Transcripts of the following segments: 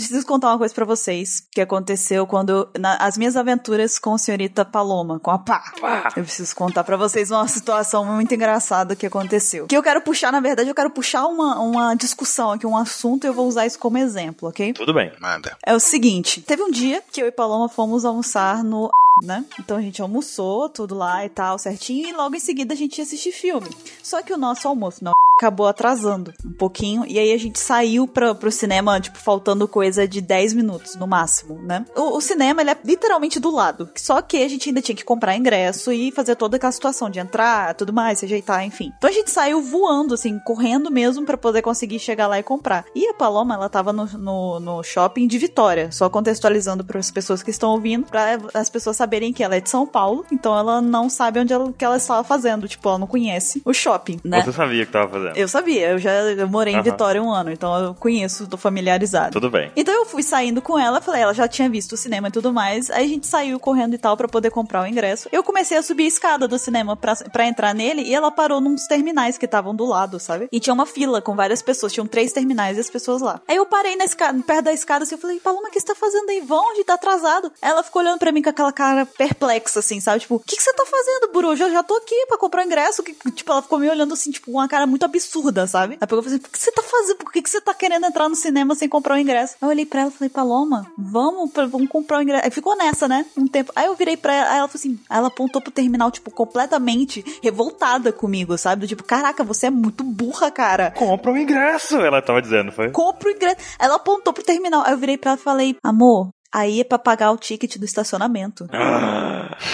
preciso contar uma coisa para vocês que aconteceu quando na, as minhas aventuras com a senhorita Paloma, com a pá. pá. Eu preciso contar para vocês uma situação muito engraçada que aconteceu. Que eu quero puxar, na verdade, eu quero puxar uma, uma discussão aqui, um assunto, e eu vou usar isso como exemplo, ok? Tudo bem. Manda. É o seguinte, teve um dia que eu e Paloma fomos almoçar no né? Então a gente almoçou, tudo lá e tal, certinho, e logo em seguida a gente ia assistir filme. Só que o nosso almoço não acabou atrasando um pouquinho, e aí a gente saiu pra, pro cinema, tipo, faltando coisa de 10 minutos no máximo, né? O, o cinema, ele é literalmente do lado. Só que a gente ainda tinha que comprar ingresso e fazer toda aquela situação de entrar, tudo mais, se ajeitar, enfim. Então a gente saiu voando, assim, correndo mesmo para poder conseguir chegar lá e comprar. E a Paloma, ela tava no, no, no shopping de Vitória, só contextualizando para as pessoas que estão ouvindo, para as pessoas saberem que ela é de São Paulo, então ela não sabe onde ela, que ela estava fazendo, tipo, ela não conhece o shopping, né? Você sabia que tava fazendo? Eu sabia, eu já eu morei em. Vitória um ano, então eu conheço, tô familiarizado. Tudo bem. Então eu fui saindo com ela, falei, ela já tinha visto o cinema e tudo mais. Aí a gente saiu correndo e tal pra poder comprar o ingresso. Eu comecei a subir a escada do cinema pra entrar nele e ela parou nos terminais que estavam do lado, sabe? E tinha uma fila com várias pessoas, tinham três terminais e as pessoas lá. Aí eu parei na escada, perto da escada assim, eu falei, Paloma, o que você tá fazendo aí? Vão onde tá atrasado? Ela ficou olhando pra mim com aquela cara perplexa, assim, sabe? Tipo, o que, que você tá fazendo, Buru? Eu já, já tô aqui pra comprar o ingresso. Que, tipo, ela ficou me olhando assim, tipo, com uma cara muito absurda, sabe? Aí pegou e falou assim, o que você tá fazendo? Por que, que você tá querendo entrar no cinema sem comprar o ingresso? Aí eu olhei pra ela e falei, Paloma, vamos, pra- vamos comprar o ingresso. Aí ficou nessa, né? Um tempo. Aí eu virei pra ela, aí ela falou assim, aí ela apontou pro terminal, tipo, completamente revoltada comigo, sabe? Do tipo, caraca, você é muito burra, cara. Compra o ingresso, ela tava dizendo, foi? Compra o ingresso. Ela apontou pro terminal. Aí eu virei pra ela e falei, amor, aí é pra pagar o ticket do estacionamento.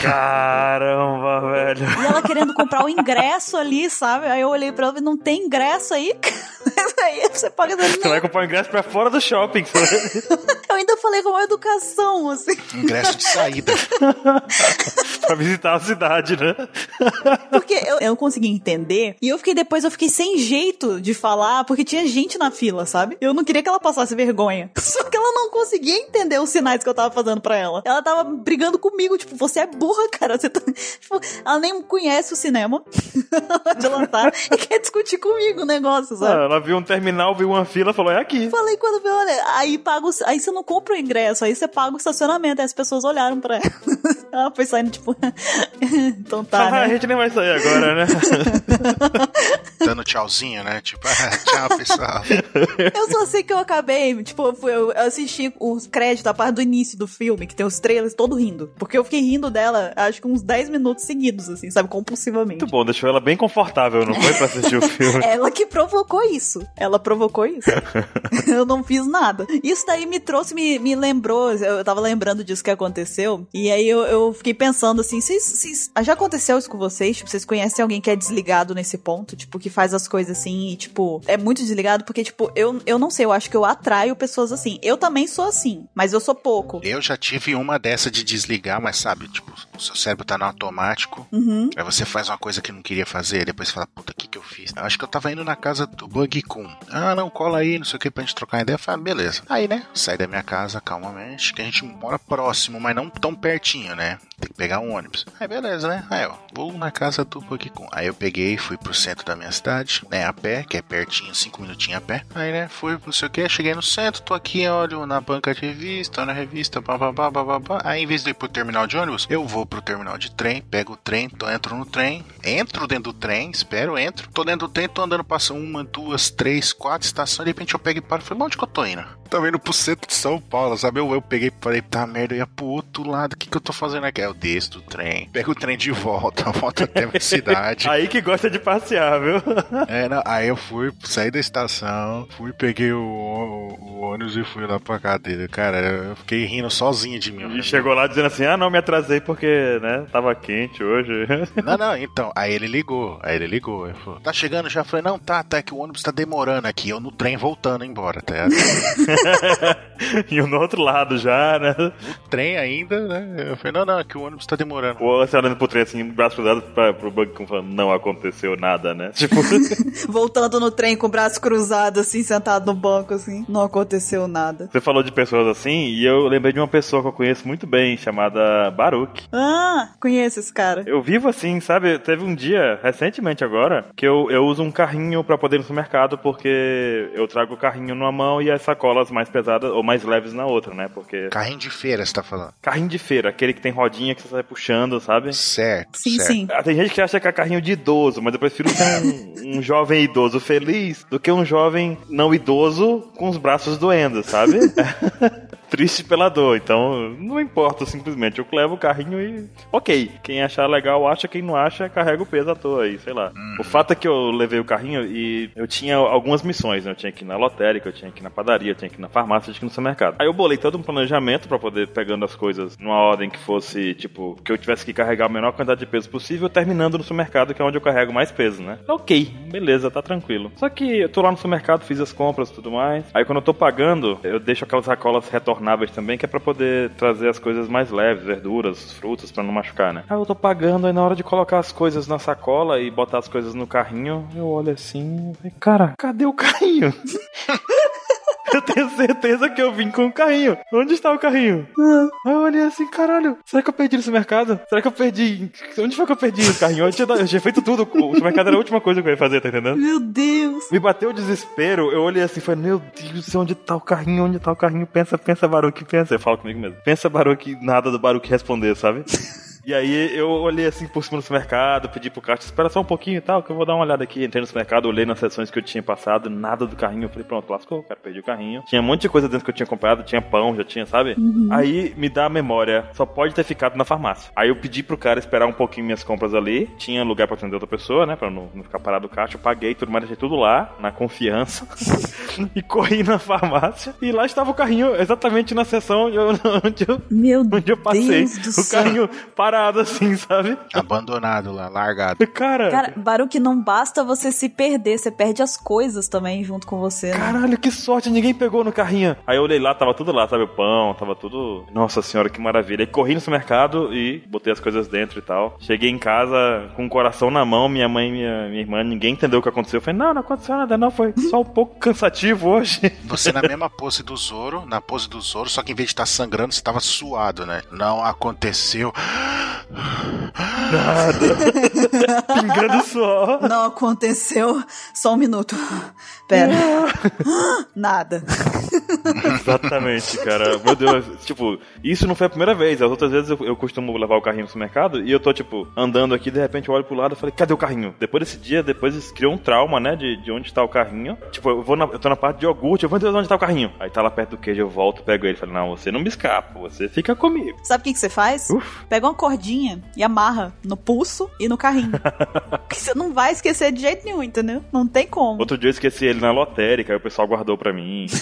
Caramba, velho. E ela querendo comprar o ingresso ali, sabe? Aí eu olhei pra ela e não tem ingresso aí? aí você paga Você vai comprar o ingresso pra fora do shopping. Eu ainda falei com uma educação, assim. Ingresso de saída. pra visitar a cidade, né? Porque eu, eu não consegui entender. E eu fiquei depois, eu fiquei sem jeito de falar, porque tinha gente na fila, sabe? Eu não queria que ela passasse vergonha. Só que ela não conseguia entender os sinais que eu tava fazendo pra ela. Ela tava brigando comigo, tipo, você é burra, cara. Você tá... tipo, ela nem conhece o cinema. Adiantar. e quer discutir comigo o negócio, sabe? Ah, ela viu um terminal, viu uma fila, falou, é aqui. Falei quando viu, olha, aí paga o, aí você não compra o ingresso, aí você paga o estacionamento. Aí as pessoas olharam pra ela. Ela foi saindo, tipo, então tá, Ah, a né? gente nem vai sair agora, né? Dando tchauzinho, né? Tipo, ah, tchau, pessoal. Eu só sei que eu acabei, tipo, eu fui- eu assisti os créditos, a parte do início do filme, que tem os trailers, todo rindo. Porque eu fiquei rindo dela, acho que uns 10 minutos seguidos, assim, sabe, compulsivamente. Muito bom, deixou ela bem confortável, não foi pra assistir o filme? Ela que provocou isso. Ela provocou isso. eu não fiz nada. Isso daí me trouxe, me, me lembrou. Eu tava lembrando disso que aconteceu. E aí eu, eu fiquei pensando assim: vocês, vocês- já aconteceu isso com vocês? Tipo, vocês conhecem alguém que é desligado nesse ponto? Tipo, que faz as coisas assim e, tipo, é muito desligado? Porque, tipo, eu, eu não sei, eu acho que eu atraio pessoas assim. Eu também sou assim, mas eu sou pouco. Eu já tive uma dessa de desligar, mas sabe, tipo, o seu cérebro tá no automático. Uhum. Aí você faz uma coisa que não queria fazer, depois você fala, puta, o que que eu fiz? Eu acho que eu tava indo na casa do Bug Kun. Ah, não, cola aí, não sei o que, pra gente trocar uma ideia. Eu falei, ah, beleza. Aí, né, saí da minha casa calmamente, que a gente mora próximo, mas não tão pertinho, né? Tem que pegar um ônibus. Aí, beleza, né? Aí, ó, vou na casa do Kun. Aí eu peguei, fui pro centro da minha cidade, né, a pé, que é pertinho, cinco minutinhos a pé. Aí, né, fui, não sei o que, cheguei no centro, tô aqui, olho na banca de revista, na revista, bababá, bababá. Aí, em vez de ir pro terminal de ônibus, eu vou pro terminal de trem, pego o trem, tô, entro no trem, entro dentro do trem, espero, entro, tô dentro do trem, tô andando, passa uma, duas, três, quatro estações, de repente eu pego e paro falei, "Mas onde que eu tô indo? Tô indo pro centro de São Paulo, sabe? Eu, eu peguei e falei, tá merda, eu ia pro outro lado, o que que eu tô fazendo aqui? Eu desço do trem, pego o trem de volta, volto até a minha cidade. Aí que gosta de passear, viu? É, não, aí eu fui, saí da estação, fui, peguei o, o- o ônibus e fui lá pra cadeira. Cara, eu fiquei rindo sozinho de mim. E chegou lá dizendo assim, ah, não, me atrasei porque, né, tava quente hoje. Não, não, então, aí ele ligou, aí ele ligou, ele falou, tá chegando já? Eu falei, não, tá, tá, é que o ônibus tá demorando aqui, eu no trem voltando embora, tá? e um no outro lado já, né? trem ainda, né? Eu falei, não, não, é que o ônibus tá demorando. Ou você olhando pro trem assim, braço cruzado pra, pro Kun falando, não aconteceu nada, né? tipo. Voltando no trem com o braço cruzado, assim, sentado no banco, assim. Não aconteceu nada. Você falou de pessoas assim, e eu lembrei de uma pessoa que eu conheço muito bem, chamada Baruch. Ah, conheço esse cara. Eu vivo assim, sabe? Teve um dia, recentemente agora, que eu, eu uso um carrinho pra poder ir no supermercado, porque eu trago o carrinho numa mão e as sacolas mais pesadas ou mais leves na outra, né? Porque. Carrinho de feira, você tá falando. Carrinho de feira, aquele que tem rodinha que você sai puxando, sabe? Certo. Sim, certo. sim. Ah, Tem gente que acha que é carrinho de idoso, mas eu prefiro ser um, um jovem idoso feliz do que um jovem não idoso com os braços doendo, sabe? Triste pela dor. Então, não importa simplesmente. Eu levo o carrinho e. Ok. Quem achar legal acha, quem não acha, carrega o peso à toa aí, sei lá. O fato é que eu levei o carrinho e eu tinha algumas missões, né? Eu tinha que ir na lotérica, eu tinha que ir na padaria, eu tinha que ir na farmácia, eu tinha que ir no supermercado. Aí eu bolei todo um planejamento pra poder pegando as coisas numa ordem que fosse, tipo, que eu tivesse que carregar a menor quantidade de peso possível, terminando no supermercado, que é onde eu carrego mais peso, né? Ok, beleza, tá tranquilo. Só que eu tô lá no supermercado, fiz as compras e tudo mais. Aí quando eu tô pagando, eu deixo aquelas sacolas retornáveis também, que é pra poder trazer as coisas mais leves, verduras, frutas, pra não machucar, né? Aí eu tô pagando, aí na hora de colocar as coisas na sacola e botar as coisas no carrinho, eu olho assim, e falei, cara, cadê o carrinho? Eu tenho certeza que eu vim com o carrinho. Onde está o carrinho? Aí eu olhei assim, caralho, será que eu perdi nesse mercado? Será que eu perdi? Onde foi que eu perdi o carrinho? Eu tinha, eu tinha feito tudo. O mercado era a última coisa que eu ia fazer, tá entendendo? Meu Deus. Me bateu o desespero, eu olhei assim falei, meu Deus onde tá o carrinho? Onde tá o carrinho? Pensa, pensa, Baruque, pensa. Eu falo comigo mesmo. Pensa, Baruque, nada do Baruque responder, sabe? E aí eu olhei assim por cima do supermercado, pedi pro caixa, espera só um pouquinho e tal, que eu vou dar uma olhada aqui. Entrei no supermercado, olhei nas seções que eu tinha passado, nada do carrinho. Eu falei, pronto, lascou, cara, perdi o carrinho. Tinha um monte de coisa dentro que eu tinha comprado, tinha pão, já tinha, sabe? Aí me dá a memória, só pode ter ficado na farmácia. Aí eu pedi pro cara esperar um pouquinho minhas compras ali, tinha lugar pra atender outra pessoa, né, pra não, não ficar parado o caixa. Eu paguei tudo, mas deixei tudo lá, na confiança. e corri na farmácia. E lá estava o carrinho, exatamente na seção onde eu, onde eu, Meu onde eu passei. Deus do o céu. Parado assim, sabe? Abandonado lá, largado. Cara, Cara, Baruque, não basta você se perder, você perde as coisas também junto com você, né? Caralho, que sorte, ninguém pegou no carrinho. Aí eu olhei lá, tava tudo lá, sabe? O pão, tava tudo. Nossa senhora, que maravilha. Aí corri no supermercado e botei as coisas dentro e tal. Cheguei em casa com o coração na mão, minha mãe e minha, minha irmã, ninguém entendeu o que aconteceu. Eu falei, não, não aconteceu nada, não, foi só um pouco cansativo hoje. Você na mesma pose do Zoro, na pose do Zoro, só que em vez de estar sangrando, você tava suado, né? Não aconteceu. Pingando suor. Não aconteceu. Só um minuto. Pera. Nada. Exatamente, cara. Meu Deus, tipo, isso não foi a primeira vez. As outras vezes eu, eu costumo levar o carrinho no supermercado e eu tô, tipo, andando aqui, de repente eu olho pro lado e falei, cadê o carrinho? Depois desse dia, depois criou um trauma, né, de, de onde tá o carrinho. Tipo, eu vou na, eu tô na parte de iogurte, eu vou entender onde tá o carrinho. Aí tá lá perto do queijo, eu volto, pego ele. Falei, não, você não me escapa, você fica comigo. Sabe o que, que você faz? Uf. Pega uma cordinha e amarra no pulso e no carrinho. Porque você não vai esquecer de jeito nenhum, entendeu? Não tem como. Outro dia eu esqueci ele na lotérica, aí o pessoal guardou pra mim.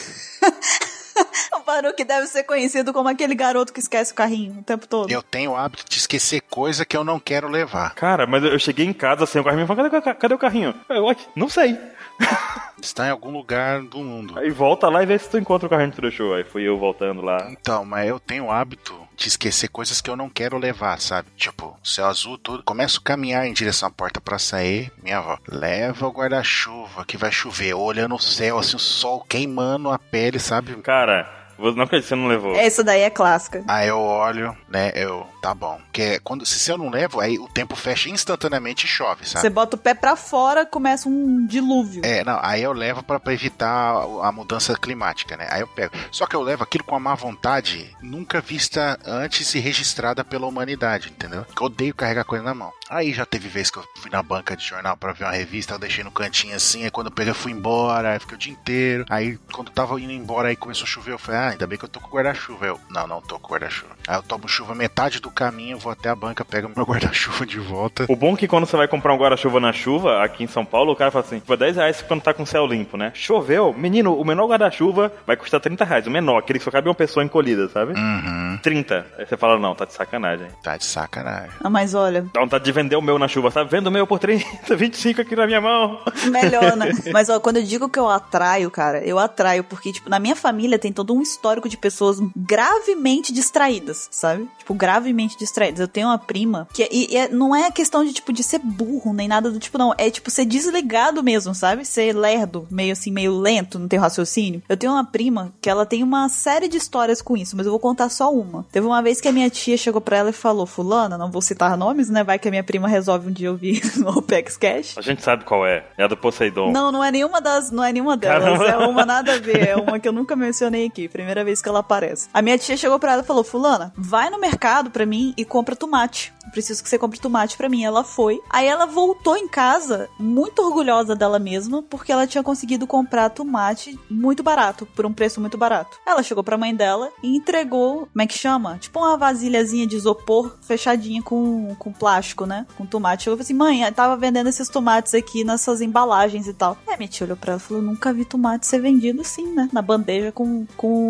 O Baruque deve ser conhecido como aquele garoto que esquece o carrinho o tempo todo. Eu tenho o hábito de esquecer coisa que eu não quero levar. Cara, mas eu cheguei em casa sem o carrinho e falei, cadê, cadê o carrinho? Eu, "Ué, não sei. Está em algum lugar do mundo. Aí volta lá e vê se tu encontra o carrinho que tu deixou. Aí fui eu voltando lá. Então, mas eu tenho o hábito de esquecer coisas que eu não quero levar, sabe? Tipo, céu azul, tudo. Começo a caminhar em direção à porta pra sair. Minha avó, leva o guarda-chuva que vai chover. Olhando o céu, assim, o sol queimando a pele, sabe? Cara, não acredito que você não levou. Essa daí é clássica. Aí eu olho, né? Eu, tá bom. Porque quando, se eu não levo, aí o tempo fecha instantaneamente e chove, sabe? Você bota o pé pra fora, começa um dilúvio. É, não, aí eu levo pra pra evitar a, mudança climática, né? Aí eu pego. Só que eu levo aquilo com a má vontade nunca vista antes e registrada pela humanidade, entendeu? Que eu odeio carregar coisa na mão. Aí já teve vez que eu fui na banca de jornal pra ver uma revista, eu deixei no cantinho assim, aí quando eu peguei eu fui embora, aí fiquei o dia inteiro. Aí quando tava indo embora, aí começou a chover, eu falei, ah, ainda bem que eu tô com guarda-chuva. Eu, não, não tô com guarda-chuva. Aí eu tomo chuva metade do caminho, vou até a banca, pego meu guarda-chuva de volta. O bom é que quando você vai comprar um guarda-chuva na chuva, aqui em São Paulo, o cara fala assim: foi 10 reais quando tá com céu limpo, né? Choveu, menino, o menor guarda-chuva vai custar 30 reais. O menor, aquele que só cabe uma pessoa encolhida, sabe? Uhum. 30. Aí você fala, não, tá de sacanagem. Tá de sacanagem. Ah, mas olha, Dá vontade de vender o meu na chuva, tá vendo o meu por 30, 25 aqui na minha mão. melhor, né? Mas ó, quando eu digo que eu atraio, cara, eu atraio porque, tipo, na minha família tem todo um histórico de pessoas gravemente distraídas, sabe? Tipo, gravemente distraídas. Eu tenho uma prima que. E, e é- não é questão de, tipo, de ser burro nem nada do tipo, não. É, tipo, ser desligado mesmo, sabe? Ser lerdo, meio assim, meio lento, não tem raciocínio. Eu tenho uma prima que ela tem uma série de histórias com isso, mas eu vou contar só uma. Teve uma vez que a minha tia chegou pra ela e falou: Fulana, não vou citar nomes, né? Vai que a minha prima resolve um dia ouvir no Opex Cash. A gente sabe qual é. É a do Poseidon. Não, não é nenhuma das, não é nenhuma delas. Caramba. É uma nada a ver, é uma que eu nunca mencionei aqui, primeira vez que ela aparece. A minha tia chegou pra ela e falou: "Fulana, vai no mercado pra mim e compra tomate. Preciso que você compre tomate pra mim". Ela foi. Aí ela voltou em casa muito orgulhosa dela mesma, porque ela tinha conseguido comprar tomate muito barato, por um preço muito barato. Ela chegou pra mãe dela e entregou, como é que chama? Tipo uma vasilhazinha de isopor fechadinha com, com plástico, né? Com tomate. Chegou e falou assim: mãe, eu tava vendendo esses tomates aqui nessas embalagens e tal. A minha tia olhou pra ela e falou: nunca vi tomate ser vendido assim, né? Na bandeja com, com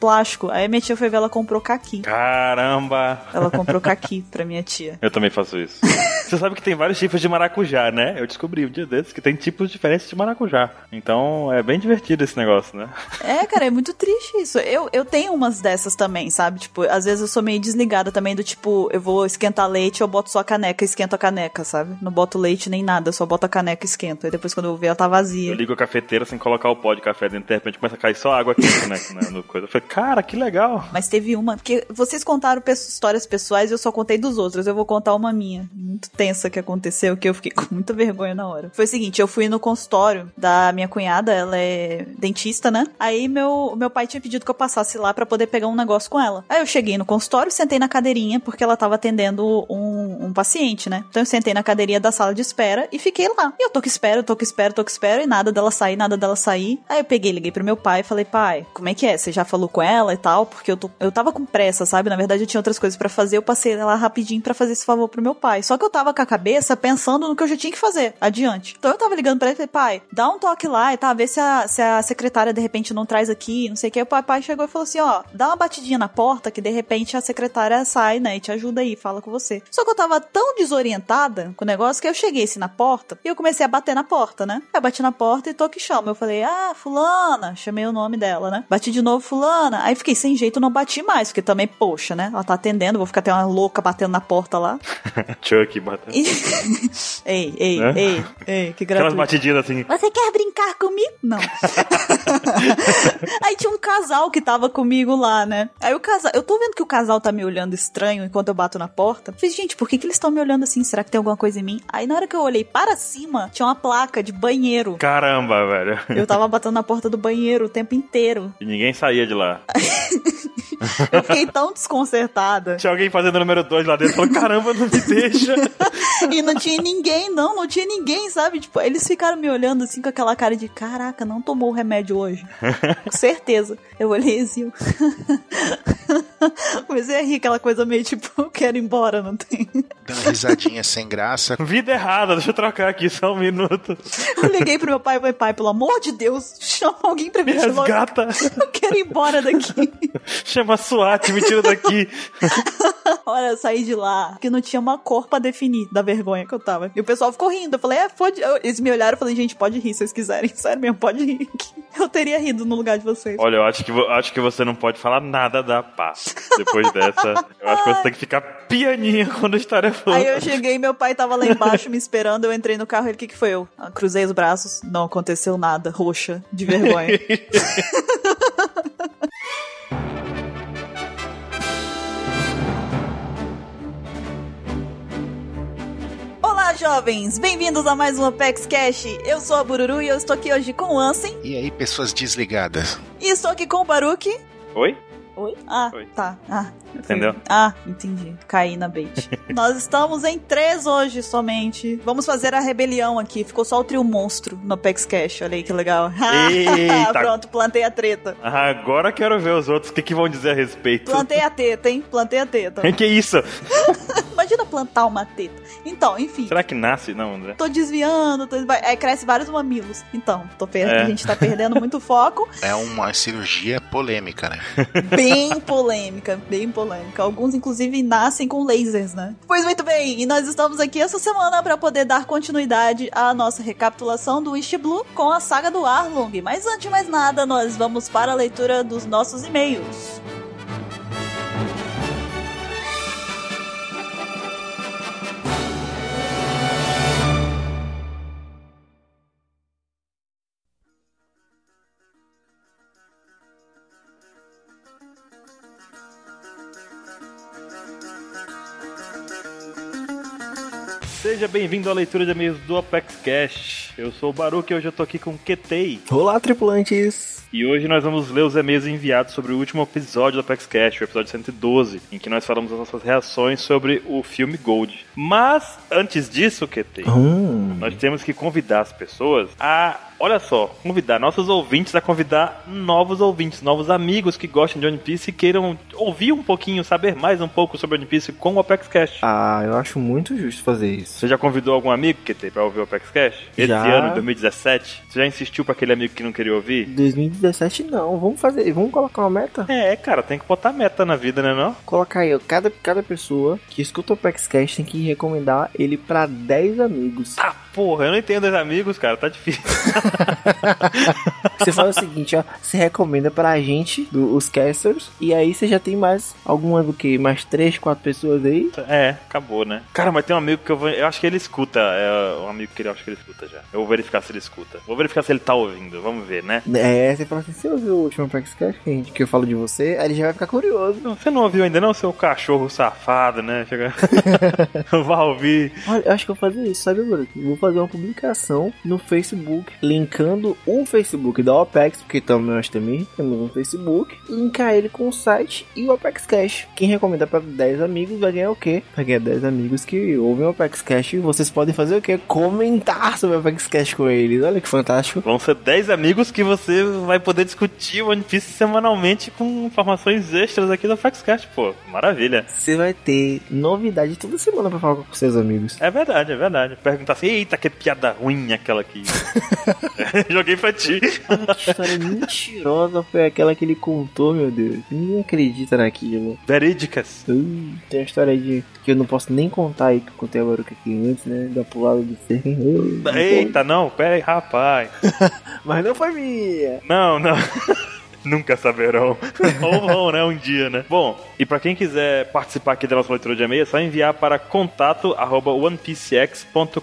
plástico. Aí minha tia foi ver, ela comprou caqui. Caramba! Ela comprou caqui pra minha tia. Eu também faço isso. Você sabe que tem vários tipos de maracujá, né? Eu descobri um dia desses que tem tipos diferentes de maracujá. Então é bem divertido esse negócio, né? É, cara, é muito triste isso. Eu, eu tenho umas dessas também, sabe? Tipo, às vezes eu sou meio desligada também do tipo, eu vou esquentar leite, eu boto só a caneca e esquento a caneca, sabe? Não boto leite nem nada, eu só boto a caneca e esquento. Aí depois quando eu ver, ela tá Eu vazia. ligo a cafeteira sem colocar o pó de café dentro, de repente começa a cair só água quente, né? Coisa. Eu falei, cara, que legal. Mas teve uma, porque vocês contaram histórias pessoais eu só contei dos outros. Eu vou contar uma minha, muito tensa que aconteceu, que eu fiquei com muita vergonha na hora. Foi o seguinte, eu fui no consultório da minha cunhada, ela é dentista, né? Aí meu, meu pai tinha pedido que eu passasse lá pra poder pegar um negócio com ela. Aí eu cheguei no consultório, sentei na cadeirinha, porque ela tava atendendo um, um paciente, né? Então eu sentei na cadeirinha da sala de espera e fiquei lá. E eu tô que espero, tô que espero, tô que espero, e nada dela sair, nada dela sair. Aí eu peguei, liguei pro meu pai e falei, pai, como é que é? Você já falou com ela e tal? Porque eu, tô, eu tava com pressa, sabe? Na verdade eu tinha outras coisas pra fazer, eu passei lá rapidinho pra fazer esse favor pro meu pai. Só que eu tava com a cabeça pensando no que eu já tinha que fazer adiante. Então eu tava ligando pra ele e falei, pai, dá um toque lá e tá, vê se a, se a secretária de repente não traz aqui, não sei o que. O papai chegou e falou assim: ó, dá uma batidinha na porta que de repente a secretária sai, né, e te ajuda aí, fala com você. Só que eu tava tão desorientada com o negócio que eu cheguei assim na porta e eu comecei a bater na porta, né? Aí eu bati na porta e tô que chama. Eu falei, ah, fulana, chamei o nome dela, né? Bati de novo, fulana. Aí fiquei sem jeito, não bati mais, porque também, poxa, né? Ela tá atendendo, vou ficar até uma louca batendo na porta lá. Chuck, batendo. E... ei, ei, Né? ei, ei, que Aquelas gratuito. batidinhas assim. Você quer brincar comigo? Não. Aí tinha um casal que tava comigo lá, né? Aí o casal, eu tô vendo que o casal tá me olhando estranho enquanto eu bato na porta. Falei, gente, por que, que eles estão me olhando assim? Será que tem alguma coisa em mim? Aí na hora que eu olhei para cima, tinha uma placa de banheiro. Caramba, velho. Eu tava batendo na porta do banheiro o tempo inteiro. E ninguém saía de lá. Eu fiquei tão desconcertada. Tinha alguém fazendo número 2 lá dentro. Falou, caramba, não me deixa. E não tinha ninguém, não, não tinha ninguém, sabe? Tipo, eles ficaram me olhando assim com aquela cara de caraca, não tomou o remédio hoje. Com certeza. Eu olhei assim. Comecei a rir aquela coisa meio tipo, eu quero ir embora, não tem. Dando risadinha sem graça. Vida errada, deixa eu trocar aqui só um minuto. Eu liguei pro meu pai e falei, pai, pelo amor de Deus, chama alguém pra Me me resgata. Eu quero ir embora daqui. Chama a SWAT, me tira daqui. Olha, eu saí de lá, que não tinha uma cor pra definir da vergonha que eu tava. E o pessoal ficou rindo. Eu falei, é, pode. Eles me olharam e falei, gente, pode rir se vocês quiserem. Sério mesmo, pode rir. Eu teria rido no lugar de vocês. Olha, eu acho que, acho que você não pode falar nada da paz. Depois dessa, eu acho que você tem que ficar pianinha quando a história for. Aí eu cheguei, meu pai tava lá embaixo me esperando, eu entrei no carro, ele, o que que foi eu? Ah, cruzei os braços, não aconteceu nada, roxa, de vergonha. Olá, jovens! Bem-vindos a mais um Apex Cash. Eu sou a Bururu e eu estou aqui hoje com o Ansem. E aí, pessoas desligadas? E estou aqui com o Baruki. Oi? Oi? Ah, Oi. tá. Ah, eu fui- Entendeu? Ah, entendi. Caí na bait. Nós estamos em três hoje somente. Vamos fazer a rebelião aqui. Ficou só o trio monstro no Apex Cash. Olha aí que legal. Eita. Pronto, plantei a treta. Agora eu quero ver os outros o que, que vão dizer a respeito. Plantei a teta, hein? Plantei a teta. que isso? Imagina plantar uma teta. Então, enfim. Será que nasce? Não, André. Tô desviando, tô... aí cresce vários mamilos. Então, tô per... é. a gente tá perdendo muito foco. É uma cirurgia polêmica, né? Bem polêmica, bem polêmica. Alguns, inclusive, nascem com lasers, né? Pois muito bem, e nós estamos aqui essa semana para poder dar continuidade à nossa recapitulação do East Blue com a saga do Arlong. Mas antes de mais nada, nós vamos para a leitura dos nossos e-mails. Seja bem-vindo à leitura de e-mails do Apex Cash. Eu sou o Baruch e hoje eu tô aqui com o Ketei. Olá, tripulantes! E hoje nós vamos ler os e-mails enviados sobre o último episódio do Apex Cash, o episódio 112, em que nós falamos as nossas reações sobre o filme Gold. Mas, antes disso, Ketei, hum. nós temos que convidar as pessoas a olha só, convidar nossos ouvintes a convidar novos ouvintes, novos amigos que gostem de One Piece e queiram ouvir um pouquinho, saber mais um pouco sobre One Piece com o Apex Cash. Ah, eu acho muito justo fazer isso. Você já convidou algum amigo que tem pra ouvir o Apex Cash? Esse Já. ano, 2017? Você já insistiu pra aquele amigo que não queria ouvir? 2017 não, vamos fazer, vamos colocar uma meta? É, cara, tem que botar meta na vida, né não? Colocar aí, ó, cada, cada pessoa que escuta o Apex Cash tem que recomendar ele pra 10 amigos. Ah, porra, eu não entendo os amigos, cara, tá difícil. Você faz o seguinte, ó, você recomenda pra gente, do- os casters, e aí você já tem mais alguma do que? Mais 3, 4 pessoas aí? é, acabou, né? Cara, mas tem um amigo que eu vou. Eu acho que ele escuta. É um amigo que ele acho que ele escuta já. Eu vou verificar se ele escuta. Vou verificar se ele tá ouvindo, vamos ver, né? É, você fala assim, você ouviu o último Apex Cash que, que eu falo de você? Aí ele já vai ficar curioso. Não, Você não ouviu ainda não, seu cachorro safado, né? Chega... Vai ouvir. Olha, eu acho que eu vou fazer isso, sabe, Bruno? Eu Vou fazer uma publicação no Facebook, linkando o Facebook da OPEX, porque também nós também temos um Facebook, linkar ele com o site e o Apex Cash. Quem recomenda para 10 amigos vai ganhar o quê? Vai ganhar 10 amigos que ouvem o Apex Cash e vocês podem fazer o quê? Comentar sobre o Apex Cash com eles. Olha que fantástico. Vão ser 10 amigos que você vai poder discutir One Piece semanalmente com informações extras aqui do Faxcast, pô. Maravilha. Você vai ter novidade toda semana pra falar com seus amigos. É verdade, é verdade. Perguntar assim, eita, que piada ruim aquela aqui. Joguei pra ti. Que história mentirosa foi aquela que ele contou, meu Deus. Ninguém acredita naquilo. Verídicas. Uh, tem uma história de que eu não posso nem contar aí que eu contei agora aqui antes, né? Da pulada do cerco. Eita, não, pera aí, rapaz. Mas não foi minha. Não, não. Nunca saberão. Ou vão, né? Um dia, né? Bom, e pra quem quiser participar aqui da nossa leitura de e-mail, é só enviar para contato arroba onepcx.com.br.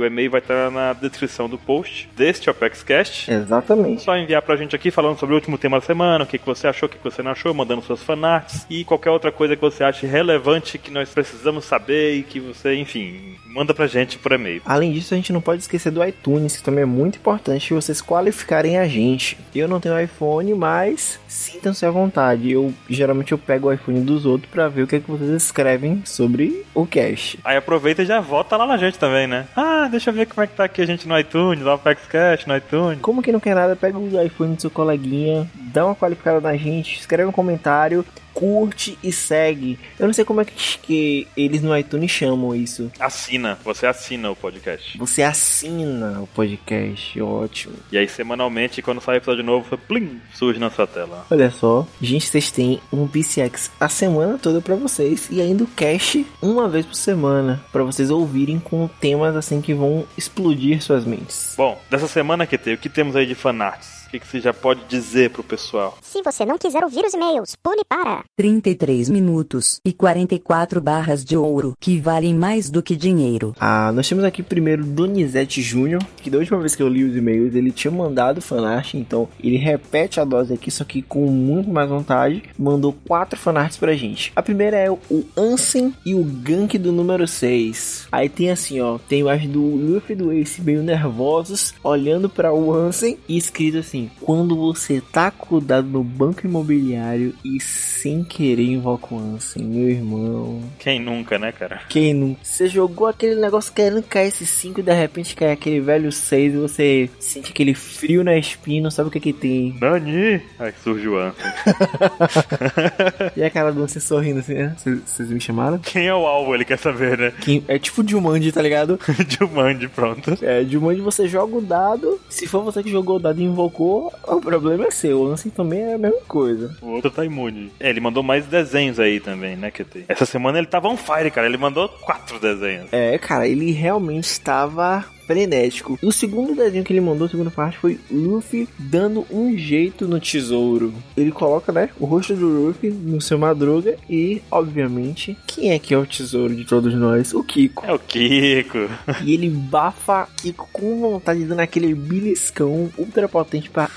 O e-mail vai estar na descrição do post deste OpexCast. É Exatamente. só enviar pra gente aqui falando sobre o último tema da semana, o que, que você achou, o que, que você não achou, mandando suas fanarts e qualquer outra coisa que você ache relevante que nós precisamos saber e que você, enfim, manda pra gente por e-mail. Além disso, a gente não pode esquecer do iTunes, que também é muito importante vocês qualificarem a gente. Eu não tenho iPhone, mas sintam-se à vontade. Eu geralmente eu pego o iPhone dos outros pra ver o que, é que vocês escrevem sobre o cast. Aí aproveita e já vota lá na gente também, né? Ah, deixa eu ver como é que tá aqui a gente no iTunes, no ApexCast, no iTunes. Como que não quer nada, pega o iPhone do seu coleguinha, dá uma qualificada na gente, escreve um comentário, curte e segue. Eu não sei como é que, que eles no iTunes chamam isso. Assina, você assina o podcast. Você assina o podcast, ótimo. E aí, semanalmente, quando sai episódio novo, plim, surge na sua tela. Olha só, gente, vocês têm um PCX a semana toda pra vocês e ainda o cast uma vez por semana pra vocês ouvirem com temas assim que vão explodir suas mentes. Bom, dessa semana que tem, o que temos aí de fanarts? O que, que você já pode dizer pro pessoal? Se você não quiser ouvir os e-mails, pule para 33 minutos e 44 barras de ouro, que valem mais do que dinheiro. Ah, nós temos aqui primeiro Donizete Júnior, que da última vez que eu li os e-mails ele tinha mandado fanart, então ele repete a dose aqui, só que com muito mais vontade, mandou quatro fanarts pra gente. A primeira é o Ansem e o Gank do número 6. Aí tem assim, ó, tem mais do Luffy e do Ace meio nervosos, olhando para o Ansem e escrito assim: Quando você tá com o dado no banco imobiliário e sem querer invoca o Ansem, meu irmão. Quem nunca, né, cara? Quem não? Você jogou aquele negócio querendo cair esse 5 e de repente cai aquele velho 6 e você sente aquele frio na espinha, não sabe o que que tem. Nani! Aí surge o Ansem. E a cara do Ansem sorrindo assim, né? Vocês vocês me chamaram? Quem é o alvo? Ele quer saber, né? Quem- É tipo Jumanji, tá ligado? Jumanji, pronto. É, Jumanji você joga o dado, se for você que jogou o dado e invocou, o problema é seu. O Ansem também é a mesma coisa. O outro tá imune. É, ele mandou mais desenhos aí também, né, QT? Essa semana ele tava on fire, cara. Ele mandou quatro desenhos. É, cara, ele realmente estava frenético. O segundo desenho que ele mandou, a segunda parte, foi Luffy dando um jeito no tesouro. Ele coloca, né, o rosto do Luffy no seu madruga e, obviamente, quem é que é o tesouro de todos nós? O Kiko. É o Kiko. E ele bafa Kiko com vontade, dando aquele beliscão ultra potente pra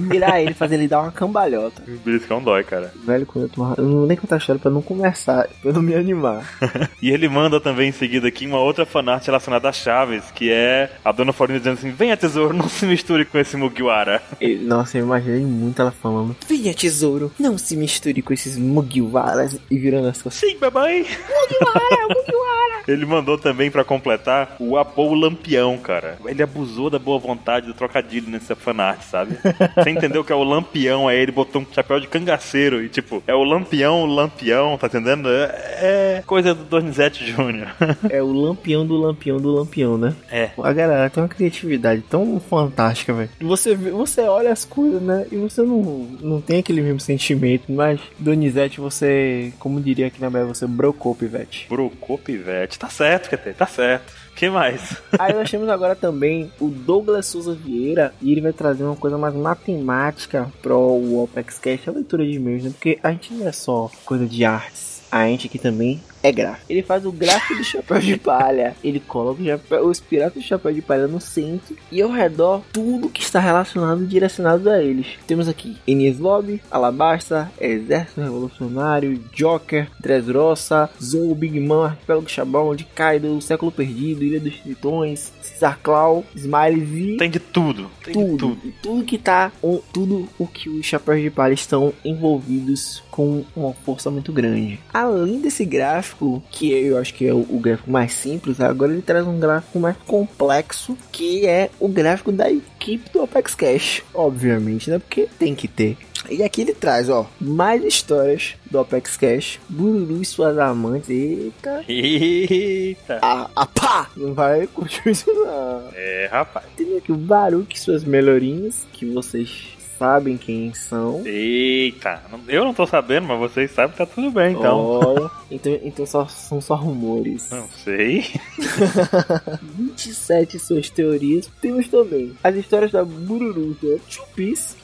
virar ele, fazer ele dar uma cambalhota. O beliscão dói, cara. Velho, quando eu tô... Eu não vou nem contar a história pra não começar, pra não me animar. E ele manda também em seguida aqui uma outra fanart relacionada a Chaves, que é a Dona Florinda dizendo assim: Venha, tesouro, não se misture com esse Mugiwara. Nossa, eu imaginei muito ela falando: Venha, tesouro, não se misture com esses Mugiwaras e virando as costas. Sim, babai. Mugiwara, Mugiwara. Ele mandou também pra completar o Apou Lampião, cara. Ele abusou da boa vontade do trocadilho nessa fanart, sabe? Você entendeu que é o Lampião, aí ele botou um chapéu de cangaceiro e tipo, é o Lampião, o Lampião, tá entendendo? É, é coisa do Donizete Júnior. É o lampião do lampião do lampião, né? É. A galera tem uma criatividade tão fantástica, velho. Você, vê- você olha as coisas, né? E você não, não tem aquele mesmo sentimento. Mas, Donizete, você, como diria aqui na Bahia, você brocou, pivete. Brocou Pivete. Tá certo, QT, tá certo. que mais? Aí nós temos agora também o Douglas Souza Vieira e ele vai trazer uma coisa mais matemática pro o Opex Cash, a leitura de e-mails, né? Porque a gente não é só coisa de artes. A gente aqui também é gráfico. Ele faz o gráfico do chapéu de palha. Ele coloca o chapéu- os piratas do chapéu de palha no centro e ao redor tudo que está relacionado e direcionado a eles. Temos aqui Enies Lobby, Alabasta, Exército Revolucionário, Joker, Dressrosa, Zou, Big Man, Arquipélago Chabão, de Kaido, Século Perdido, Ilha dos Tritões, Caesar Claw, Smiles e Tem de tudo. Tem de tudo, tudo. tudo que tá, tudo o que os chapéus de palha estão envolvidos com uma força muito grande. Além desse gráfico, que eu acho que é o, o gráfico mais simples, agora ele traz um gráfico mais complexo, que é o gráfico da equipe do Apex Cash, obviamente, né? Porque tem que ter. E aqui ele traz, ó, mais histórias do Apex Cash, Bururu e suas amantes. Eita, Eita. a, a pá! Não vai curtir isso não. É, rapaz. Tem aqui o Baruque e suas melhorinhas, que vocês sabem quem são. Eita. Eu não tô sabendo, mas vocês sabem que tá tudo bem, então. Ó, então, então só, são só rumores. Não sei. 27 suas teorias. Temos também as histórias da Bururu, que é.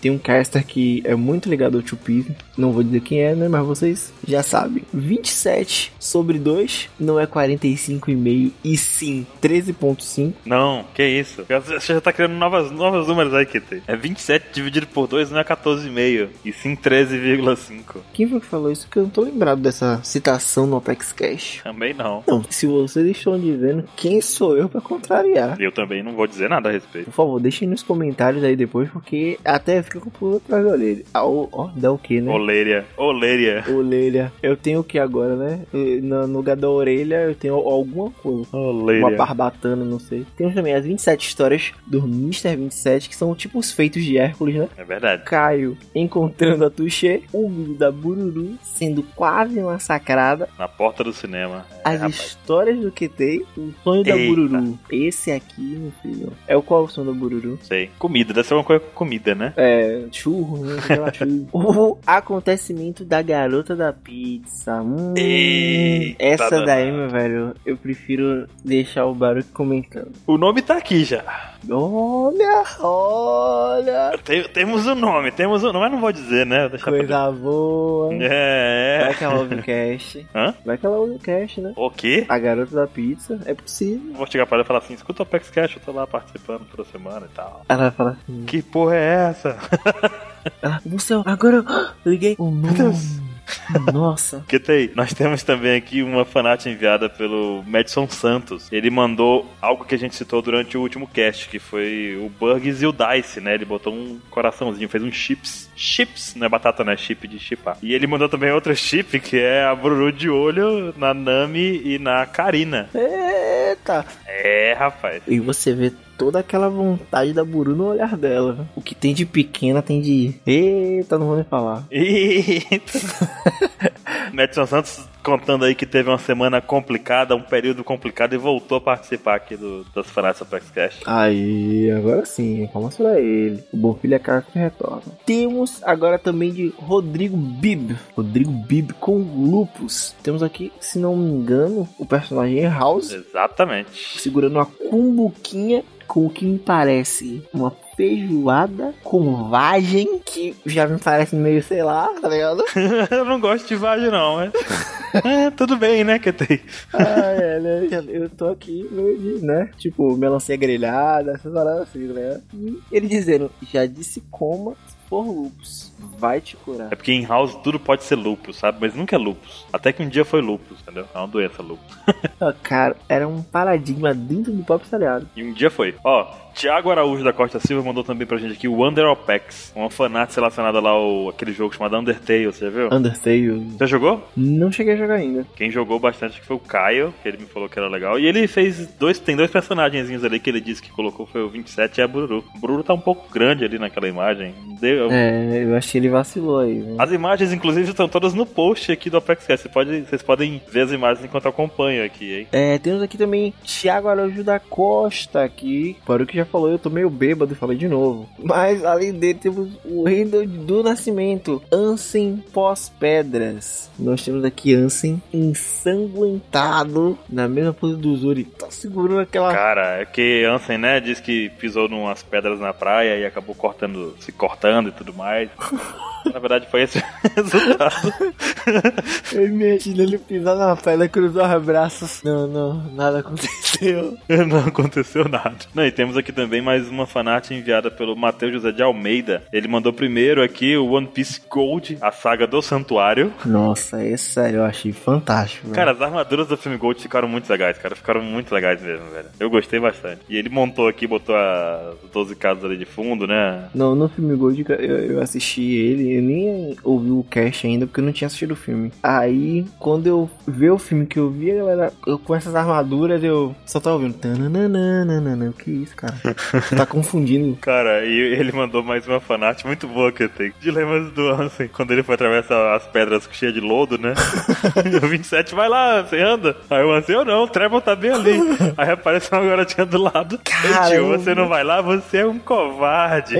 Tem um caster que é muito ligado ao Piece. Não vou dizer quem é, né? Mas vocês já sabem. 27 sobre 2 não é 45,5 e sim 13,5. Não, que isso. Você já tá criando novas, novos números aí, Kitty. É 27 dividido por 2 não é 14,5. E sim 13,5. Quem foi que falou isso? Que eu não tô lembrado dessa citação no Apex Cash. Também não. Não, se vocês estão dizendo, quem sou eu pra contrariar? Eu também não vou dizer nada a respeito. Por favor, deixem nos comentários aí depois, porque até fica com o pulo atrás da orelha. Ah, ó, dá o que, né? Oléria. Oléria. Orelha. Eu tenho o que agora, né? No, no lugar da orelha, eu tenho alguma coisa. Uma Oléria. barbatana, não sei. Temos também as 27 histórias do Mr. 27, que são tipo os feitos de Hércules, né? É verdade. Caio encontrando a Tuxê, o vídeo da Bururu sendo quase massacrada, Na porta do cinema. É, as rapaz. histórias do QT, o sonho da Eita. Bururu. Esse aqui, meu filho, é o qual o sonho da Bururu? Sei. Comida, deve ser uma coisa com comida, né? É, churro, né? Churro. o acontecimento da garota da pizza. Hum, Eita, essa daí, meu velho, eu prefiro deixar o barulho comentando. O nome tá aqui já. Olha, olha, Tem- temos o nome, temos o nome, mas não vou dizer, né? Deixa pra- coisa boa. É, Vai é. que ela ouve o cast. Hã? Vai que ela ouve o cast, né? O quê? A garota da pizza, é possível. Vou chegar pra ela e falar assim: escuta o Apex Cash, eu tô lá participando toda semana e tal. Ela vai falar assim: Que porra é essa? ah, Você, agora eu liguei o nome. Nossa. Que tem, nós temos também aqui uma fanart enviada pelo Madison Santos. Ele mandou algo que a gente citou durante o último cast, que foi o Burgs e o Dice, né? Ele botou um coraçãozinho, fez um chips. Chips, não é batata, né? Chip de chipar. E ele mandou também outro chip, que é a Bruru de olho na Nami e na Karina. Eita. É, rapaz. E você vê toda aquela vontade da Buru no olhar dela. O que tem de pequena tem de. Eita, não vou nem falar. Eita. Madison Santos contando aí que teve uma semana complicada, um período complicado e voltou a participar aqui do, das Fanatics Apex Cash. Aí, agora sim, vamos pra ele. O bom filho é cara que retorna. Temos agora também de Rodrigo Bib. Rodrigo Bib com lupus. Temos aqui, se não me engano, o personagem House Exatamente. segurando uma cumbuquinha com o que me parece uma feijoada com vagem, que já me parece meio, sei lá, tá ligado? Eu não gosto de vagem não, mas... é, tudo bem, né, que tem. ah, é, né? Eu tô aqui né? Tipo, melancia grelhada, essas paradas assim, né? E ele dizendo, já disse coma por lupus. Vai te curar. É porque em House tudo pode ser lupus, sabe? Mas nunca é lupus. Até que um dia foi lupus, entendeu? É uma doença lupus. Cara, era um paradigma dentro do pop seriado. E um dia foi. Ó, Thiago Araújo da Costa Silva mandou também pra gente aqui o Wonder Opex. Uma fanart relacionada lá ao aquele jogo chamado Undertale, você já viu? Undertale. Já jogou? Não cheguei a jogar ainda. Quem jogou bastante foi o Caio, que ele me falou que era legal. E ele fez dois. Tem dois personagenzinhos ali que ele disse que colocou, foi o 27 e a Bururu. O Bururu tá um pouco grande ali naquela imagem. Deu- É, eu acho ele vacilou aí. Né? As imagens, inclusive, estão todas no post aqui do ApexCast. Você pode, vocês podem ver as imagens enquanto acompanho aqui, hein? É, temos aqui também Thiago Araújo da Costa aqui. Para o que já falou, eu tô meio bêbado e falei de novo. Mas além dele, temos o Rei do Nascimento, Ansem pós-pedras. Nós temos aqui Ansem ensanguentado na mesma pose do Zuri. Tá segurando aquela. Cara, é que Ansem, né, disse que pisou numas pedras na praia e acabou cortando, se cortando e tudo mais. Na verdade, foi esse o resultado. Eu imagino ele pisar na pedra, cruzar os braços. Não, não, nada aconteceu. Não aconteceu nada. Não, e temos aqui também mais uma fanart enviada pelo Matheus José de Almeida. Ele mandou primeiro aqui o One Piece Gold, a saga do Santuário. Nossa, essa eu achei fantástico. velho. Cara, as armaduras do filme Gold ficaram muito legais, cara. Ficaram muito legais mesmo, velho. Eu gostei bastante. E ele montou aqui, botou as 12 casas ali de fundo, né? Não, no filme Gold eu, eu assisti ele, eu nem ouvi o cast ainda porque eu não tinha assistido o filme. Aí, quando eu vi o filme que eu vi, a galera, eu com essas armaduras, eu só tava ouvindo. tananana, O que isso, cara? Você tá confundindo. Cara, e ele mandou mais uma fanart muito boa que eu tenho. Dilemas do Ansem, quando ele foi atravessar as pedras cheias de lodo, né? E o 27 vai lá, você anda. Aí o Ansem, eu não, o Trevor tá bem ali. Aí aparece uma garotinha do lado. Caramba. você não vai lá? Você é um covarde.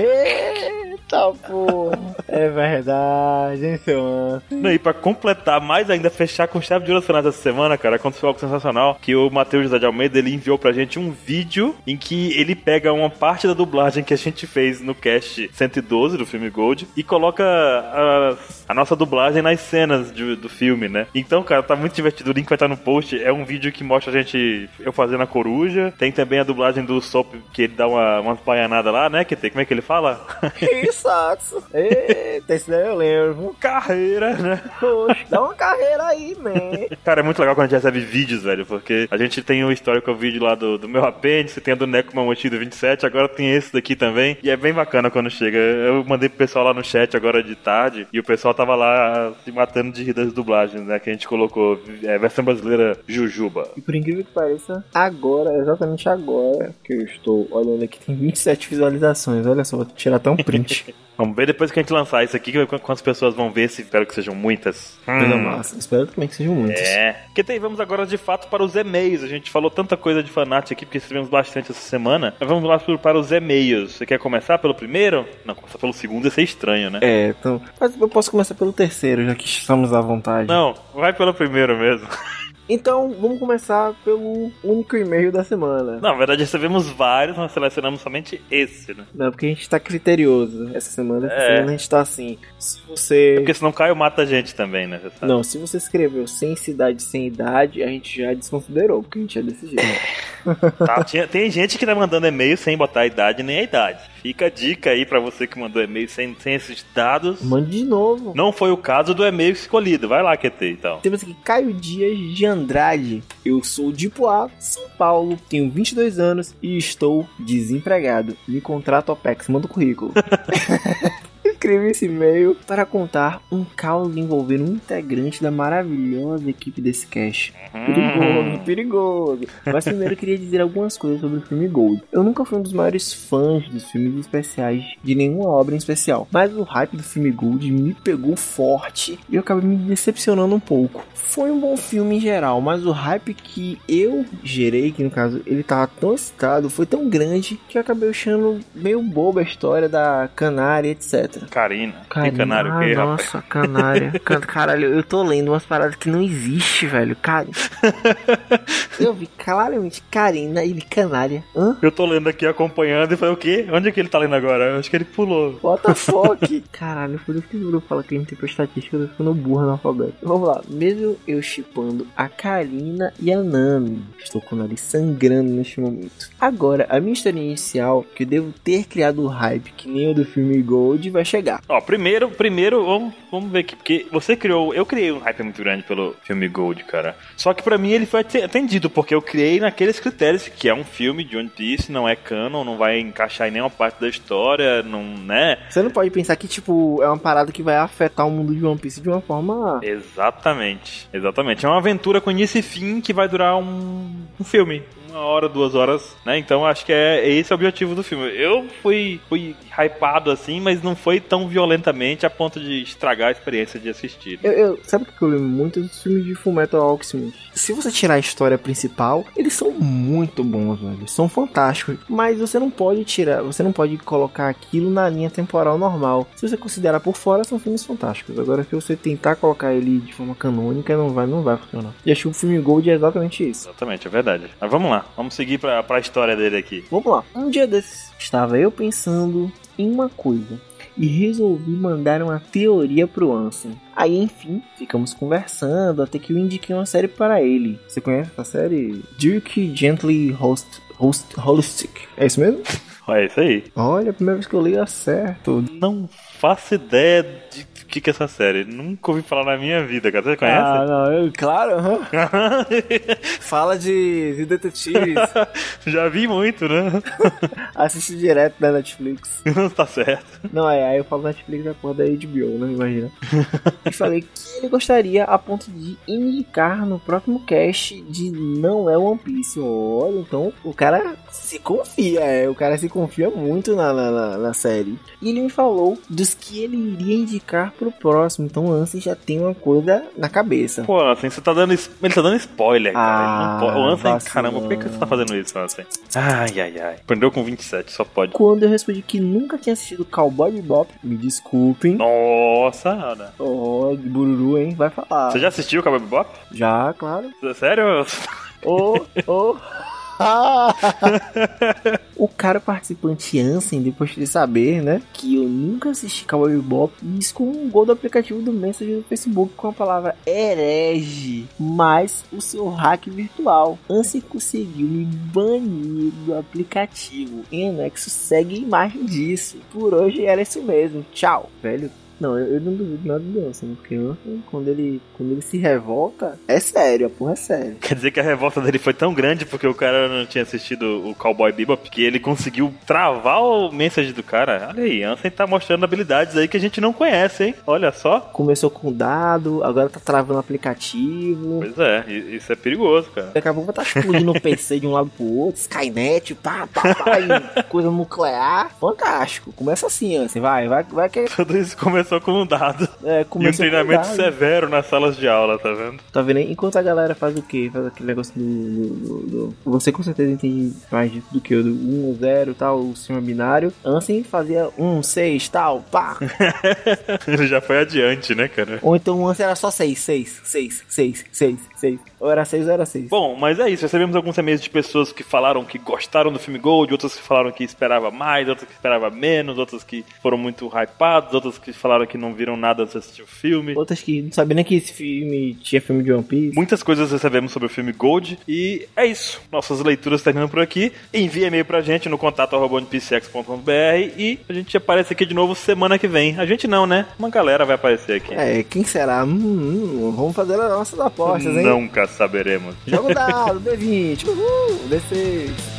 Eita, pô. É verdade, hein, seu? Não, e pra completar mais ainda, fechar com chave de ouro dessa semana, cara, aconteceu algo sensacional, que o Matheus José de Almeida, ele enviou pra gente um vídeo em que ele pega uma parte da dublagem que a gente fez no cast 112 do filme Gold e coloca a, a nossa dublagem nas cenas de- do filme, né? Então, cara, tá muito divertido, o link vai estar no post, é um vídeo que mostra a gente, eu fazendo a coruja, tem também a dublagem do Sop, que ele dá uma, umas baianadas lá, né, que tem, como é que ele fala? Que saxo. Eita, esse daí eu lembro. Carreira, né? Poxa, dá uma carreira aí, man. Cara, é muito legal quando a gente recebe vídeos, velho, porque a gente tem o histórico vídeo lá do, do meu apêndice, tem a do Neco Mamochi do 27, agora tem esse daqui também, e é bem bacana quando chega. Eu mandei pro pessoal lá no chat agora de tarde, e o pessoal tava lá se matando de rir das dublagens, né, que a gente colocou, é, versão brasileira Jujuba. E por incrível que pareça, agora, exatamente agora, que eu estou olhando aqui, tem 27 visualizações. Olha só, vou tirar até um print. Vamos ver depois que a gente lançar isso aqui, qu- quantas pessoas vão ver, se espero que sejam muitas. Hum. massa. Espero também que sejam muitos. É. Que tem, vamos agora de fato para os e-mails. A gente falou tanta coisa de fanart aqui porque recebemos bastante essa semana. Mas vamos lá para os e-mails. Você quer começar pelo primeiro? Não, começar pelo segundo ia ser estranho, né? É, então. Mas eu posso começar pelo terceiro, já que estamos à vontade. Não, vai pelo primeiro mesmo. Então, vamos começar pelo único e-mail da semana. Não, na verdade recebemos vários, mas selecionamos somente esse, né? Não, porque a gente tá criterioso essa semana. Essa É. semana a gente tá assim. Se você. Porque senão Caio mata a gente também, né? Não, se você escreveu sem cidade, sem idade, a gente já desconsiderou, porque a gente é desse jeito. Tá, tinha- tem gente que tá mandando e-mail sem botar a idade nem a idade. Fica a dica aí pra você que mandou e-mail sem, sem esses dados. Mande de novo. Não foi o caso do e-mail escolhido. Vai lá, QT, então. Temos aqui Caio Dias de Andrade. Eu sou de Poá, São Paulo, tenho 22 anos e estou desempregado. Me contrato OPEX, manda o currículo. Escrevi esse e-mail para contar um caos envolvendo um integrante da maravilhosa equipe desse cast. Perigoso, perigoso. Mas primeiro eu queria dizer algumas coisas sobre o filme Gold. Eu nunca fui um dos maiores fãs dos filmes especiais de nenhuma obra em especial, mas o hype do filme Gold me pegou forte e eu acabei me decepcionando um pouco. Foi um bom filme em geral, mas o hype que eu gerei, que no caso ele tava tão excitado, foi tão grande que eu acabei achando meio boba a história da canária, etc. Karina. Carina, Que canário o quê, rapaz? nossa, canária. Can- Caralho, eu tô lendo umas paradas que não existe, velho. Cara. eu vi claramente Karina e canária. Hã? Eu tô lendo aqui, acompanhando, e falei, o quê? Onde é que ele tá lendo agora? Eu acho que ele pulou. What the fuck? Caralho, por isso que o grupo fala que gente tem estatística, eu tô ficando burro no alfabeto. Vamos lá. Mesmo eu chipando a Karina e a Nami, estou com o nariz sangrando neste momento. Agora, a minha história inicial, que eu devo ter criado o hype que nem o do filme Gold, vai chegar. Ó, primeiro, primeiro, vamos, vamos ver aqui, porque você criou, eu criei um hype muito grande pelo filme Gold, cara. Só que pra mim ele foi ate- atendido, porque eu criei naqueles critérios que é um filme de One Piece, não é canon, não vai encaixar em nenhuma parte da história, não, né? Você não pode pensar que, tipo, é uma parada que vai afetar o mundo de One Piece de uma forma. Exatamente, exatamente. É uma aventura com início e fim que vai durar um, um filme. Uma hora, duas horas, né? Então acho que é, é esse o objetivo do filme. Eu fui, fui hypado assim, mas não foi tão violentamente a ponto de estragar a experiência de assistir. Eu, eu- sabe o que eu lembro muito dos filmes de Fullmetal Alchemist? Se você tirar a história principal, eles são muito bons, velho. São fantásticos. Mas você não pode tirar, você não pode colocar aquilo na linha temporal normal. Se você considerar por fora, são filmes fantásticos. Agora, se você tentar colocar ele de forma canônica, não vai, não vai funcionar. E acho que o filme Gold é exatamente isso. Exatamente, é verdade. Mas vamos lá, vamos seguir pra, pra história dele aqui. Vamos lá. Um dia desses, estava eu pensando em uma coisa e resolvi mandar uma teoria pro Ansem. Aí, enfim, ficamos conversando até que eu indiquei uma série para ele. Você conhece essa série? Duke Gently Host, Host Holistic. É isso mesmo? É isso aí. Olha, a primeira vez que eu li acerto. Não faço ideia de que, que é essa série. Nunca ouvi falar na minha vida, cara. Você conhece? Ah, não, eu, claro. Fala de, de detetives. Já vi muito, né? Assiste direto da Netflix. tá certo. Não, é, aí eu falo Netflix da porra da HBO, né? Imagina. e falei que ele gostaria a ponto de indicar no próximo cast de Não é One Piece. Olha, então o cara se confia, é, o cara se confia muito na, na, na- na série. E ele me falou dos que ele iria indicar pro próximo, então antes já tem uma coisa na cabeça. Pô, assim, você tá dando. Ele tá dando spoiler, cara. Ele não Ah, pode- O Ansem, vacilão. caramba, por que, que você tá fazendo isso, Ansem? Ai, ai, ai. Aprendeu com 27, só pode. Quando eu respondi que nunca tinha assistido Cowboy Bebop, me desculpem. Nossa, Ana. De Bururu, hein? Vai falar. Você já assistiu o Cowboy Bebop? Já, claro. Sério? Ô, ô. o cara participante Ansem, depois de saber, né, que eu nunca assisti Cowboy Bebop, gol do aplicativo do Messenger do Facebook com a palavra herege, mais o seu hack virtual. Ansem conseguiu me banir do aplicativo. Em anexo segue a imagem disso. Por hoje era isso mesmo. Tchau, velho. Não, eu, eu não duvido nada do Ansem, porque o Ansem, quando ele, quando ele se revolta, é sério, a porra é sério. Quer dizer que a revolta dele foi tão grande porque o cara não tinha assistido o Cowboy Bebop que ele conseguiu travar o message do cara. Olha aí, Ansem tá mostrando habilidades aí que a gente não conhece, hein? Olha só. Começou com dado, agora tá travando aplicativo. Pois é, isso é perigoso, cara. Daqui a pouco estar explodindo o PC de um lado pro outro, Skynet, pá, pá, pá, coisa nuclear. Fantástico. Começa assim, assim, vai, vai, vai que Tudo isso começou com um dado. é, E um começa com treinamento dado. severo nas salas de aula, tá vendo? Tá vendo? Enquanto a galera faz o quê? Faz aquele negócio do, do- do- Você com certeza entende mais disso do que eu, do 1 0 tal, o sistema binário. Ansem fazia 1, 6, tal, pá. Ele já foi adiante, né, cara? Ou então o Ansem era só 6, 6, 6, 6, 6, 6. Ou era 6 ou era 6. Bom, mas é isso. Recebemos alguns e-mails de pessoas que falaram que gostaram do filme Gold, outras que falaram que esperava mais, outras que esperava menos, outras que foram muito hypados, outras que falaram falaram que não viram nada antes de assistir o filme. Outras que não sabiam nem que esse filme tinha filme de One Piece. Muitas coisas recebemos sobre o filme Gold. E é isso. Nossas leituras terminam por aqui. Envie e-mail pra gente no contato onepcx.com.br e a gente aparece aqui de novo semana que vem. A gente não, né? Uma galera vai aparecer aqui. É, quem será? Hum, hum, vamos fazer as nossas apostas, hein? Nunca saberemos. Joga o dado, D20, uhul, D6.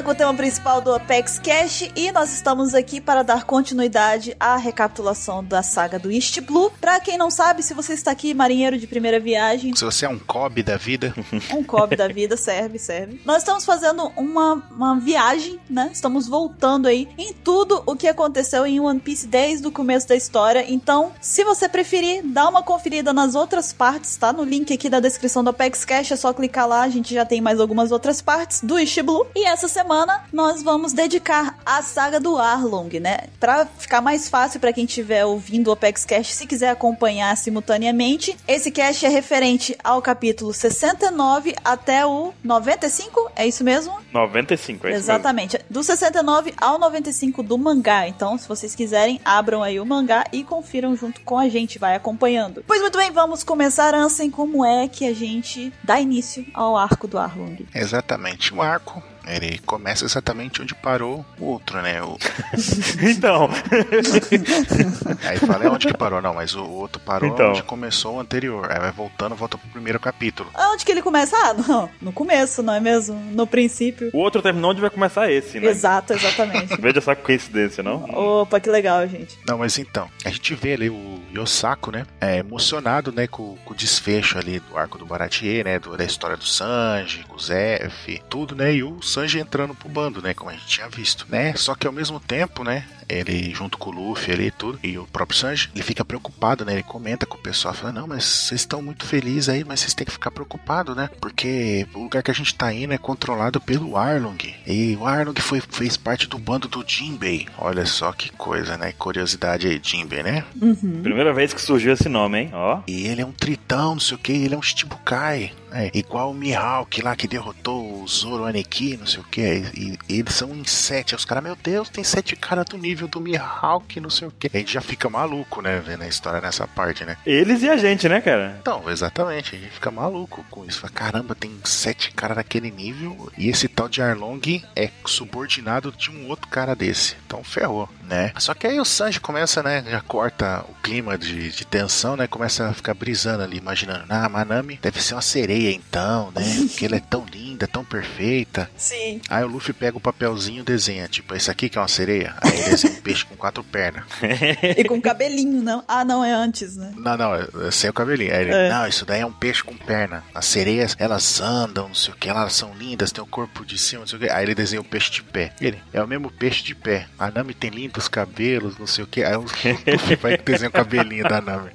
Volta com o tema principal do Apex Cash e nós estamos aqui para dar continuidade à recapitulação da saga do East Blue. Pra quem não sabe, se você está aqui, marinheiro de primeira viagem, Se você é um cob da vida, um cobre da vida, serve, serve. Nós estamos fazendo uma, uma viagem, né? Estamos voltando aí em tudo o que aconteceu em One Piece desde o começo da história. Então, se você preferir, dá uma conferida nas outras partes, tá? No link aqui da descrição do Apex Cash, é só clicar lá, a gente já tem mais algumas outras partes do East Blue. E essa semana nós vamos dedicar à saga do Arlong, né? Pra ficar mais fácil pra quem estiver ouvindo o Apex Cash, se quiser acompanhar simultaneamente, esse cash é referente ao capítulo 69 até o 95, é isso mesmo? 95, é isso Exatamente. Do 69 ao 95 do mangá. Então, se vocês quiserem, abram aí o mangá e confiram junto com a gente, vai acompanhando. Pois muito bem, vamos começar, Ansem, como é que a gente dá início ao arco do Arlong. exatamente o arco. Ele começa exatamente onde parou o outro, né? O... Então, Aí fala, é onde que parou? Não, mas o outro parou Então. onde começou o anterior. Aí vai voltando, volta pro primeiro capítulo. Onde que ele começa? Ah, não, no começo, não é mesmo? No princípio. o outro terminou onde vai começar esse, né? Exato, exatamente. Veja só que coincidência, não? Opa, que legal, gente. Não, mas então, a gente vê ali o Yosako, né? É, emocionado, né, com, com o desfecho ali do arco do Baratier, né? do- da história do Sanji, com o Zef, tudo, né? E o Sanji entrando pro bando, né? Como a gente tinha visto, né? Só que ao mesmo tempo, né? Ele junto com o Luffy ali e tudo, e o próprio Sanji, ele fica preocupado, né? Ele comenta com o pessoal, fala, não, mas vocês estão muito felizes aí, mas vocês têm que ficar preocupados, né? Porque o lugar que a gente tá indo é controlado pelo Arlong. E o Arlong foi, fez parte do bando do Jinbei. Olha só que coisa, né? Curiosidade aí, Jinbei, né? Uhum. Primeira vez que surgiu esse nome, hein? Ó. E ele é um tritão, não sei o que, ele é um Shichibukai. É, igual o Mihawk lá que derrotou o Zoro Aneki, não sei o que. E, e eles são em sete. Os caras, meu Deus, tem sete caras do nível do Mihawk, não sei o que. A gente já fica maluco, né, vendo a história nessa parte, né? Eles e a gente, né, cara? Então, exatamente, a gente fica maluco com isso. Fala, Caramba, tem sete caras daquele nível e esse tal de Arlong é subordinado de um outro cara desse. Então ferrou, né? Só que aí o Sanji começa, né? Já corta o clima de, de tensão, né? Começa a ficar brisando ali, imaginando, ah, Manami deve ser uma sereia então, né? Porque ela é tão linda, tão perfeita. Sim. Aí o Luffy pega o papelzinho e desenha, tipo, esse aqui que é uma sereia. Aí ele desenha peixe com quatro pernas. E com cabelinho, não? Ah, não, é antes, né? Não, não, é é sem o cabelinho. Aí ele, É. não, isso daí é um peixe com perna. As sereias, elas andam, não sei o que, elas são lindas, tem o corpo de cima, não sei o que. Aí ele desenha o peixe de pé. Ele, é o mesmo peixe de pé. A Nami tem lindos cabelos, não sei o que. Aí o vai desenhar o cabelinho da Nami.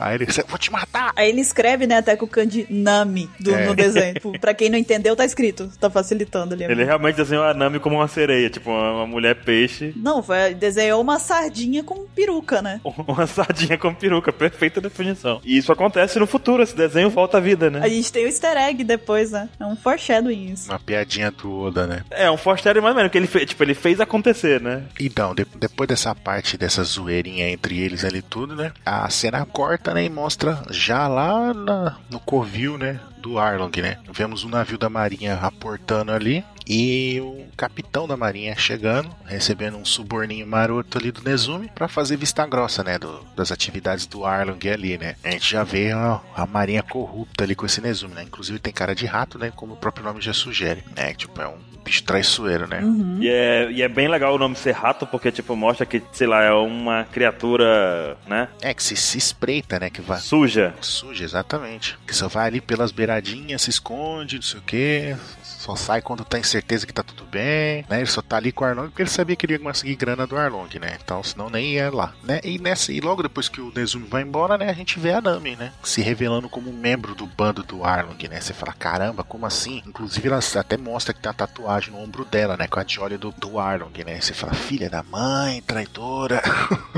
Aí ele, vou te matar! Aí ele escreve, né, até com o kanji Nami do, É. no desenho. Tipo, Pra quem não entendeu, tá escrito. Tá facilitando ali. Ele realmente desenhou a Nami como uma sereia, tipo uma, uma mulher peixe. Não, foi, desenhou uma sardinha com peruca, né? Uma sardinha com peruca, perfeita definição. E isso acontece no futuro, esse desenho volta à vida, A né? gente tem o easter egg depois, né? É um foreshadowing isso. Uma piadinha do Oda, né? É um foreshadow mais ou menos, que ele fez, tipo, ele fez acontecer, né? Então, de- depois dessa parte, dessa zoeirinha entre eles ali tudo, né? A cena corta, né? E mostra já lá na- no covil, né? Do Arlong, né? Vemos um navio da marinha aportando ali. E o capitão da marinha chegando, recebendo um suborninho maroto ali do Nezumi pra fazer vista grossa, né? do- das atividades do Arlong ali, né? A gente já vê a, a marinha corrupta ali com esse Nezumi, né? Inclusive tem cara de rato, né? Como o próprio nome já sugere, né? Tipo, é um bicho traiçoeiro, né? Uhum. E é, e é bem legal o nome ser rato, porque, tipo, mostra que, sei lá, é uma criatura, né? É, que se, se espreita, né? Que vai. Suja. Suja, exatamente. Que só vai ali pelas beiradinhas, se esconde, não sei o que. Só sai quando tá em certeza que tá tudo bem, né? Ele só tá ali com o Arlong porque ele sabia que ele ia conseguir grana do Arlong, né? Então, senão nem ia lá, né? E, nessa, e logo depois que o Nezumi vai embora, né? A gente vê a Nami, né? Se revelando como membro do bando do Arlong, né? Você fala, caramba, como assim? Inclusive, ela até mostra que tem a tatuagem no ombro dela, né? Com a joia do, do Arlong, né? Você fala, filha da mãe, traidora.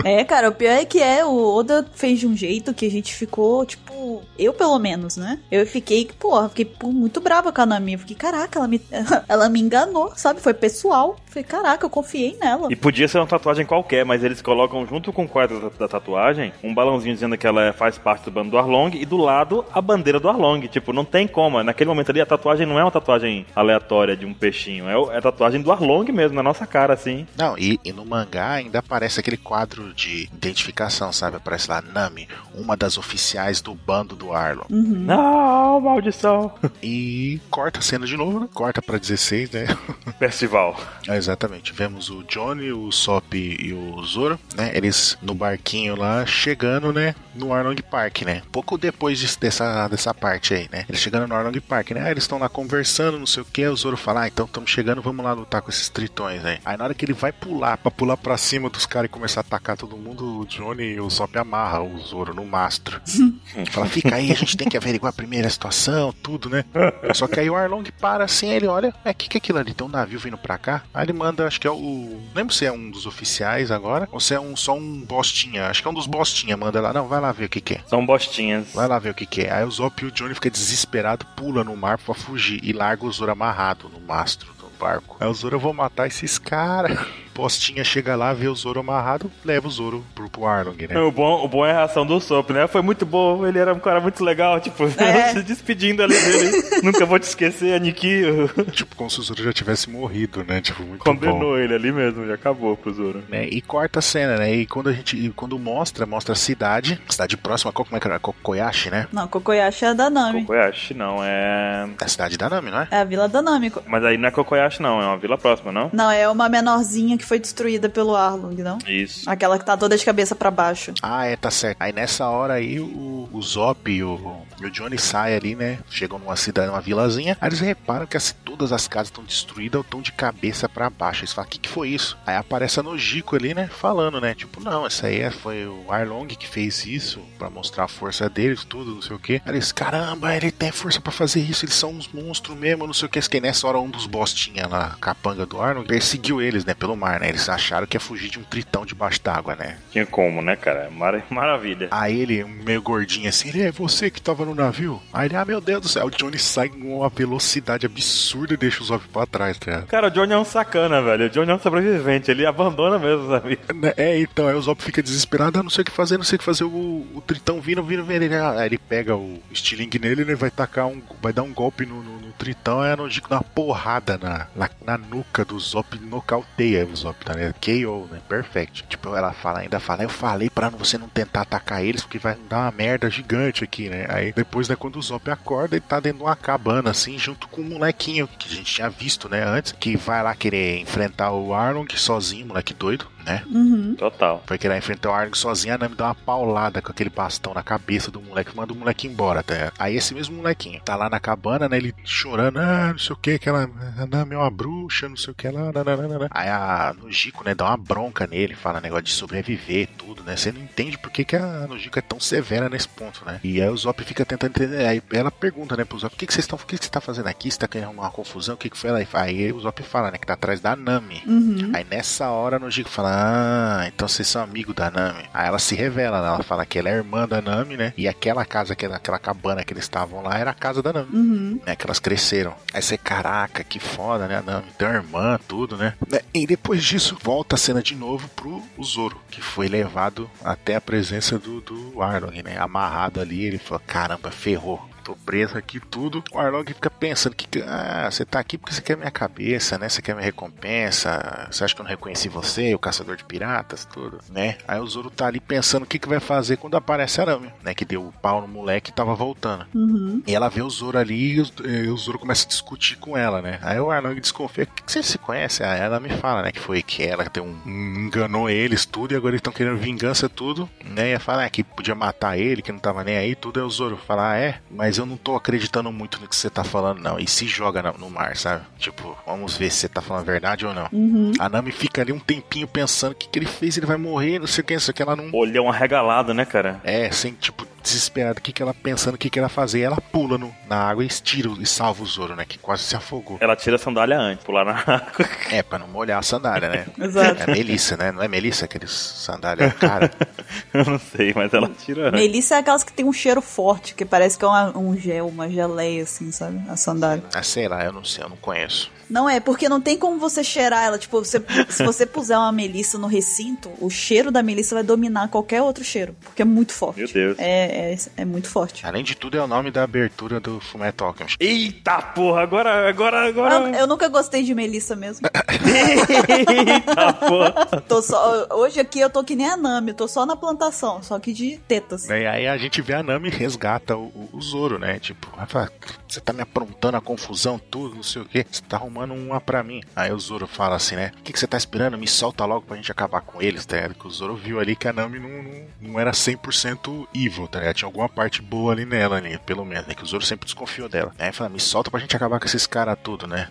É, cara, o pior é que é, o Oda fez de um jeito que a gente ficou, tipo, eu pelo menos, né? Eu fiquei, porra, fiquei muito brava com a Nami. Fiquei, caraca, ela me, ela me enganou, sabe? Foi pessoal. Falei, caraca, eu confiei nela. E podia ser uma tatuagem qualquer, mas eles colocam junto com o quadro da, tatuagem um balãozinho dizendo que ela é- faz parte do bando do Arlong e do lado a bandeira do Arlong. Tipo, não tem como. Naquele momento ali a tatuagem não é uma tatuagem aleatória de um peixinho, é, é a tatuagem do Arlong mesmo, na nossa cara, assim. Não, e, e no mangá ainda aparece aquele quadro de identificação, sabe? Aparece lá, Nami, uma das oficiais do bando do Arlong. Não, maldição. E corta a cena de novo, né? Corta pra 16, né? Festival. É, exatamente. Vemos o Johnny, o Sop e o Zoro, né? Eles no barquinho lá, chegando, né? No Arlong Park, né? Pouco depois disso- dessa, dessa parte aí, né? Eles chegando no Arlong Park, né? Aí eles estão lá conversando, não sei o que. O Zoro fala, ah, então estamos chegando, vamos lá lutar com esses tritões aí. Aí na hora que ele vai pular, pra pular pra cima dos caras e começar a atacar todo mundo, o Johnny e o Sop amarra o Zoro no mastro. Fala, fica aí, a gente tem que averiguar primeiro a situação, tudo, né? Só que aí o Arlong para assim, ele olha, é que que é aquilo ali? Tem um navio vindo pra cá? Aí ele manda, acho que é o. não Lembro se é um dos oficiais agora, ou se é um, só um bostinha. Acho que é um dos bostinha, manda lá. Não, vai lá ver o que, que é. São bostinhas. Vai lá ver o que, que é. Aí o Zop e o Johnny fica desesperado, pula no mar pra fugir e larga o Zoro amarrado no mastro do barco. Aí o Zoro, eu vou matar esses caras. Postinha chega lá, vê o Zoro amarrado, leva o Zoro pro, pro Arlong, né? O bom, o bom é a reação do Sop, né? Foi muito bom, ele era um cara muito legal, tipo, É. se despedindo ali dele. Nunca vou te esquecer, Aniki. tipo, como se o Zoro já tivesse morrido, né? Tipo, muito bom. Condenou ele ali mesmo, já acabou pro Zoro. né? E corta a cena, né? E quando a gente, e quando mostra, mostra a cidade, cidade próxima, qual- como é que era? Kokoyashi, né? Não, Kokoyashi é da Nami. Kokoyashi não, é. É a cidade da Nami, não é? É a vila da Nami. Mas aí não é Kokoyashi, não, é uma vila próxima, não? Não, é uma menorzinha que foi destruída pelo Arlong, não? Isso. Aquela que tá toda de cabeça pra baixo. Ah, é, tá certo. Aí nessa hora aí o, o Zop e o, o Johnny saem ali, né? Chegam numa cidade, numa vilazinha. Aí eles reparam que as- todas as casas estão destruídas ou estão de cabeça pra baixo. Eles falam, o que, que foi isso? Aí aparece a Nojiko ali, né? Falando, né? Tipo, não, essa aí é- foi o Arlong que fez isso pra mostrar a força deles, tudo, não sei o que. Aí eles, caramba, ele tem força pra fazer isso, eles são uns monstros mesmo, não sei o que. Que nessa hora um dos bostinha lá, capanga do Arlong, perseguiu eles, né? Pelo mar, né? Eles acharam que ia fugir de um tritão debaixo d'água, né? Tinha como, né, cara? Mara- Maravilha. Aí ele, meio gordinho assim, ele é você que tava no navio? Aí ele, ah, meu Deus do céu, o Johnny sai com uma velocidade absurda e deixa os ovos pra trás, tá ligado? Cara, o Johnny é um sacana, velho. O Johnny é um sobrevivente, ele abandona mesmo, sabe? Né, É, então, aí o Zop fica desesperado, ah, não sei o que fazer, não sei o que fazer, o, o Tritão vindo, vindo, vindo. Ele, aí ele pega o estilingue nele, ele vai tacar um, vai dar um golpe no, no, no Tritão, a Nojiko dá uma porrada na, na, na nuca do Zop, nocauteia o Tá ligado? KO, né? Perfect. Tipo, ela fala, ainda fala, eu falei pra você não tentar atacar eles, porque vai dar uma merda gigante aqui, né? Aí depois, né, quando o Zop acorda, ele tá dentro de uma cabana, assim, junto com um molequinho que a gente tinha visto, né, antes, que vai lá querer enfrentar o Arlong sozinho, moleque doido, né? Uhum. Total. Foi querer enfrentar o Arlong sozinho, a Nami dá uma paulada com aquele bastão na cabeça do moleque, manda o moleque embora, ligado? Aí esse mesmo molequinho tá lá na cabana, né? Ele chorando, ah, não sei o que, que ela, a Nami é uma bruxa, não sei o que lá, nananana. Aí a Nojiko, né, dá uma bronca nele, fala negócio de sobreviver, tudo, né? Você não entende por que, que a Nojiko é tão severa nesse ponto, né? E aí o Zop fica tentando entender, aí ela pergunta, né, pro Zop, o que, que vocês estão, o que, que você tá fazendo aqui? Você tá querendo uma confusão? O que, que foi lá? Aí o Zop fala, né, que tá atrás da Nami. Uhum. Aí nessa hora a Nojiko fala: Ah, então vocês são amigos da Nami. Aí ela se revela, né? Ela fala que ela é irmã da Nami, né? E aquela casa, aquela, aquela cabana que eles estavam lá era a casa da Nami. Uhum. Né, que elas cresceram. Aí você, caraca, que foda, né? A Nami tem uma irmã, tudo, né? Né, E depois disso, volta a cena de novo pro Zoro, que foi levado até a presença do, do Arlong, né? Amarrado ali, ele falou: caramba, ferrou. Tô preso aqui tudo. O Arlong fica pensando que ah, você tá aqui porque você quer minha cabeça, né? Você quer minha recompensa. Você acha que eu não reconheci você, o caçador de piratas, tudo, né? Aí o Zoro tá ali pensando o que, que vai fazer quando aparece a Nami, né? Que deu o pau no moleque e tava voltando. Uhum. E ela vê o Zoro ali e o, Zoro começa a discutir com ela, né? Aí o Arlong desconfia. O que, que você se conhece? Aí ela me fala, né? Que foi que ela tem um- enganou eles tudo e agora eles estão querendo vingança tudo, né? E ela fala ah, que podia matar ele, que não tava nem aí, tudo. Aí o Zoro fala, ah, é? Mas mas eu não tô acreditando muito no que você tá falando, não. E se joga no, mar, sabe? Tipo, vamos ver se você tá falando a verdade ou não. A Nami fica ali um tempinho pensando o que, que ele fez, ele vai morrer, não sei o que, não sei o que, ela não. Olhão arregalado, né, cara? É, sem, tipo, desesperada, o que, que ela pensando, o que, que ela fazer. Ela pula no, na água e tira e salva o Zoro, né? Que quase se afogou. Ela tira a sandália antes, pular na água. É, pra não molhar a sandália, né? Exato. É Melissa, né? Não é Melissa aqueles sandália cara? Eu não sei, mas ela tira antes. Melissa é aquelas que tem um cheiro forte, que parece que é uma- um gel, uma geleia, assim, sabe? A sandália. Ah, sei lá, eu não sei, eu não conheço. Não é, porque não tem como você cheirar ela. Tipo, você- se você puser uma melissa no recinto, o cheiro da melissa vai dominar qualquer outro cheiro. Porque é muito forte. Meu Deus. É, é, é muito forte. Além de tudo, é o nome da abertura do Fullmetal Alchemist. Eita porra, agora, agora, agora. Eu, eu nunca gostei de melissa mesmo. Eita porra. Tô só, hoje aqui eu tô que nem a Nami, eu tô só na plantação, só que de tetas. E aí a gente vê a Nami resgata o, o, Zoro, né? Tipo, você tá me aprontando a confusão, tudo, não sei o que. Você tá arrumando uma pra mim. Aí o Zoro fala assim, né? O que, que você tá esperando? Me solta logo pra gente acabar com eles, tá ligado? Que o Zoro viu ali que a Nami não, não, não era 100% evil, tá ligado? Tinha alguma parte boa ali nela, ali, pelo menos, né? Que o Zoro sempre desconfiou dela. Aí fala, me solta pra gente acabar com esses caras tudo, né?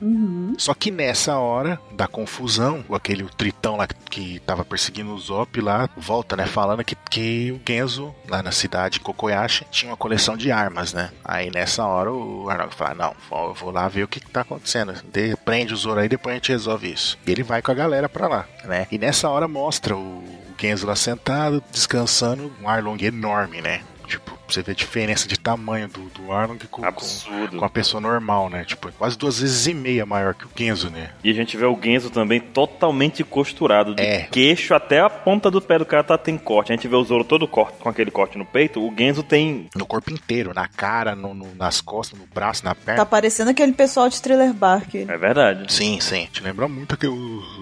Só que nessa hora da confusão, o aquele tritão lá que, tava perseguindo o Zop lá, volta, né? Falando que, que o Genzo, lá na cidade de Kokoyashi, tinha uma coleção de armas, né? Aí nessa hora o Arnaldo fala: Não, eu vou lá ver o que, que tá acontecendo. De, prende o Zoro aí, depois a gente resolve isso. E ele vai com a galera pra lá, né? E nessa hora mostra o Genzo lá sentado, descansando, um Arlong enorme, né? Tipo, você vê a diferença de tamanho do, do Arlong com, com, Absurdo. com a pessoa normal, né? Tipo, quase duas vezes e meia maior que o Genzo, né? E a gente vê o Genzo também totalmente costurado. De É. queixo até a ponta do pé do cara tá, tem corte. A gente vê o Zoro todo corte, com aquele corte no peito. O Genzo tem. No corpo inteiro, na cara, no- no- nas costas, no braço, na perna. Tá parecendo aquele pessoal de Thriller Bark. É verdade. Sim, sim. Te lembra muito aqueles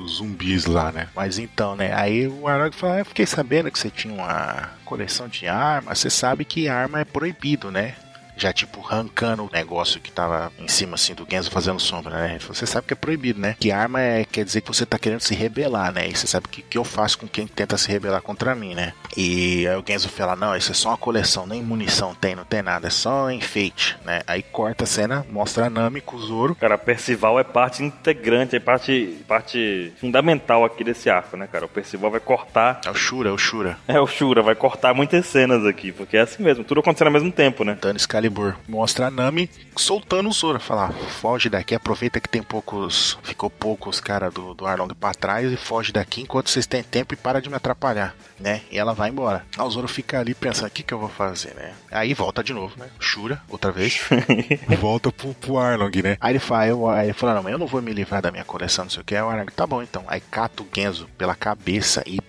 zumbis lá, né? Mas então, né? Aí o Arlong fala: "Ah, Eu fiquei sabendo que você tinha uma coleção de armas. Você sabe que arma é proibido, né? Já, tipo, arrancando o negócio que tava em cima, assim, do Genzo fazendo sombra, né? Você sabe que é proibido, né? Que arma é, quer dizer que você tá querendo se rebelar, né? E você sabe que que eu faço com quem tenta se rebelar contra mim, né? E aí o Genzo fala, não, isso é só uma coleção, nem munição tem, não tem nada, é só enfeite, né? Aí corta a cena, mostra a Nami com o Zoro, Cara, Percival é parte integrante, é parte, parte fundamental aqui desse arco, né, cara? O Percival vai cortar. É o Shura, é o Shura. É, o Shura vai cortar muitas cenas aqui, porque é assim mesmo, tudo acontecendo ao mesmo tempo, né? Dando Excalibur. Mostra a Nami soltando o Zoro. Falar, foge daqui, aproveita que tem poucos. Ficou poucos cara do, do Arlong pra trás e foge daqui enquanto vocês têm tempo e para de me atrapalhar, né? E ela vai embora. Aí o Zoro fica ali pensando, o que, que eu vou fazer, né? Aí volta de novo, né? Shura, outra vez. volta pro, pro Arlong, né? Aí ele fala, eu, aí ele fala, não, mas eu não vou me livrar da minha coleção, não sei o que. Aí o Arlong, tá bom então. Aí cata o Genzo pela cabeça e,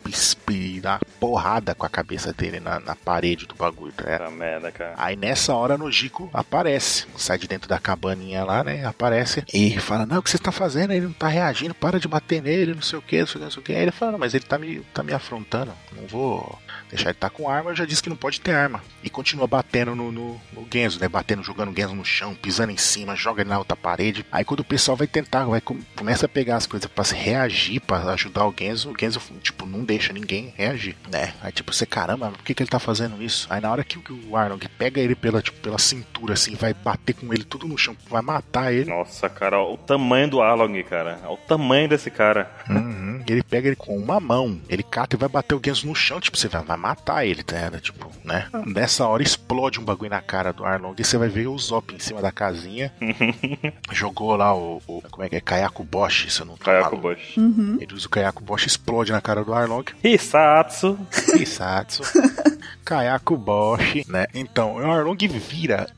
e dá porrada com a cabeça dele na, na parede do bagulho, tá? Essa merda, cara. Aí nessa hora Nojiko aparece, sai de dentro da cabaninha lá, né? Aparece e fala: Não, o que você tá fazendo? Ele não tá reagindo, para de bater nele, não sei o que, não sei o que, não sei o que. Aí ele fala: Não, mas ele tá me, tá me afrontando, não vou deixar ele tá com arma. Eu já disse que não pode ter arma. E continua batendo no, no, no Genzo, né? Batendo, jogando o Genzo no chão, pisando em cima, joga ele na outra parede. Aí quando o pessoal vai tentar, vai com- começa a pegar as coisas pra se reagir, pra ajudar o Genzo, o Genzo, tipo, não deixa ninguém reagir, né? Aí tipo, você, caramba, por que, que ele tá fazendo isso? Aí na hora que, o- que o Arnold pega ele pela, tipo, pela cintura, assim, vai bater com ele tudo no chão, vai matar ele. Nossa, cara, o tamanho do Arlong, cara. Olha o tamanho desse cara. Uhum. Ele pega ele com uma mão, ele cata e vai bater o Genzo no chão, tipo, você vai, vai matar ele, tá? Tipo, né? Nessa hora explode um bagulho na cara do Arlong e você vai ver o Zop em cima da casinha. Jogou lá o, o- Como é que é? Kayako Bosch, se eu não tô Kayako. Bosch. Ele usa o Kayako Bosch, explode na cara do Arlong. Hisatsu. Isatsu. Kayako Bosch, né? Então, o Arlong vira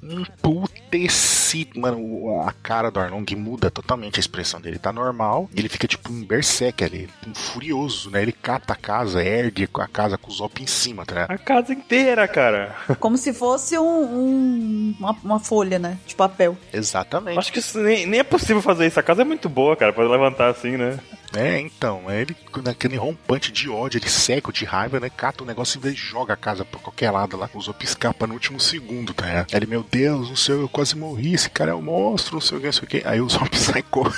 emputecido. Mano, o- a cara do Arlong muda totalmente a expressão dele. Tá normal. Ele fica tipo um berserk ali, um furioso, né? Ele cata a casa, ergue a casa com o Zop em cima, tá? ligado? A casa inteira, cara. Como se fosse um, um- uma, uma folha, né? De papel. Exatamente. Acho que isso nem, nem é possível fazer isso. A casa é muito boa, cara, pra levantar assim, né? É, então, aí ele, naquele rompante de ódio, ele cego de raiva, né? Cata o negócio e joga a casa pra qualquer lado lá. O Zop escapa no último segundo, tá? ele, meu Deus, não sei, eu quase morri, esse cara é um monstro, não sei o que, não sei o que. Aí o Zop sai correndo.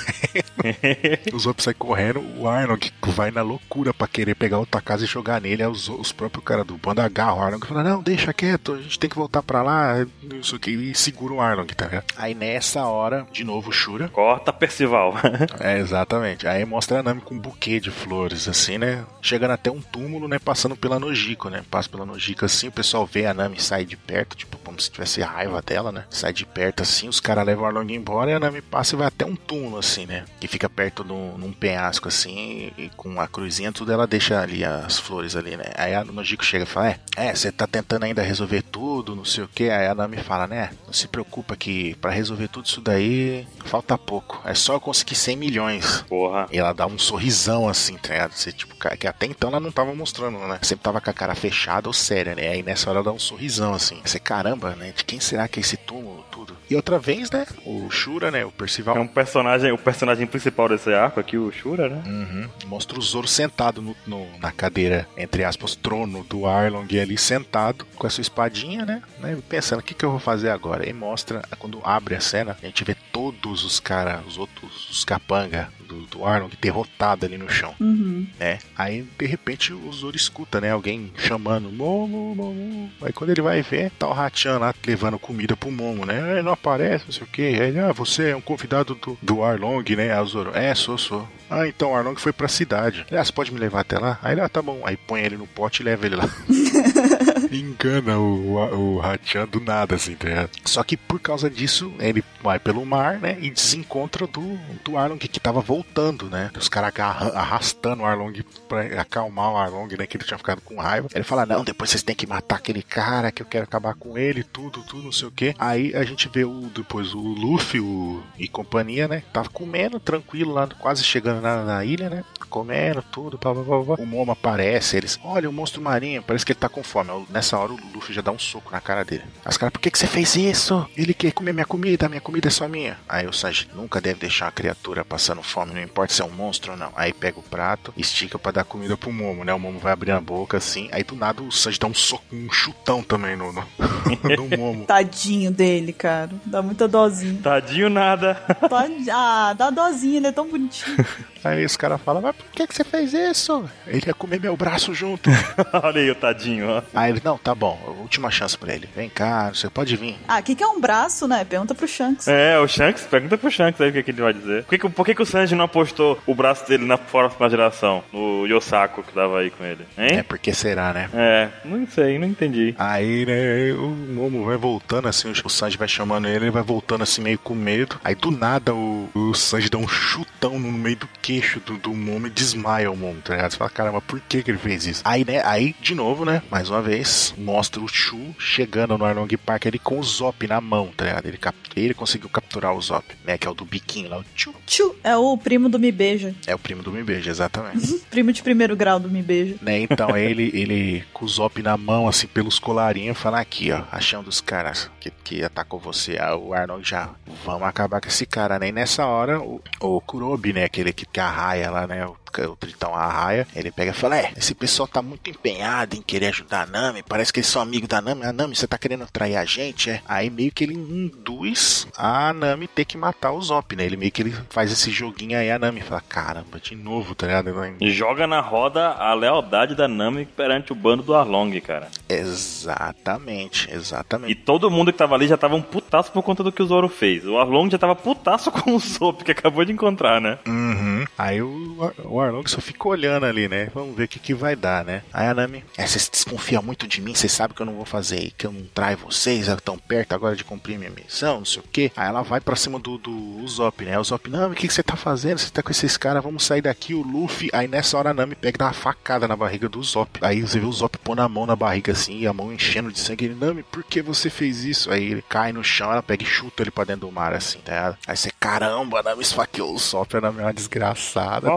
o Zop sai correndo, o Arnold vai na loucura pra querer pegar outra casa e jogar nele. Aí os, os próprios caras do bando agarram o Arnold e falam, não, deixa quieto, a gente tem que voltar pra lá, não sei o que, e segura o Arnold, tá ligado? Aí nessa hora, de novo, Shura. Corta Percival. É, exatamente. Aí mostra a Nami com um buquê de flores, assim, né? Chegando até um túmulo, né? Passando pela Nojiko, né? Passa pela Nojiko assim, o pessoal vê a Nami sair de perto, tipo, como se tivesse raiva dela, né? Sai de perto assim, os caras levam a Arlong embora e a Nami passa e vai até um túmulo, assim, né? Que fica perto de um, penhasco, assim, e com a cruzinha, tudo ela deixa ali as flores ali, né? Aí a Nojiko chega e fala: É, é, você tá tentando ainda resolver tudo, não sei o que. Aí a Nami fala, né? Não se preocupa que para resolver tudo isso daí falta pouco. É só eu conseguir 100 milhões. Porra. E ela dá um sorrisão assim, tá ligado? Você, tipo, que até então ela não tava mostrando, né? Sempre tava com a cara fechada ou séria, né? Aí nessa hora ela dá um sorrisão assim. Você, caramba, né? De quem será que é esse túmulo, tudo? E outra vez, né? O Shura, né? O Percival. É um personagem, o personagem principal desse arco aqui, o Shura, né? Uhum. Mostra o Zoro sentado no, no- na cadeira, entre aspas, trono do Arlong ali sentado com a sua espadinha, né? né? Pensando, o que, que eu vou fazer agora? E mostra, quando abre a cena, a gente vê todos os caras, os outros, os capanga do, do Arlong derrotado ali no chão, Uhum. né? Aí, de repente, o Zoro escuta, né? Alguém chamando Momo, Momo. Aí quando ele vai ver, tá o Hachan lá levando comida pro Momo, né? Ele não aparece, não sei o que. Aí ele, ah, você é um convidado do, do Arlong, né? Aí o Zoro, é, sou, sou. Ah, então o Arlong foi pra cidade. Ele, ah, você pode me levar até lá? Aí ele, ah, tá bom. Aí põe ele no pote e leva ele lá. Engana o, o Hachan do nada, assim, tá? Só que por causa disso, ele vai pelo mar, né? E desencontra do, do Arlong que tava voltando, né? Os caras arrastando o Arlong pra acalmar o Arlong, né? Que ele tinha ficado com raiva. Ele fala: Não, depois vocês têm que matar aquele cara, que eu quero acabar com ele, tudo, tudo, não sei o que. Aí a gente vê o, depois o Luffy o, e companhia, né? Tava comendo tranquilo lá, quase chegando na, na ilha, né? Comendo tudo, blá, blá, blá, blá. O Momo aparece, eles, olha o monstro marinho, parece que ele tá com fome. Nessa hora o Luffy já dá um soco na cara dele. As caras, por que, que você fez isso? Ele quer comer minha comida, minha comida é só minha. Aí o Sanji nunca deve deixar uma criatura passando fome, não importa se é um monstro ou não. Aí pega o prato, estica pra dar comida pro Momo, né? O Momo vai abrir a boca assim. Aí do nada o Sanji dá um soco, um chutão também no, no, no Momo. Tadinho dele, cara. Dá muita dozinha. Tadinho nada. Tad- Ah, dá dozinha, ele é tão bonitinho. Aí os caras falam, mas por que, que você fez isso? Ele ia comer meu braço junto. Olha aí o tadinho, ó. Aí ele, não, tá bom, última chance pra ele. Vem cá, você pode vir. Ah, o que, que é um braço, né? Pergunta pro Shanks. É, o Shanks, pergunta pro Shanks aí o que, que ele vai dizer. Por que, que- por que, que o Sanji não apostou o braço dele na próxima geração? No Yosako que tava aí com ele, É hein? porque será, né? É, não sei, não entendi. Aí, né, o Momo vai voltando assim, o Sanji vai chamando ele, ele vai voltando assim meio com medo. Aí do nada o, o Sanji dá um chutão no meio do queixo do, do Momo e desmaia o Momo, tá ligado? Você fala, caramba, por que que ele fez isso? Aí, né, aí de novo, né, mais uma vez, mostra o Shu chegando no Arlong Park ali com o Zop na mão, tá ligado? Ele, cap- ele conseguiu capturar o Zop, né, que é o do biquinho lá, o Chu. Tchu, é o primo do Me Beija. É o primo do Mibeja, exatamente. Primo de primeiro grau do Me Beija. né? Então ele, ele com o Zop na mão, assim, pelos colarinhos, fala aqui, ó, achando dos caras que, que atacou você. Aí o Arnold já, vamos acabar com esse cara, né? E nessa hora, o, o Kurobi, né? Aquele que, que arraia lá, né? O, o Tritão arraia, ele pega e fala: É, esse pessoal tá muito empenhado em querer ajudar a Nami. Parece que eles são amigos da Nami. A Nami, você tá querendo atrair a gente, é? Aí meio que ele induz a Nami ter que matar o Zop, né? Ele meio que ele faz esse joguinho aí, a Nami fala: Caramba, de novo, tá ligado? Joga na roda a lealdade da Nami perante o bando do Arlong, cara. Exatamente, E exatamente. todo mundo que tava ali já tava um putaço por conta do que o Zoro fez. O Arlong já tava putaço com o Zop que acabou de encontrar, né? Uhum. Aí o, o Arlong só fica olhando ali, né? Vamos ver o que, que vai dar, né? Aí a Nami, é, vocês desconfiam muito de mim, vocês sabem que eu não vou fazer, que eu não traio vocês, estão perto agora de cumprir minha missão, não sei o quê. Aí ela vai pra cima do, do Usopp, né? O Usopp, não, o que, que você tá fazendo? Você tá com esses caras, vamos sair daqui, o Luffy. Aí nessa hora a Nami pega e dá uma facada na barriga do Usopp. Aí você vê o Usopp pôr a mão na barriga assim, e a mão enchendo de sangue. Ele, Nami, por que você fez isso? Aí ele cai no chão, ela pega e chuta ele pra dentro do mar, assim, tá? Aí você, caramba, a Nami esfaqueou o Usopp, a Nami é uma engraçada.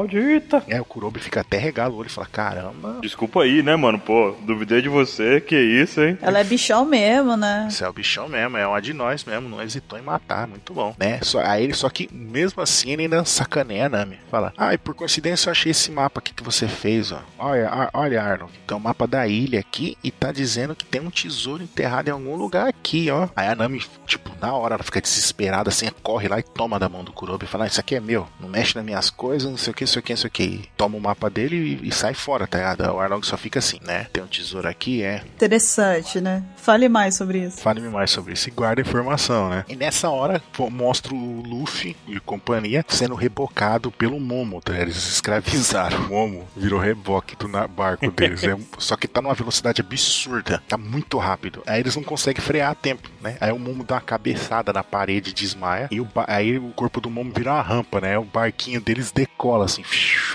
Maldita! É, o Kurobi fica até regalo o olho e fala: caramba, Desculpa aí, né, mano? Pô, duvidei de você, que isso, hein? Ela é bichão mesmo, né? Isso é o bichão mesmo, é uma de nós mesmo, não hesitou em matar, muito bom, né? Só, aí ele, só que mesmo assim ele ainda sacaneia a Nami. Fala, ah, e por coincidência eu achei esse mapa aqui que você fez, ó. Olha, Ar- olha, Arnold, tem um mapa da ilha aqui e tá dizendo que tem um tesouro enterrado em algum lugar aqui, ó. Aí a Nami, tipo, na hora ela fica desesperada, assim, corre lá e toma da mão do Kurobi e fala, ah, isso aqui é meu, não mexe nas minhas coisas, não sei o que, não sei o que, não sei o que. Toma o mapa dele e, e sai fora, tá ligado? O Arnold só fica assim, né? Tem um tesouro aqui, é, Interessante, né? Fale mais sobre isso. Fale-me mais sobre isso e guarda a informação, né? E nessa hora mostra o Luffy e companhia sendo rebocado pelo Momo, tá? Eles escravizaram o Momo, virou reboque do barco deles. É- só que tá numa velocidade absurda, tá muito rápido. Aí eles não conseguem frear a tempo, né? Aí o Momo dá uma cabeçada na parede e desmaia. E o aí o corpo do Momo vira uma rampa, né? O barquinho deles decola assim,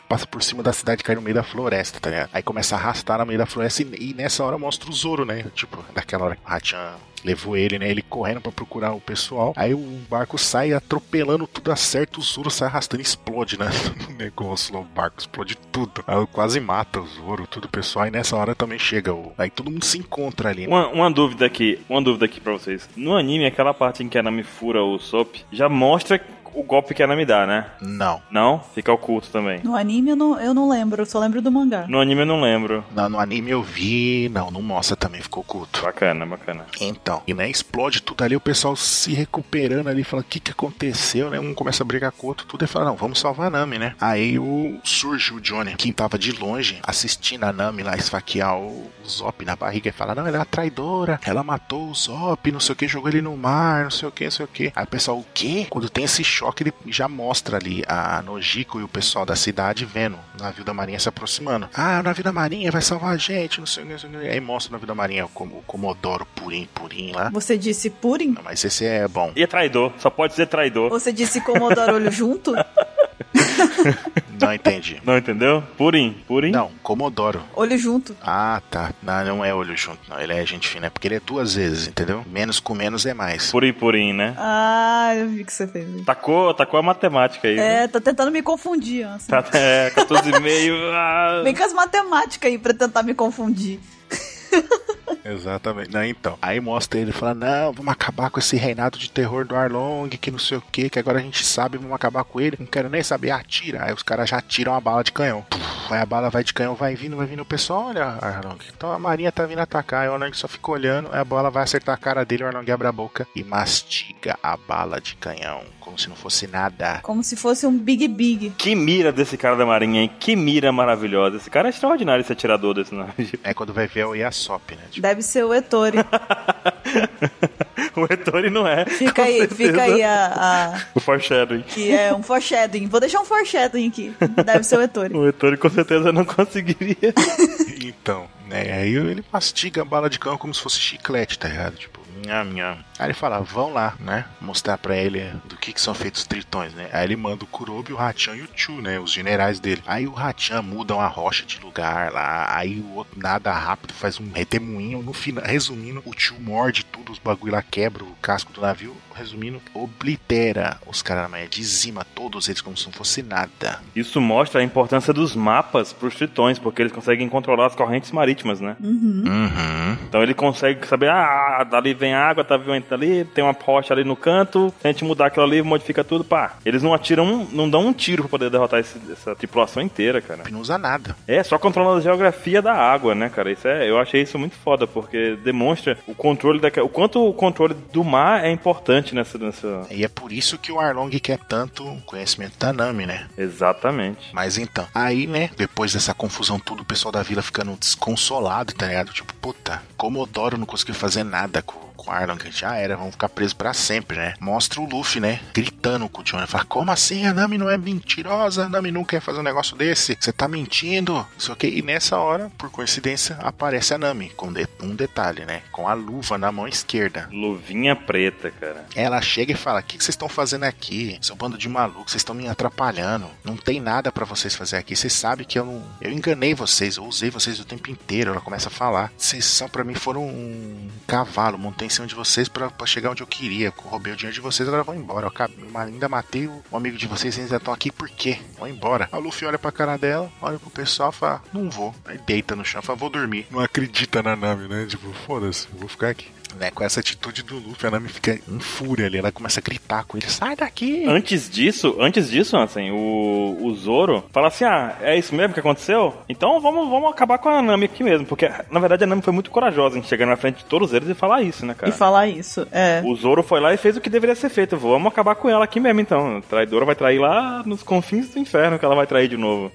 passa por cima da cidade e cai no meio da floresta, tá ligado? Aí começa a arrastar no meio da floresta e, e nessa hora mostra o Zoro, né? Tipo, daquela hora que o Hachan levou ele, né? Ele correndo pra procurar o pessoal. Aí o barco sai atropelando tudo acerta, o Zoro sai arrastando e explode, né? No negócio lá, o barco explode tudo. Aí quase mata o Zoro, tudo o pessoal. E nessa hora também chega o. Aí todo mundo se encontra ali. né? Uma, uma dúvida aqui, uma dúvida aqui pra vocês. No anime, aquela parte em que a Nami fura o Sop, já mostra o golpe que a Nami dá, né? Não. Não? Fica oculto também. No anime eu não, eu não lembro, eu só lembro do mangá. No anime eu não lembro. No, no anime eu vi. Não, não mostra também, ficou oculto. Bacana, bacana. Então, e né, explode tudo ali, o pessoal se recuperando ali, fala, o que que aconteceu, né? Um começa a brigar com o outro, tudo, e fala, não, vamos salvar a Nami, né? Aí o, surge o Johnny, que tava de longe, assistindo a Nami lá esfaquear o, o Zop na barriga, e fala, não, ela é uma traidora, ela matou o Zop, não sei o que, jogou ele no mar, não sei o que, não sei o que. Aí o pessoal, o quê? Quando tem esse choque, ele já mostra ali a Nojiko e o pessoal da cidade vendo o navio da marinha se aproximando. Ah, o navio da marinha vai salvar a gente, não sei que, não sei o que. Aí mostra o navio da marinha, o, Com- o Comodoro Purim Purim lá. Você disse Purim? Não, mas esse é bom. E é traidor, só pode ser traidor. Você disse Comodoro Olho junto? Não entendi. Não entendeu? Purim, Purim. Não, Comodoro. Olho junto. Ah, tá. Não, não é olho junto, não. Ele é gente fina. É porque ele é duas vezes, entendeu? Menos com menos é mais. Purim, Purim, né? Ah, eu vi que você fez. Tacou, tacou a matemática aí. né? É, tá tentando me confundir, ó, assim. Tá, é, 14,5. Ah, Vem com as matemáticas aí pra tentar me confundir. Exatamente. Não, então. Aí mostra ele falando: Não, vamos acabar com esse reinado de terror do Arlong, que não sei o que, que agora a gente sabe, vamos acabar com ele. Não quero nem saber, atira. Aí os caras já tiram a bala de canhão. Aí a bala vai de canhão, vai vindo, vai vindo. O pessoal, olha, Arlong. Então a marinha tá vindo atacar. Aí o Arlong só fica olhando. Aí a bala vai acertar a cara dele. O Arlong abre a boca e mastiga a bala de canhão. Como se não fosse nada. Como se fosse um Big Big. que mira desse cara da marinha, hein? Que mira maravilhosa. Esse cara é extraordinário, esse atirador desse navio. É quando vai ver é o Yasop, né? Tipo, Deve ser o Ettore. o Ettore não é. Fica aí, certeza. fica aí a, a- O foreshadowing. Que é um foreshadowing. Vou deixar um foreshadowing aqui. Deve ser o Ettore. O Ettore com certeza não conseguiria. Então, né? Aí ele mastiga a bala de cão como se fosse chiclete, tá ligado? Tipo, nham, nham. Aí ele fala, vão lá, né? Mostrar pra ele do que, que são feitos os tritões, né? Aí ele manda o Kurobi, o Hachan e o Chu, né? Os generais dele. Aí o Hachan muda uma rocha de lugar lá. Aí o outro nada rápido, faz um redemoinho. No final, resumindo, o Chu morde tudo, os bagulho lá quebra o casco do navio. Resumindo, oblitera os manhã, dizima todos eles como se não fosse nada. Isso mostra a importância dos mapas pros tritões, porque eles conseguem controlar as correntes marítimas, né? Uhum. Então ele consegue saber, ah, dali vem água, tá vendo ali, tem uma rocha ali no canto, se a gente mudar aquilo ali, modifica tudo, pá. Eles não atiram, não dão um tiro pra poder derrotar esse- essa tripulação inteira, cara. Não usa nada. É, só controlando a geografia da água, né, cara? Isso é, eu achei isso muito foda, porque demonstra o controle da, o quanto o controle do mar é importante nessa, nessa... E é por isso que o Arlong quer tanto conhecimento da Nami, né? Exatamente. Mas então, aí, né, depois dessa confusão tudo, o pessoal da vila ficando desconsolado, tá ligado? Tipo, puta, Comodoro não conseguiu fazer nada com, com o Arlong, que já era, vamos ficar presos pra sempre, né? Mostra o Luffy, né, gritando com o Johnny, fala, como assim? A Nami não é mentirosa, a Nami nunca quer fazer um negócio desse, você tá mentindo, não o que. E nessa hora, por coincidência, aparece a Nami, com de- um detalhe, né, com a luva na mão esquerda. Luvinha preta, cara. Ela chega e fala: O que vocês estão fazendo aqui? Seu bando de malucos, vocês estão me atrapalhando. Não tem nada pra vocês fazer aqui. Vocês sabem que eu não. Eu enganei vocês, eu usei vocês o tempo inteiro. Ela começa a falar. Vocês são pra mim foram um cavalo, montei cima de vocês pra chegar onde eu queria. Roubei o dinheiro de vocês, agora vão embora. Eu acabei, ainda matei o, amigo de vocês ainda estão aqui por quê? Vão embora. A Luffy olha pra cara dela, olha pro pessoal fala, não vou. Aí deita no chão, fala, vou dormir. Não acredita na Nami, né? Tipo, foda-se, vou ficar aqui. Né, com essa atitude do Luffy, a Nami fica em fúria ali. Ela começa a gritar com ele: sai daqui! Antes disso, antes disso, assim, o, o Zoro fala assim: ah, é isso mesmo que aconteceu? Então vamos, vamos acabar com a Nami aqui mesmo. Porque, na verdade, a Nami foi muito corajosa em chegar na frente de todos eles e falar isso, né, cara? E falar isso, é. O Zoro foi lá e fez o que deveria ser feito. Vamos acabar com ela aqui mesmo, então. A traidora vai trair lá nos confins do inferno que ela vai trair de novo.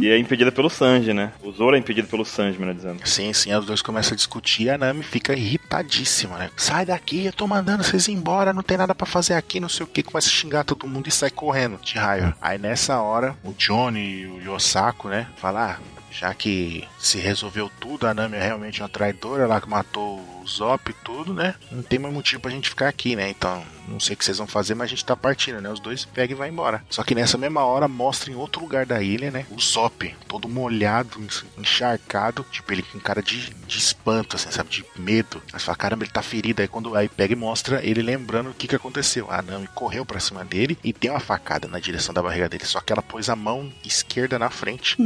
E é impedida pelo Sanji, né? O Zoro é impedido pelo Sanji, melhor dizendo. Sim, sim, os dois começam a discutir e a Nami fica irritadíssima, né? Sai daqui, eu tô mandando vocês embora, não tem nada pra fazer aqui, não sei o que, começa a xingar todo mundo e sai correndo de raiva. Aí nessa hora, o Johnny e o Yosako, né, falar, ah, já que se resolveu tudo, a Nami é realmente uma traidora, ela que matou Zop e tudo, né? Não tem mais motivo pra gente ficar aqui, né? Então, não sei o que vocês vão fazer, mas a gente tá partindo, né? Os dois pegam e vai embora. Só que nessa mesma hora mostra em outro lugar da ilha, né? O Zop, todo molhado, encharcado, tipo ele com cara de, de espanto, assim, sabe? De medo. Mas fala, caramba, ele tá ferido. Aí quando aí pega e mostra ele lembrando o que que aconteceu. A Nami correu pra cima dele e deu uma facada na direção da barriga dele. Só que ela pôs a mão esquerda na frente.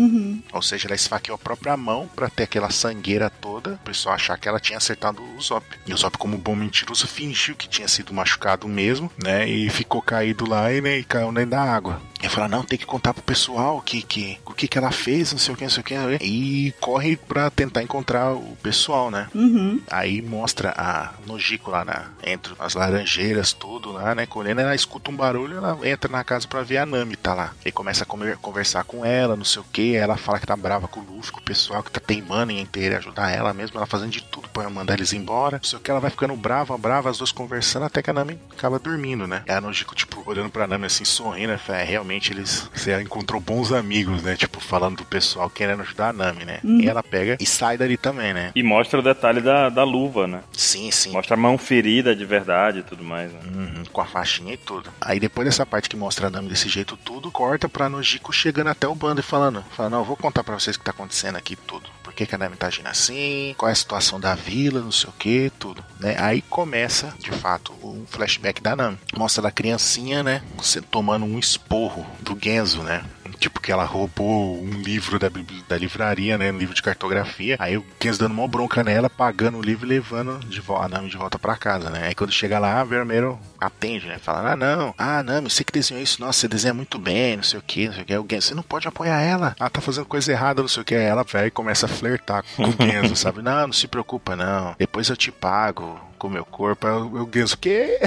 Ou seja, ela esfaqueou a própria mão pra ter aquela sangueira toda. O pessoal achar que ela tinha acertado o Zop. E o Zop, como bom mentiroso, fingiu que tinha sido machucado mesmo, né? E ficou caído lá e, né, e caiu dentro da água. E fala, não, tem que contar pro pessoal que, que, o que, que ela fez, não sei o que, não sei o que. E corre pra tentar encontrar o pessoal, né? Uhum. Aí mostra a Nojiko lá na, entre as laranjeiras, tudo lá, né? Colhendo, ela escuta um barulho, ela entra na casa pra ver a Nami, tá lá. E começa a comer- conversar com ela, não sei o que. Ela fala que tá brava com o Luffy, com o pessoal que tá teimando em ter ajudar ela mesmo, ela fazendo de tudo pra mandar eles embora. Não sei o que, ela vai ficando brava, brava, as duas conversando, até que a Nami acaba dormindo, né? E a Nojiko, tipo, olhando pra Nami assim, sorrindo, né? Fala, é, realmente eles. Você encontrou bons amigos, né? Tipo, falando do pessoal querendo ajudar a Nami, né? E ela pega e sai dali também, né? E mostra o detalhe da, da luva, né? Sim, sim. Mostra a mão ferida de verdade e tudo mais, né? Uhum, com a faixinha e tudo. Aí depois dessa parte que mostra a Nami desse jeito tudo, corta pra Nojiko chegando até o bando e falando, falando, não, eu vou contar pra vocês o que tá acontecendo aqui tudo. Por que, que a Nami tá agindo assim, qual é a situação da vila, não sei o que, tudo. Né? Aí começa, de fato, um flashback da Nami. Mostra a criancinha, né, tomando um esporro do Genzo, né? Tipo que ela roubou um livro da, da livraria, né? Um livro de cartografia. Aí o Genzo dando uma bronca nela, pagando o livro e levando de vo- a Nami de volta pra casa, né? Aí quando chega lá, a Vermelho atende, né? Fala, ah, não. Ah, Nami, você que desenhou isso. Nossa, você desenha muito bem, não sei o que, não sei o que. O Genzo, você não pode apoiar ela. Ela tá fazendo coisa errada, não sei o que. Aí ela e começa a flertar com o Genzo, sabe? Não, não se preocupa, não. Depois eu te pago com o meu corpo. Aí o o Genzo, o quê?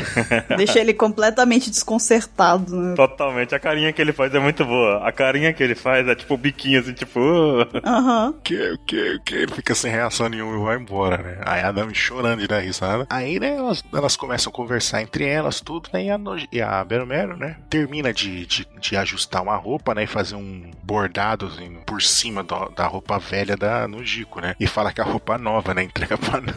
Deixa ele completamente desconcertado, né? Totalmente. A carinha que ele faz é muito boa. A carinha que ele faz é tipo o biquinho, assim, tipo... "Uh". Aham. O que, o que, o que? Ele fica sem reação nenhuma e vai embora, né? Aí a Nami chorando de dar risada. Aí, né, elas, elas começam a conversar entre elas, tudo, né? E a, Noji- e a Beromero, né? Termina de, de, de ajustar uma roupa, né? E fazer um bordado assim, por cima do- da roupa velha da Nojiko, né? E fala que a roupa nova, né? Entrega pra Nami.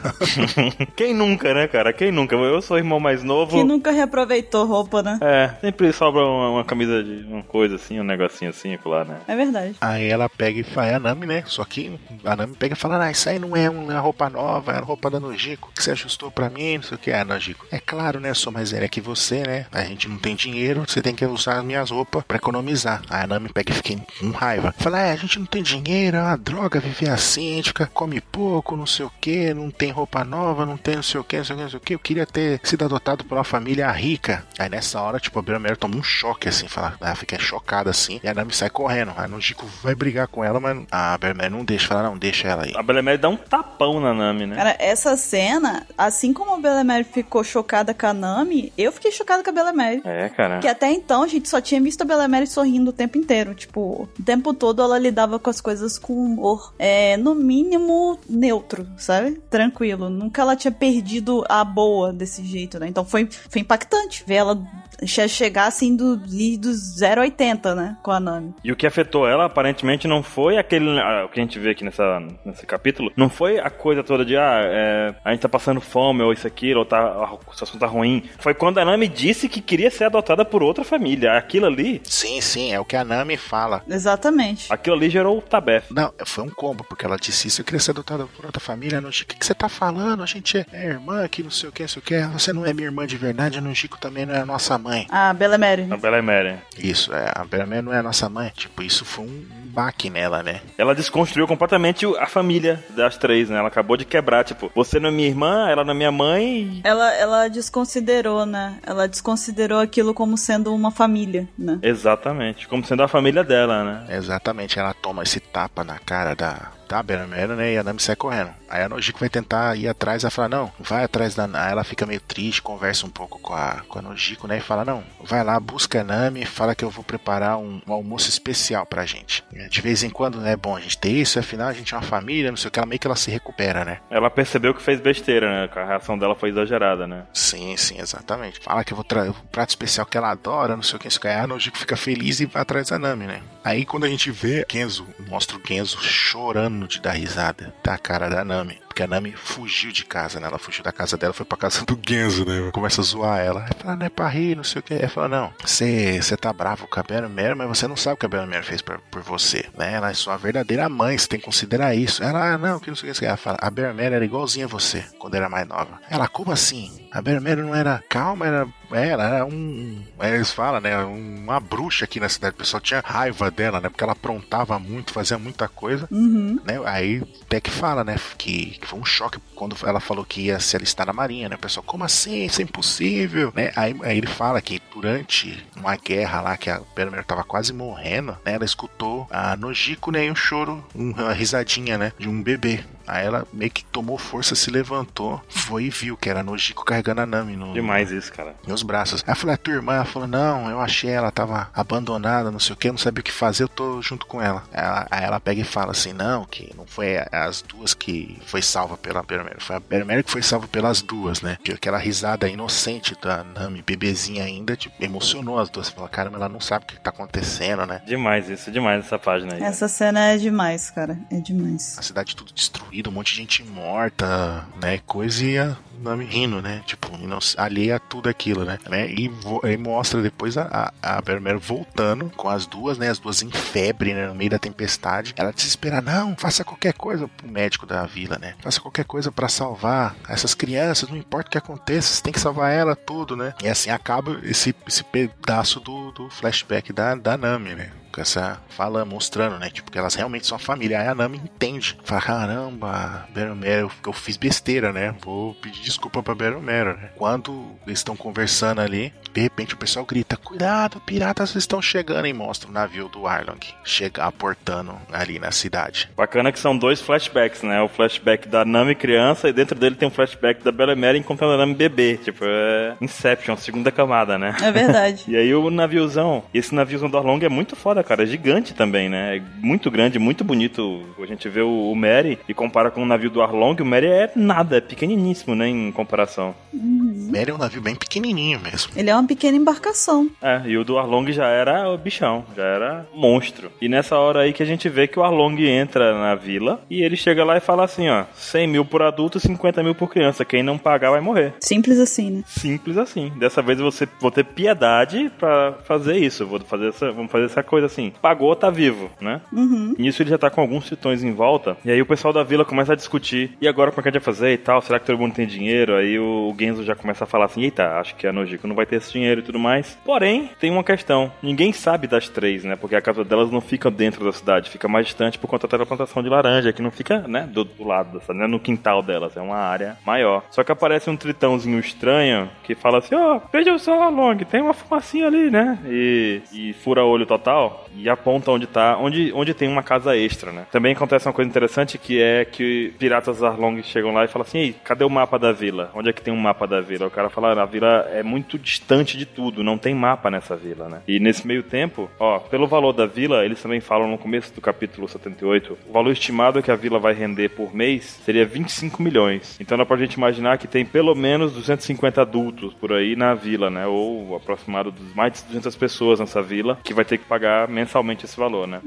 Quem nunca, né, cara? Quem nunca? Eu sou o irmão mais novo. Que nunca reaproveitou roupa, né? É, sempre sobra uma, uma camisa de uma coisa assim, um negocinho assim, lá, né? É verdade. Aí ela pega e faz a Nami, né? Só que a Nami pega e fala: Ah, isso aí não é uma roupa nova, é a roupa da Nojiko que você ajustou pra mim, não sei o que. Ah, Nojiko, é claro, né? Sou mais velha que você, né? A gente não tem dinheiro, você tem que usar as minhas roupas pra economizar. Aí a Nami pega e fica com raiva. Fala: É, a gente não tem dinheiro, é uma droga viver assim, a gente fica, come pouco, não sei o que, não tem roupa nova, não tem não sei o que, não sei o que, não sei o que. Eu queria ter sido adotado por uma família rica. Aí nessa hora, tipo, a Beira toma um choque assim, fala, ela fica chocada assim, e a Nami sai correndo. Aí o Chico vai brigar com ela, mas a Beira não deixa, fala, não, deixa ela aí. A Belemere dá um tapão na Nami, né? Cara, essa cena, assim como a Belemere ficou chocada com a Nami, eu fiquei chocada com a Belemere. É, cara. Porque até então a gente só tinha visto a Belemere sorrindo o tempo inteiro. Tipo, o tempo todo ela lidava com as coisas com humor. É, no mínimo, neutro, sabe? Tranquilo. Nunca ela tinha perdido a boa desse jeito, né? Então foi, foi impactante ver ela chegar assim do, do 0,80, né? Com a Nami. E o que afetou ela, aparentemente, não foi aquele. ah, O que a gente vê aqui nessa, nesse capítulo, não foi a coisa toda de, ah, é, a gente tá passando fome, ou isso aqui, ou tá, a situação tá ruim. Foi quando a Nami disse que queria ser adotada por outra família. Aquilo ali, Sim, sim, é o que a Nami fala. Exatamente. aquilo ali gerou o Tabef. Não, foi um combo, porque ela disse isso, eu queria ser adotada por outra família. No Chico, o que, que você tá falando? A gente é, é irmã aqui, não sei o que, não sei o que. Você não é minha irmã de verdade, a Nojiko também não é a nossa mãe. A Belemere. A Bela Mary. Isso, é, a Beramé não é a nossa mãe. Tipo, isso foi um baque nela, né? Ela desconstruiu completamente a família das três, né? Ela acabou de quebrar, tipo, você não é minha irmã, ela não é minha mãe. Ela, ela desconsiderou, né? Ela desconsiderou aquilo como sendo uma família, né? Exatamente, como sendo a família dela, né? Exatamente, ela toma esse tapa na cara da, da Beramé, né? E a Nami sai correndo. Aí a Nojiko vai tentar ir atrás, ela fala, não, vai atrás da Aí ela fica meio triste, conversa um pouco com a, com a Nojiko, né? E fala, não, vai lá, busca a Nami, fala que eu vou preparar um, um almoço especial pra gente. De vez em quando, né, é bom a gente ter isso, afinal a gente é uma família, não sei o que, ela meio que ela se recupera, né? Ela percebeu que fez besteira, né? A reação dela foi exagerada, né? Sim, sim, exatamente. Fala que eu vou trazer um prato especial que ela adora, não sei o que, isso que. Aí a Nojiko fica feliz e vai atrás da Nami, né? Aí quando a gente vê Genzo, mostra o Genzo chorando de dar risada da cara da Nami. Porque a Nami fugiu de casa, né? Ela fugiu da casa dela, foi pra casa do Genzo, né? Começa a zoar ela. Aí fala, não é pra rir, não sei o que. Aí fala, não, você tá bravo com a Beramera, mas você não sabe o que a Beramera fez por, por você, né? Ela é sua verdadeira mãe, você tem que considerar isso. Ela, ah, não, que não sei o que. Ela fala, a Beramera era igualzinha a você, quando era mais nova. Ela, como assim? A Beramera não era calma, era é, ela era um. é, Eles falam, né? Uma bruxa aqui na cidade. O pessoal tinha raiva dela, né? Porque ela aprontava muito, fazia muita coisa. Uhum. Né? Aí até que fala, né? Que, que foi um choque quando ela falou que ia se alistar na marinha, né? O pessoal, como assim? Isso é impossível, né? Aí, aí ele fala que durante uma guerra lá, que a Beramera tava quase morrendo, né? Ela escutou a Nojiko, né? E um choro, uma risadinha, né? De um bebê. Aí ela meio que tomou força, se levantou, foi e viu que era Nojiko carregando a Nami no, Demais isso, cara. meus braços. Aí eu falei, a tua irmã, ela falou, não, eu achei ela tava abandonada, não sei o que, não sabia o que fazer, eu tô junto com ela. Ela- Aí ela pega e fala assim, não, que não foi as duas que foi salva pela Beramera, foi a Beramera que foi salva pelas duas, né? Que aquela risada inocente da Nami, bebezinha ainda, tipo, emocionou as duas. Fala, caramba, ela não sabe o que tá acontecendo, né? Demais isso, demais essa página aí. Essa cena é demais, cara. É demais. A cidade tudo destruída, um monte de gente morta, né? Coisa e a Nami rindo, né? Tipo, alheia a tudo aquilo, né? né? E, e mostra depois a, a, a voltando com as duas, né? As duas em febre, né? No meio da tempestade. Ela desespera, não, faça qualquer coisa pro médico da vila, né? Faça qualquer coisa pra salvar essas crianças, não importa o que aconteça, você tem que salvar ela, tudo, né? E assim acaba esse, esse pedaço do, do flashback da, da Nami, né? Com essa fala mostrando, né? Tipo, que elas realmente são uma família. Aí a Nami entende. Fala, caramba, Beromero, eu, eu fiz besteira, né? Vou pedir desculpa pra Beromero, né? Quando eles estão conversando ali, de repente o pessoal grita, cuidado, piratas estão chegando e mostra o navio do Arlong chega aportando ali na cidade. Bacana que são dois flashbacks, né? O flashback da Nami criança e dentro dele tem um flashback da Mary encontrando a Nami bebê. Tipo, é Inception, segunda camada, né? É verdade. E aí o naviozão, esse naviozão do Arlong é muito foda, cara, é gigante também, né? É muito grande, muito bonito. A gente vê o, o Mary e compara com o navio do Arlong, o Mary é nada, é pequeniníssimo, né, em comparação. Mary é um navio bem pequenininho mesmo. Ele é uma pequena embarcação. É, e o do Arlong já era o bichão, já era monstro. E nessa hora aí que a gente vê que o Arlong entra na vila e ele chega lá e fala assim, ó, 100 mil por adulto, 50 mil por criança. Quem não pagar vai morrer. Simples assim, né? Simples assim. Dessa vez você vou ter piedade pra fazer isso. Vou fazer essa, vamos fazer essa coisa assim. Pagou, tá vivo, né? Uhum. Nisso ele já tá com alguns tritões em volta. E aí o pessoal da vila começa a discutir. E agora como é que a gente vai fazer e tal? Será que todo mundo tem dinheiro? Aí o Genzo já começa a falar assim: Eita, acho que a Nojiko não vai ter esse dinheiro e tudo mais. Porém, tem uma questão. Ninguém sabe das três, né? Porque a casa delas não fica dentro da cidade, fica mais distante por conta da plantação de laranja, que não fica, né, do, do lado da cidade, não é no quintal delas, é uma área maior. Só que aparece um tritãozinho estranho que fala assim: Ó, veja só, Long, tem uma fumacinha ali, né? E, e fura olho total e aponta onde tá, onde, onde tem uma casa extra, né? Também acontece uma coisa interessante que é que piratas Arlong chegam lá e falam assim: Ei, cadê o mapa da vila? Onde é que tem um mapa da vila? O cara fala, a vila é muito distante de tudo, não tem mapa nessa vila, né? E nesse meio tempo, ó, pelo valor da vila, eles também falam no começo do capítulo 78, o valor estimado que a vila vai render por mês seria 25 milhões. Então dá pra gente imaginar que tem pelo menos 250 adultos por aí na vila, né? Ou aproximado dos mais de 200 pessoas nessa vila que vai ter que pagar mensalmente esse valor, né?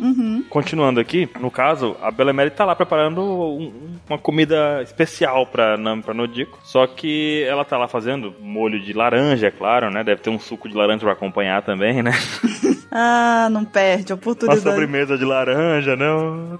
Continuando aqui, no caso, a Belemere tá lá preparando um- uma comida especial pra pra Nodiko. Só que ela tá lá fazendo molho de laranja, é claro, né? Deve ter um suco de laranja pra acompanhar também, né? Ah, não perde a Uma oportunidade. sobremesa de laranja, né?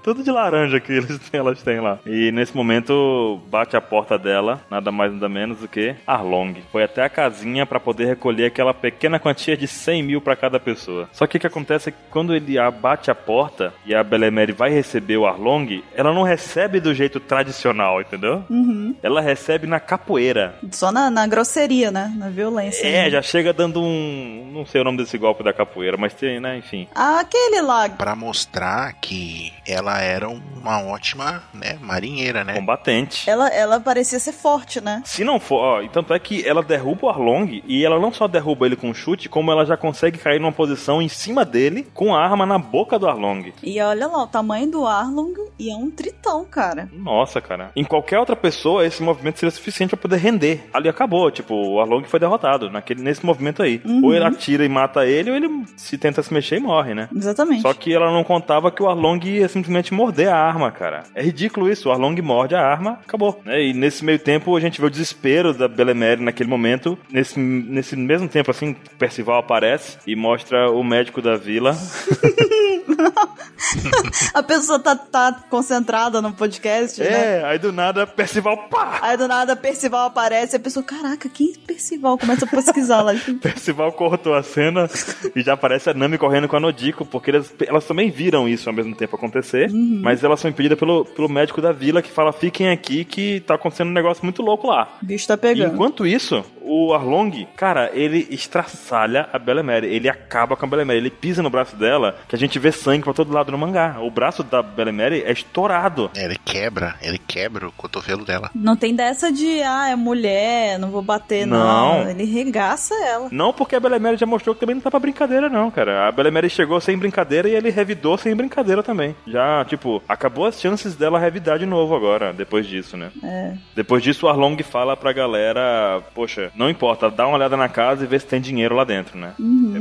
Tudo de laranja que eles têm, elas têm lá. E nesse momento bate a porta dela, nada mais nada menos do que Arlong. Foi até a casinha pra poder recolher aquela pequena quantia de 100 mil pra cada pessoa. Só que o que acontece é que quando ele a- bate a porta e a Belemere vai receber o Arlong, ela não recebe do jeito tradicional, entendeu? Uhum. Ela recebe na capoeira. Só na, na grosseria, né? Na violência. É, já chega dando um. Não sei o nome desse golpe da capoeira, mas tem, né? Enfim. Ah, aquele lá. Pra mostrar que ela era uma ótima, né, marinheira, né? Combatente. Ela, ela parecia ser forte, né? Se não for, ó, e tanto é que ela derruba o Arlong e ela não só derruba ele com um chute, como ela já consegue cair numa posição em cima dele com a arma na boca do Arlong. E olha lá, o tamanho do Arlong e é um tritão, cara. Nossa, cara. Em qualquer outra pessoa, esse movimento seria suficiente pra poder render. Ali acabou, tipo, o Arlong foi derrotado naquele, nesse movimento aí. Uhum. Ou ele atira e mata ele, ou ele se tenta se mexer e morre, né? Exatamente. Só que ela não contava que o Arlong ia simplesmente morder a arma, cara. É ridículo isso. O Arlong morde a arma, acabou. Né? E nesse meio tempo a gente vê o desespero da Belemere naquele momento. Nesse, nesse mesmo tempo, assim, Percival aparece e mostra o médico da vila. A pessoa tá, tá concentrada no podcast, né? É, aí do nada, Percival, pá! Aí do nada Percival aparece e a pessoa, caraca, quem é Percival? Começa a pesquisar lá. Percival cortou a cena e já aparece a Nami correndo com a Nodiko, porque elas, elas também viram isso ao mesmo tempo acontecer, mas elas são impedidas pelo, pelo médico da vila que fala: fiquem aqui que tá acontecendo um negócio muito louco lá. O bicho tá E pegando. enquanto isso, o Arlong, cara, ele estraçalha a Belemere. Ele acaba com a Belemere. Ele pisa no braço dela, que a gente vê sangue pra todo lado no mangá. O braço da Belemere é estourado. Ele quebra, ele quebra o cotovelo dela. Não tem dessa de, ah, é mulher, não vou bater, não. Não. Ele regaça ela. Não porque a Belemere já mostrou que também não tá pra brincadeira, não, cara. A Belemere chegou sem brincadeira e ele revidou sem brincadeira também. Já, tipo, acabou as chances dela revidar de novo agora, depois disso, né? É. Depois disso, o Arlong fala pra galera: Poxa, não importa, dá uma olhada na casa e vê se tem dinheiro lá dentro, né?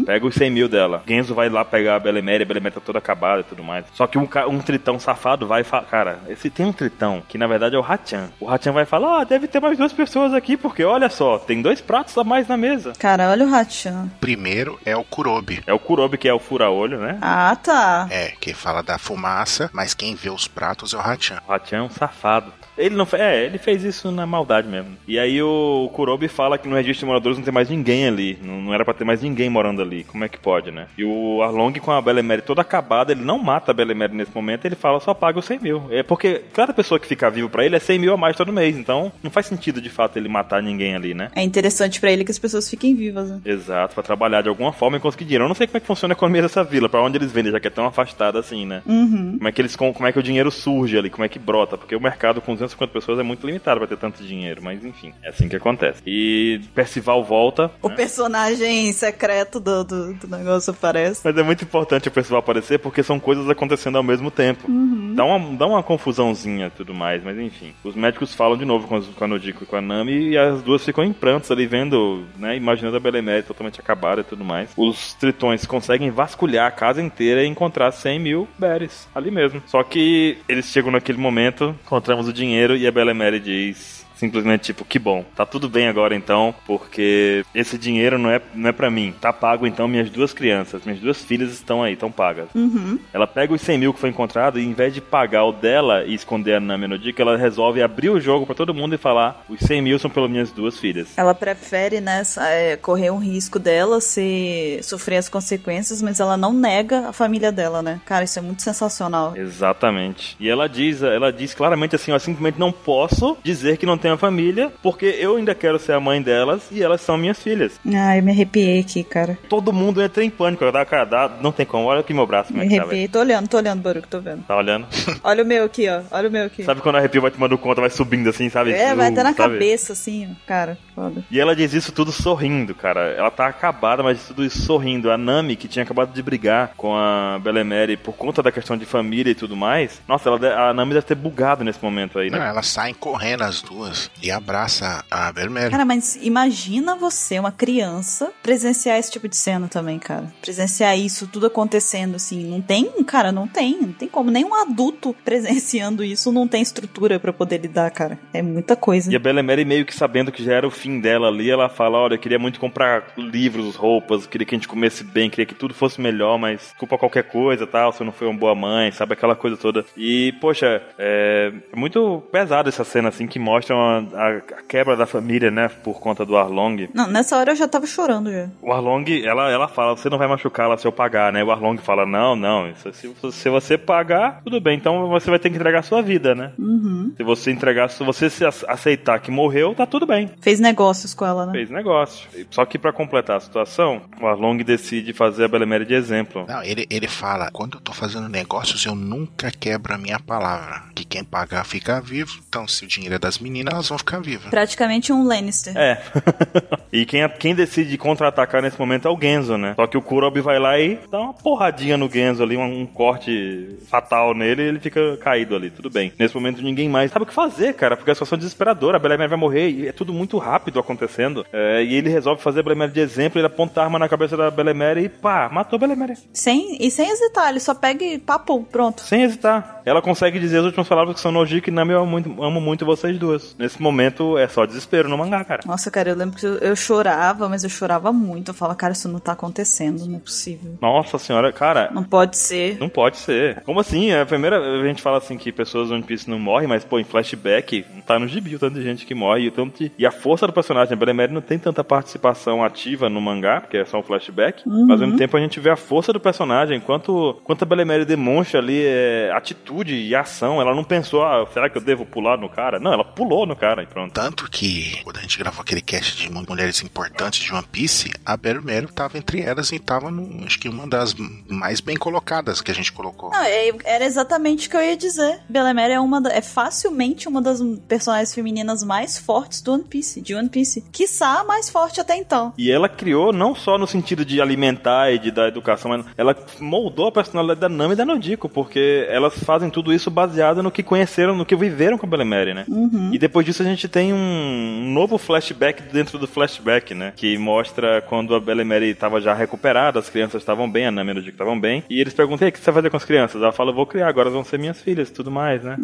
Pega os 100 mil dela. Genzo vai lá pegar a Belemere, a Belemere tá toda acabada e tudo mais. Só que um, um tritão safado vai e fala: Cara, esse tem um tritão que na verdade é o Hachan. O Hachan vai falar: Ah, deve ter mais duas pessoas aqui, porque olha só, tem dois pratos a mais na mesa. Cara, olha o Hachan. Primeiro é o Kurobi. É o Kurobi, que é o fura-olho, né? Ah, tá. É, que fala da fumaça, mas quem vê os pratos é o Hachan. O Hachan é um safado. Ele não É, ele fez isso na maldade mesmo. E aí o Kurobi fala que no registro de moradores não tem mais ninguém ali. Não, não era pra ter mais ninguém morando ali. Como é que pode, né? E o Arlong com a Belemere toda acabada, ele não mata a Belemere nesse momento, ele fala só paga os 100 mil. É porque cada pessoa que fica vivo pra ele é 100 mil a mais todo mês. Então não faz sentido de fato ele matar ninguém ali, né? É interessante pra ele que as pessoas fiquem vivas, né? Exato, pra trabalhar de alguma forma e conseguir dinheiro. Eu não sei como é que funciona a economia dessa vila, pra onde eles vendem, já que é tão afastada assim, né? Uhum. Como é que eles com- como é que o dinheiro surge ali, como é que brota? Porque o mercado com 250 pessoas é muito limitado pra ter tanto dinheiro, mas enfim, é assim que acontece. E Percival volta, O né? personagem secreto do, do, do negócio aparece. mas é muito importante o Percival aparecer porque são coisas acontecendo ao mesmo tempo. Dá, uma, dá uma confusãozinha e tudo mais, mas enfim. Os médicos falam de novo com, os, com a Nodiko e com a Nami e as duas ficam em prantos ali vendo, né, imaginando a Belemere totalmente acabada e tudo mais. Os tritões conseguem vasculhar a casa inteira e encontrar 100 mil berries ali mesmo. Só que eles chegam naquele momento, encontramos o dinheiro e a Belemere diz simplesmente tipo, que bom, tá tudo bem agora então, porque esse dinheiro não é, não é para mim. Tá pago então minhas duas crianças, minhas duas filhas estão aí, estão pagas. Uhum. Ela pega os 100 mil que foi encontrado e em vez de pagar o dela e esconder a Nami no Dica, ela resolve abrir o jogo pra todo mundo e falar: os 100 mil são pelas minhas duas filhas. Ela prefere, né, é, correr um risco dela ser sofrer as consequências, mas ela não nega a família dela, né? Cara, isso é muito sensacional. Exatamente. E ela diz, ela diz claramente assim, ó, simplesmente não posso dizer que não tenho minha família, porque eu ainda quero ser a mãe delas e elas são minhas filhas. Ai, eu me arrepiei aqui, cara. Todo mundo entra em pânico. Dá, cara, dá, não tem como. Olha aqui meu braço, Me é tá, arrepiei. velho. Tô olhando, tô olhando, Baruco, tô vendo. Tá olhando? Olha o meu aqui, ó. Olha o meu aqui. Sabe quando o arrepio vai tomando conta, vai subindo assim, sabe? É, vai Uh, até na sabe? cabeça, assim, ó. Cara, foda. E ela diz isso tudo sorrindo, cara. Ela tá acabada, mas tudo isso sorrindo. A Nami, que tinha acabado de brigar com a Belemere por conta da questão de família e tudo mais. Nossa, ela a Nami deve ter bugado nesse momento aí, Não, né? elas saem correndo as duas e abraça a Vermelha. Cara, mas imagina você, uma criança, presenciar esse tipo de cena também, cara. Presenciar isso tudo acontecendo, assim. Não tem, cara, não tem. Não tem como. Nem um adulto presenciando isso não tem estrutura pra poder lidar, cara. É muita coisa. E a Belemere meio que sabendo que já era o fim dela ali, ela fala, olha, eu queria muito comprar livros, roupas, queria que a gente comesse bem, queria que tudo fosse melhor, mas culpa qualquer coisa, tal, você não foi uma boa mãe, sabe, aquela coisa toda. E, poxa, é muito pesado essa cena, assim, que mostra uma- a, a quebra da família, né, por conta do Arlong. Não, nessa hora eu já tava chorando já. O Arlong, ela, ela fala, você não vai machucá-la se eu pagar, né? O Arlong fala, não, não, isso- se, se você pagar, tudo bem, então você vai ter que entregar a sua vida, né? Uhum. Se você entregar, se você se ace- aceitar que morreu, tá tudo bem. Fez negócios com ela, né? Fez negócio. Só que pra completar a situação, o Arlong decide fazer a Belemere de exemplo. Não, ele, ele fala, quando eu tô fazendo negócios, eu nunca quebro a minha palavra. Que quem pagar fica vivo. Então, se o dinheiro é das meninas, elas vão ficar vivas. Praticamente um Lannister. É. e quem, quem decide contra-atacar nesse momento é o Genzo, né? Só que o Kurobi vai lá e dá uma porradinha no Genzo ali, um, um corte fatal nele e ele fica caído ali, tudo bem. Nesse momento ninguém mais sabe o que fazer, cara, porque a situação é desesperadora, a Belemere vai morrer e é tudo muito rápido acontecendo. É, e ele resolve fazer a Belemere de exemplo, ele aponta a arma na cabeça da Belemere e pá, matou a Belemere. Sem, e sem hesitar, ele só pega e papo, pronto. Sem hesitar. Ela consegue dizer as últimas palavras que são Nojiki e Nami, eu amo muito, amo muito vocês duas. Nesse momento é só desespero no mangá, cara. Nossa, cara, eu lembro que eu, chorava, mas eu chorava muito. Eu falava, cara, isso não tá acontecendo, não é possível. Nossa senhora, cara, Não pode ser. Não pode ser. Como assim? É a primeira a gente fala assim que pessoas do One Piece não morrem, mas pô, em flashback não tá no gibi o tanto de gente que morre. E, tanto de- e a força do personagem, a Belemere não tem tanta participação ativa no mangá, porque é só um flashback. Mas ao mesmo tempo a gente vê a força do personagem, quanto, quanto a Belemere demonstra ali é, atitude e ação. Ela não pensou, ah, será que eu devo pular no cara? Não, ela pulou no cara e pronto. Tanto que, quando a gente gravou aquele cast de mu- mulheres importantes de One Piece, a Bermero tava entre elas e tava, no, acho que uma das mais bem colocadas que a gente colocou. Não, é- era exatamente o que eu ia dizer. Belemere é uma da- é facilmente uma das personagens femininas mais fortes do One Piece, de One Piece. Quiçá a mais forte até então. E ela criou não só no sentido de alimentar e de dar educação, mas ela moldou a personalidade da Nami e da Nodiko, porque elas fazem tudo isso baseado no que conheceram, no que viveram com a Belemere, né? E depois disso a gente tem um novo flashback dentro do flashback, né? Que mostra quando a Belemere estava já recuperada, as crianças estavam bem, a Nami Nodiko estavam bem, e eles perguntam, "E aí, o que você vai fazer com as crianças? Ela fala, eu vou criar, agora vão ser minhas filhas tudo mais, né?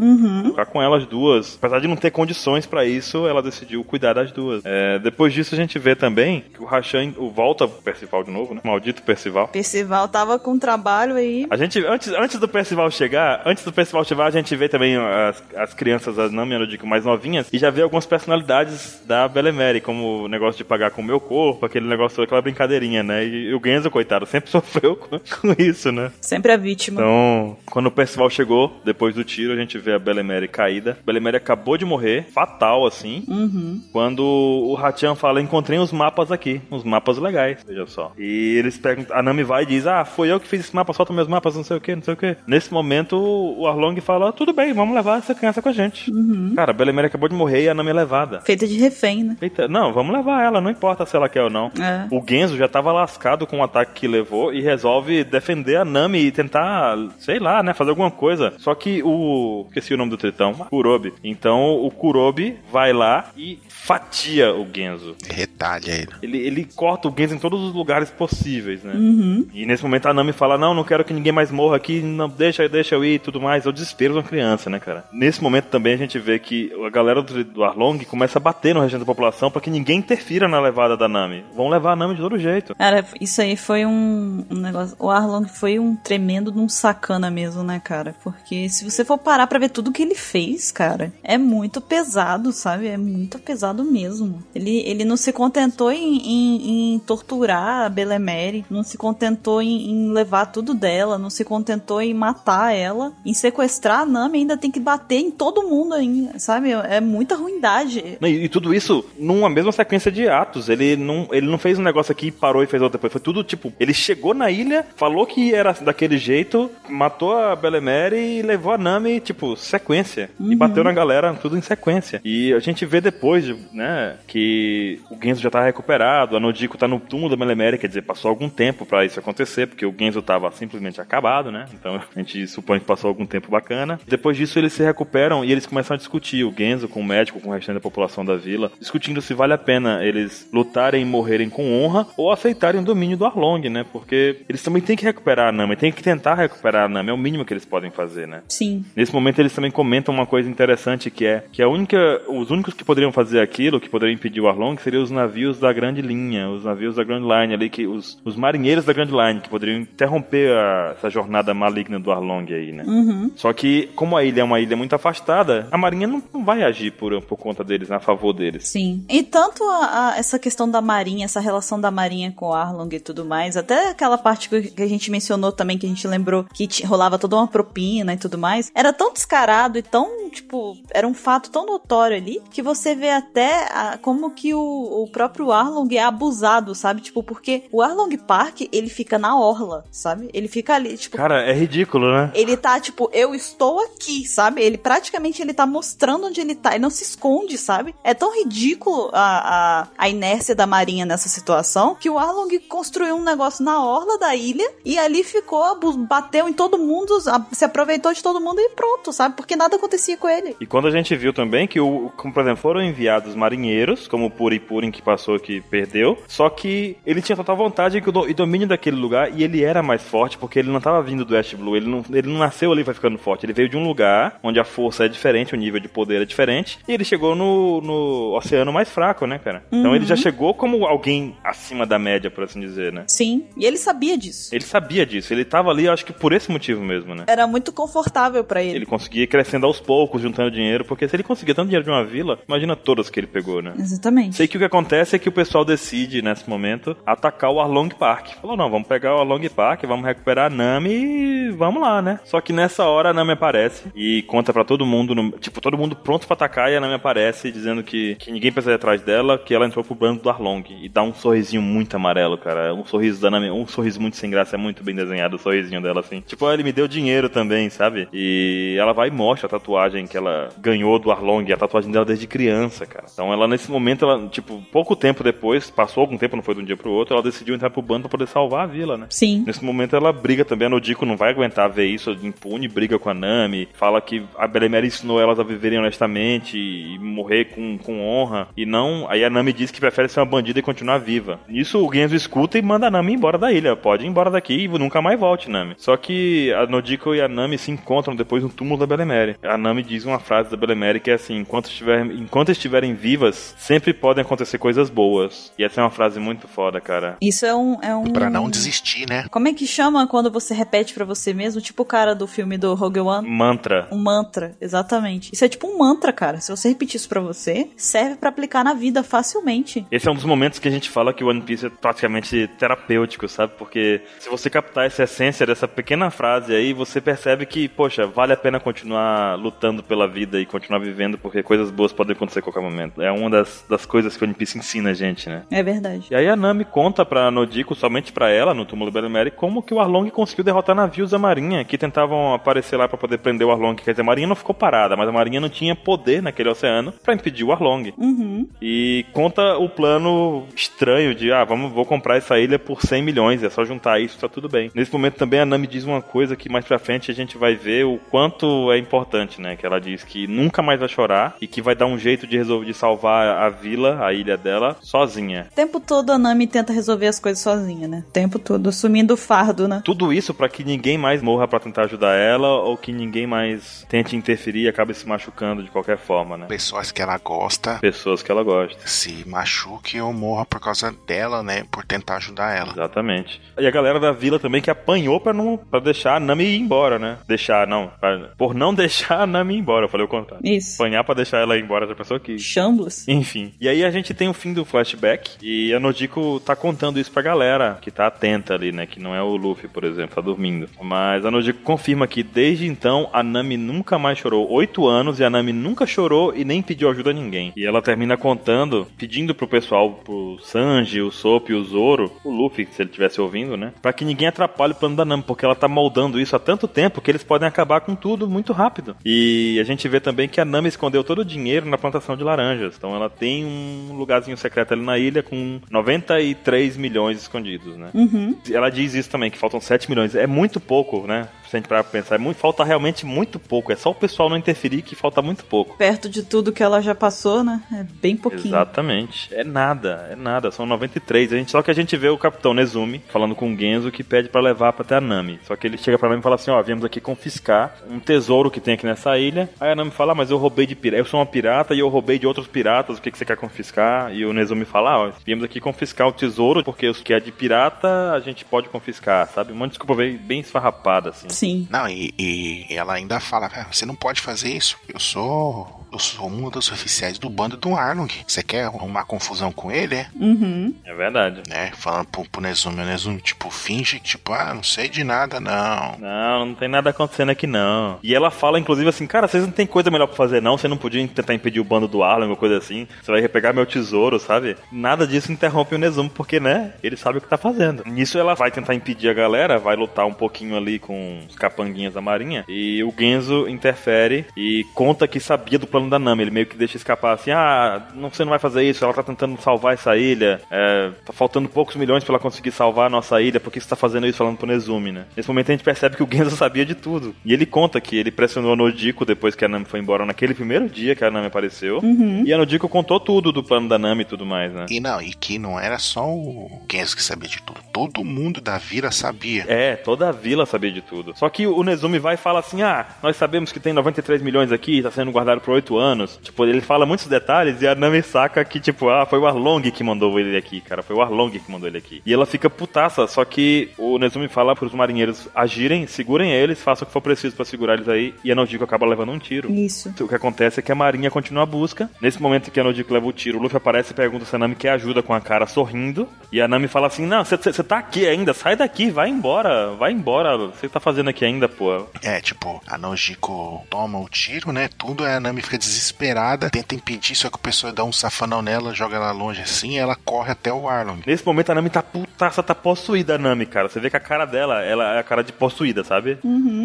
Ficar com elas duas. Apesar de não ter condições pra isso, ela decidiu cuidar das duas. É, depois disso a gente vê também que o Rashan o volta pro Percival de novo, né? Maldito Percival. Percival tava com trabalho aí. A gente, antes, antes do Percival chegar, antes do Percival chegar, a gente vê também as, as crianças, as Nami mais novinhas, e já vê algumas personalidades da Belemere, como o negócio de pagar com o meu corpo, aquele negócio, aquela brincadeirinha, né? E o Genzo, coitado, sempre sofreu com, com isso, né? Sempre a vítima. Então, quando o Percival chegou, depois do tiro, a gente vê a Belemere caída. Belemere acabou de morrer, fatal assim. Uhum. Quando o Hachan fala, encontrei uns mapas aqui, uns mapas legais, veja só. E eles perguntam, a Nami vai e diz, ah, foi eu que fiz esse mapa, solta meus mapas, não sei o que, não sei o que. Nesse momento, o Arlong fala, tudo bem, vamos levar essa criança com a gente. Cara, a Belemere acabou de morrer e a Nami é levada. Feita de refém, né? Eita, não, vamos levar ela, não importa se ela quer ou não. É. O Genzo já tava lascado com o ataque que levou e resolve defender a Nami e tentar, sei lá, né, fazer alguma coisa. Só que o. Esqueci o nome do tritão. Kurobi. Então o Kurobi vai lá e fatia o Genzo. Retalha ele. Ele, ele corta o Genzo em todos os lugares possíveis, né? Uhum. E nesse momento a Nami fala: Não, não quero que ninguém mais morra aqui, não, deixa, deixa eu ir e tudo mais. É o desespero de uma criança, né, cara? Nesse momento também a gente vê que a galera do, do Arlong começa a bater no restante da população para que ninguém interfira na levada da Nami. Vão levar a Nami de todo jeito. Cara, isso aí foi um, um negócio. O Arlong foi um tremendo de um sacana mesmo, né, cara? Porque se você for parar pra ver tudo que ele fez fez, cara, é muito pesado, sabe? É muito pesado mesmo. Ele, ele não se contentou em, em, em torturar a Belemere, não se contentou em, em levar tudo dela, não se contentou em matar ela, em sequestrar a Nami, ainda tem que bater em todo mundo ainda, sabe? É muita ruindade. E, e tudo isso numa mesma sequência de atos. Ele não, ele não fez um negócio aqui, parou e fez outro depois. Foi tudo tipo, ele chegou na ilha, falou que era daquele jeito, matou a Belemere e levou a Nami, tipo, sequência. E bateu na galera, tudo em sequência. E a gente vê depois, né, que o Genzo já tá recuperado, a Nodiko tá no túmulo da Belemere, quer dizer, passou algum tempo pra isso acontecer, porque o Genzo tava simplesmente acabado, né? Então a gente supõe que passou algum tempo bacana. Depois disso eles se recuperam e eles começam a discutir, o Genzo com o médico, com o restante da população da vila, discutindo se vale a pena eles lutarem e morrerem com honra ou aceitarem o domínio do Arlong, né? Porque eles também têm que recuperar a Nami, têm que tentar recuperar a Nami, é o mínimo que eles podem fazer, né? Sim. Nesse momento eles também comentam uma coisa interessante que é que a única, os únicos que poderiam fazer aquilo, que poderiam impedir o Arlong, seriam os navios da Grande Linha, os navios da Grand Line ali, que os, os marinheiros da Grand Line, que poderiam interromper a- essa jornada maligna do Arlong aí, né? Uhum. Só que, como a ilha é uma ilha muito afastada, a marinha não, não vai agir por, por conta deles, né, a favor deles. Sim. E tanto a- a- essa questão da marinha, essa relação da marinha com o Arlong e tudo mais, até aquela parte que a gente mencionou também, que a gente lembrou que rolava toda uma propina e tudo mais, era tão descarado e tão, tipo, era um fato tão notório ali, que você vê até a- como que o, o próprio Arlong é abusado, sabe? Tipo, porque o Arlong Park, ele fica na orla, sabe? Ele fica ali, tipo, Cara, é ridículo, né? ele tá, tipo, eu estou aqui, sabe? Ele praticamente ele tá mostrando onde ele tá. Ele não se esconde, sabe? É tão ridículo a, a, a inércia da marinha nessa situação que o Arlong construiu um negócio na orla da ilha e ali ficou, bateu em todo mundo, se aproveitou de todo mundo e pronto, sabe? Porque nada acontecia com ele. E quando a gente viu também que, o, como por exemplo, foram enviados marinheiros, como o Puri Purin que passou que perdeu, só que ele tinha total vontade e do- domínio daquele lugar e ele era mais forte porque ele não estava vindo do West Blue, ele não, ele não nasceu ali vai ficando forte, ele veio de um lugar onde a força é diferente, o nível de poder é diferente e ele chegou no, no oceano mais fraco, né, cara? Então ele já chegou como alguém acima da média, por assim dizer, né? Sim, e ele sabia disso. Ele sabia disso, ele tava ali, acho que por esse motivo mesmo, né? Era muito confortável pra ele. Ele conseguia ir crescendo aos poucos, juntando dinheiro, porque se ele conseguia tanto dinheiro de uma vila, imagina todas que ele pegou, né? Exatamente. Sei que o que acontece é que o pessoal decide, nesse momento, atacar o Arlong Park. Falou, não, vamos pegar o Arlong Park, vamos recuperar a Nami e vamos lá, né? Só que nessa hora a Nami aparece e conta pra todo mundo, no- tipo, todo mundo pronto pra atacar e a Nami aparece dizendo que, que ninguém precisa ir atrás dela, que ela entrou pro bando do Arlong. E dá um sorrisinho muito amarelo, cara. Um sorriso da Nami, um sorriso muito sem graça, é muito bem desenhado o sorrisinho dela, assim. Tipo, "Ah, ele me deu dinheiro também, sabe? E ela vai e mostra a tatuagem que ela ganhou do Arlong, a tatuagem dela desde criança, cara. Então ela, nesse momento, ela, tipo, pouco tempo depois, passou algum tempo, não foi de um dia pro outro, ela decidiu entrar pro bando pra poder salvar a vila, né? Sim. Nesse momento ela briga também, a Nodiko não vai aguentar ver isso impune, briga com a Nami, fala que a Belemere ensinou elas a viverem honestamente e morrer com, com honra, e não, aí a Nami diz que prefere ser uma bandida e continuar viva. Nisso o Genzo escuta e manda a Nami embora da ilha, pode ir embora daqui e nunca mais volte, Nami. Só que a Nodiko e a Nami se encontram depois no túmulo da Belemere. A Nami diz uma frase da Belemere que é assim, enquanto, estiver, enquanto estiverem vivas, sempre podem acontecer coisas boas. E essa é uma frase muito foda, cara. Isso é um. É um... Pra não desistir, né? Como é que chama quando você repete pra você mesmo? Tipo o cara do filme do Rogue One. Mantra. Um mantra, exatamente. Isso é tipo um mantra, cara. Se você repetir isso pra você, serve pra aplicar na vida facilmente. Esse é um dos momentos que a gente fala que o One Piece é praticamente terapêutico, sabe? Porque se você captar essa essência dessa pequena frase aí, você percebe que, poxa, vale a pena continuar lutando pela vida e continuar vivendo, porque coisas boas podem acontecer a qualquer momento. É uma das, das coisas que o One Piece ensina a gente, né? É verdade. E aí a Nami conta pra Nodiko, somente pra ela, no túmulo Belemere, como que o Arlong conseguiu derrotar navios da marinha, que tentavam aparecer lá pra poder prender o Arlong. Quer dizer, a marinha não ficou parada, mas a marinha não tinha poder naquele oceano pra impedir o Arlong. Uhum. E conta o plano estranho de, ah, vamos, vou comprar essa ilha por 100 milhões, é só juntar isso, tá tudo bem. Nesse momento também a Nami diz uma coisa que mais pra frente a gente vai ver o quanto é importante, né? Que ela diz que nunca mais vai chorar e que vai dar um jeito de resolver de salvar a vila, a ilha dela, sozinha. O tempo todo a Nami tenta resolver as coisas sozinha, né? O tempo todo, assumindo o fardo, né? Tudo isso pra que ninguém mais morra pra tentar ajudar ela ou que ninguém mais tente interferir e acabe se machucando de qualquer forma, né? Pessoas que ela gosta Pessoas que ela gosta. se machuque ou morra por causa dela, né? Por tentar ajudar ela. Exatamente. E a galera da vila também que apanhou pra não para deixar a Nami ir embora, né? Deixar, não. pra- por não deixar a Nami Nami ir embora. Eu falei o contrário. Isso. Apanhar pra deixar ela ir embora, já pensou que. Chamblos. Enfim. E aí a gente tem o fim do flashback e a Nojiko tá contando isso pra galera que tá atenta ali, né? Que não é o Luffy, por exemplo, tá dormindo. Mas a Nojiko confirma que desde então a Nami nunca mais chorou. Oito anos e a Nami nunca chorou e nem pediu ajuda a ninguém. E ela termina contando, pedindo pro pessoal, pro Sanji, o Sop e o Zoro, o Luffy, se ele estivesse ouvindo, né? Pra que ninguém atrapalhe o plano da Nami, porque ela tá moldando isso há tanto tempo que eles podem acabar com tudo muito rápido. E a gente vê também que a Nami escondeu todo o dinheiro na plantação de laranjas. Então ela tem um lugarzinho secreto ali na ilha com 93 milhões escondidos, né? Uhum. Ela diz isso também, que faltam 7 milhões. É muito pouco, né? Se a gente parar pra pensar, é muito, falta realmente muito pouco. É só o pessoal não interferir que falta muito pouco. Perto de tudo que ela já passou, né? É bem pouquinho. Exatamente. É nada, é nada. São 93. A gente, só que a gente vê o Capitão Nezumi falando com o Genzo que pede pra levar pra até a Nami. Só que ele chega pra Nami e fala assim: ó, viemos aqui confiscar um tesouro que tem aqui nessa ilha. Aí a Nami fala: ah, mas eu roubei de pirata. Eu sou uma pirata e eu roubei de outros piratas. O que, que você quer confiscar? E o Nezumi fala: ó, viemos aqui confiscar o tesouro porque os que é de pirata a gente pode confiscar, sabe? Uma desculpa bem esfarrapada, assim. Sim. Não, e, e ela ainda fala, "Ah, você não pode fazer isso. Eu sou. Eu sou um dos oficiais do bando do Arlong. Você quer arrumar confusão com ele, é? Uhum. É verdade. Né? Falando pro, pro Nezumi, o Nezumi, tipo, finge que, tipo, ah, não sei de nada, não. Não, não tem nada acontecendo aqui não. E ela fala, inclusive, assim, cara, vocês não tem coisa melhor pra fazer não? Você não podia tentar impedir o bando do Arlen ou coisa assim? Você vai pegar meu tesouro, sabe? Nada disso interrompe o Nezumi, porque, né, ele sabe o que tá fazendo. Nisso ela vai tentar impedir a galera, vai lutar um pouquinho ali com os capanguinhas da marinha, e o Genzo interfere e conta que sabia do plano da Nami. Ele meio que deixa escapar assim, ah, não, você não vai fazer isso, ela tá tentando salvar essa ilha, é, tá faltando poucos milhões pra ela conseguir salvar a nossa ilha, por que você tá fazendo isso falando pro Nezumi, né? Nesse momento a gente percebe que o Genzo sabia de tudo. E ele conta que ele pressionou a Nojiko depois que a Nami foi embora, naquele primeiro dia que a Nami apareceu, e a Nojiko contou tudo do plano da Nami e tudo mais, né? E não, e que não era só o Genzo que sabia de tudo. Todo mundo da vila sabia. É, toda a vila sabia de tudo. Só que o Nezumi vai e fala assim: ah, nós sabemos que tem 93 milhões aqui, tá sendo guardado por 8 anos. Tipo, ele fala muitos detalhes e a Nami saca que, tipo, ah, foi o Arlong que mandou ele aqui, cara. Foi o Arlong que mandou ele aqui. E ela fica putaça, só que o Nezumi fala pros marinheiros agirem, segurem eles, façam o que for preciso pra segurar eles aí. E a Nojiko acaba levando um tiro. Isso. O que acontece é que a marinha continua a busca. Nesse momento que a Nojiko leva o tiro, o Luffy aparece e pergunta se a Nami quer ajuda com a cara sorrindo. E a Nami fala assim: Não, você tá aqui ainda, sai daqui, vai embora, vai embora. Você tá fazendo aqui ainda, pô. É, tipo, a Nojiko toma o tiro, né? Tudo, a Nami fica desesperada, tenta impedir, só que o pessoal dá um safanão nela, joga ela longe assim, e ela corre até o Arlong. Nesse momento a Nami tá putaça, tá possuída a Nami, cara. Você vê que a cara dela, ela é a cara de possuída, sabe?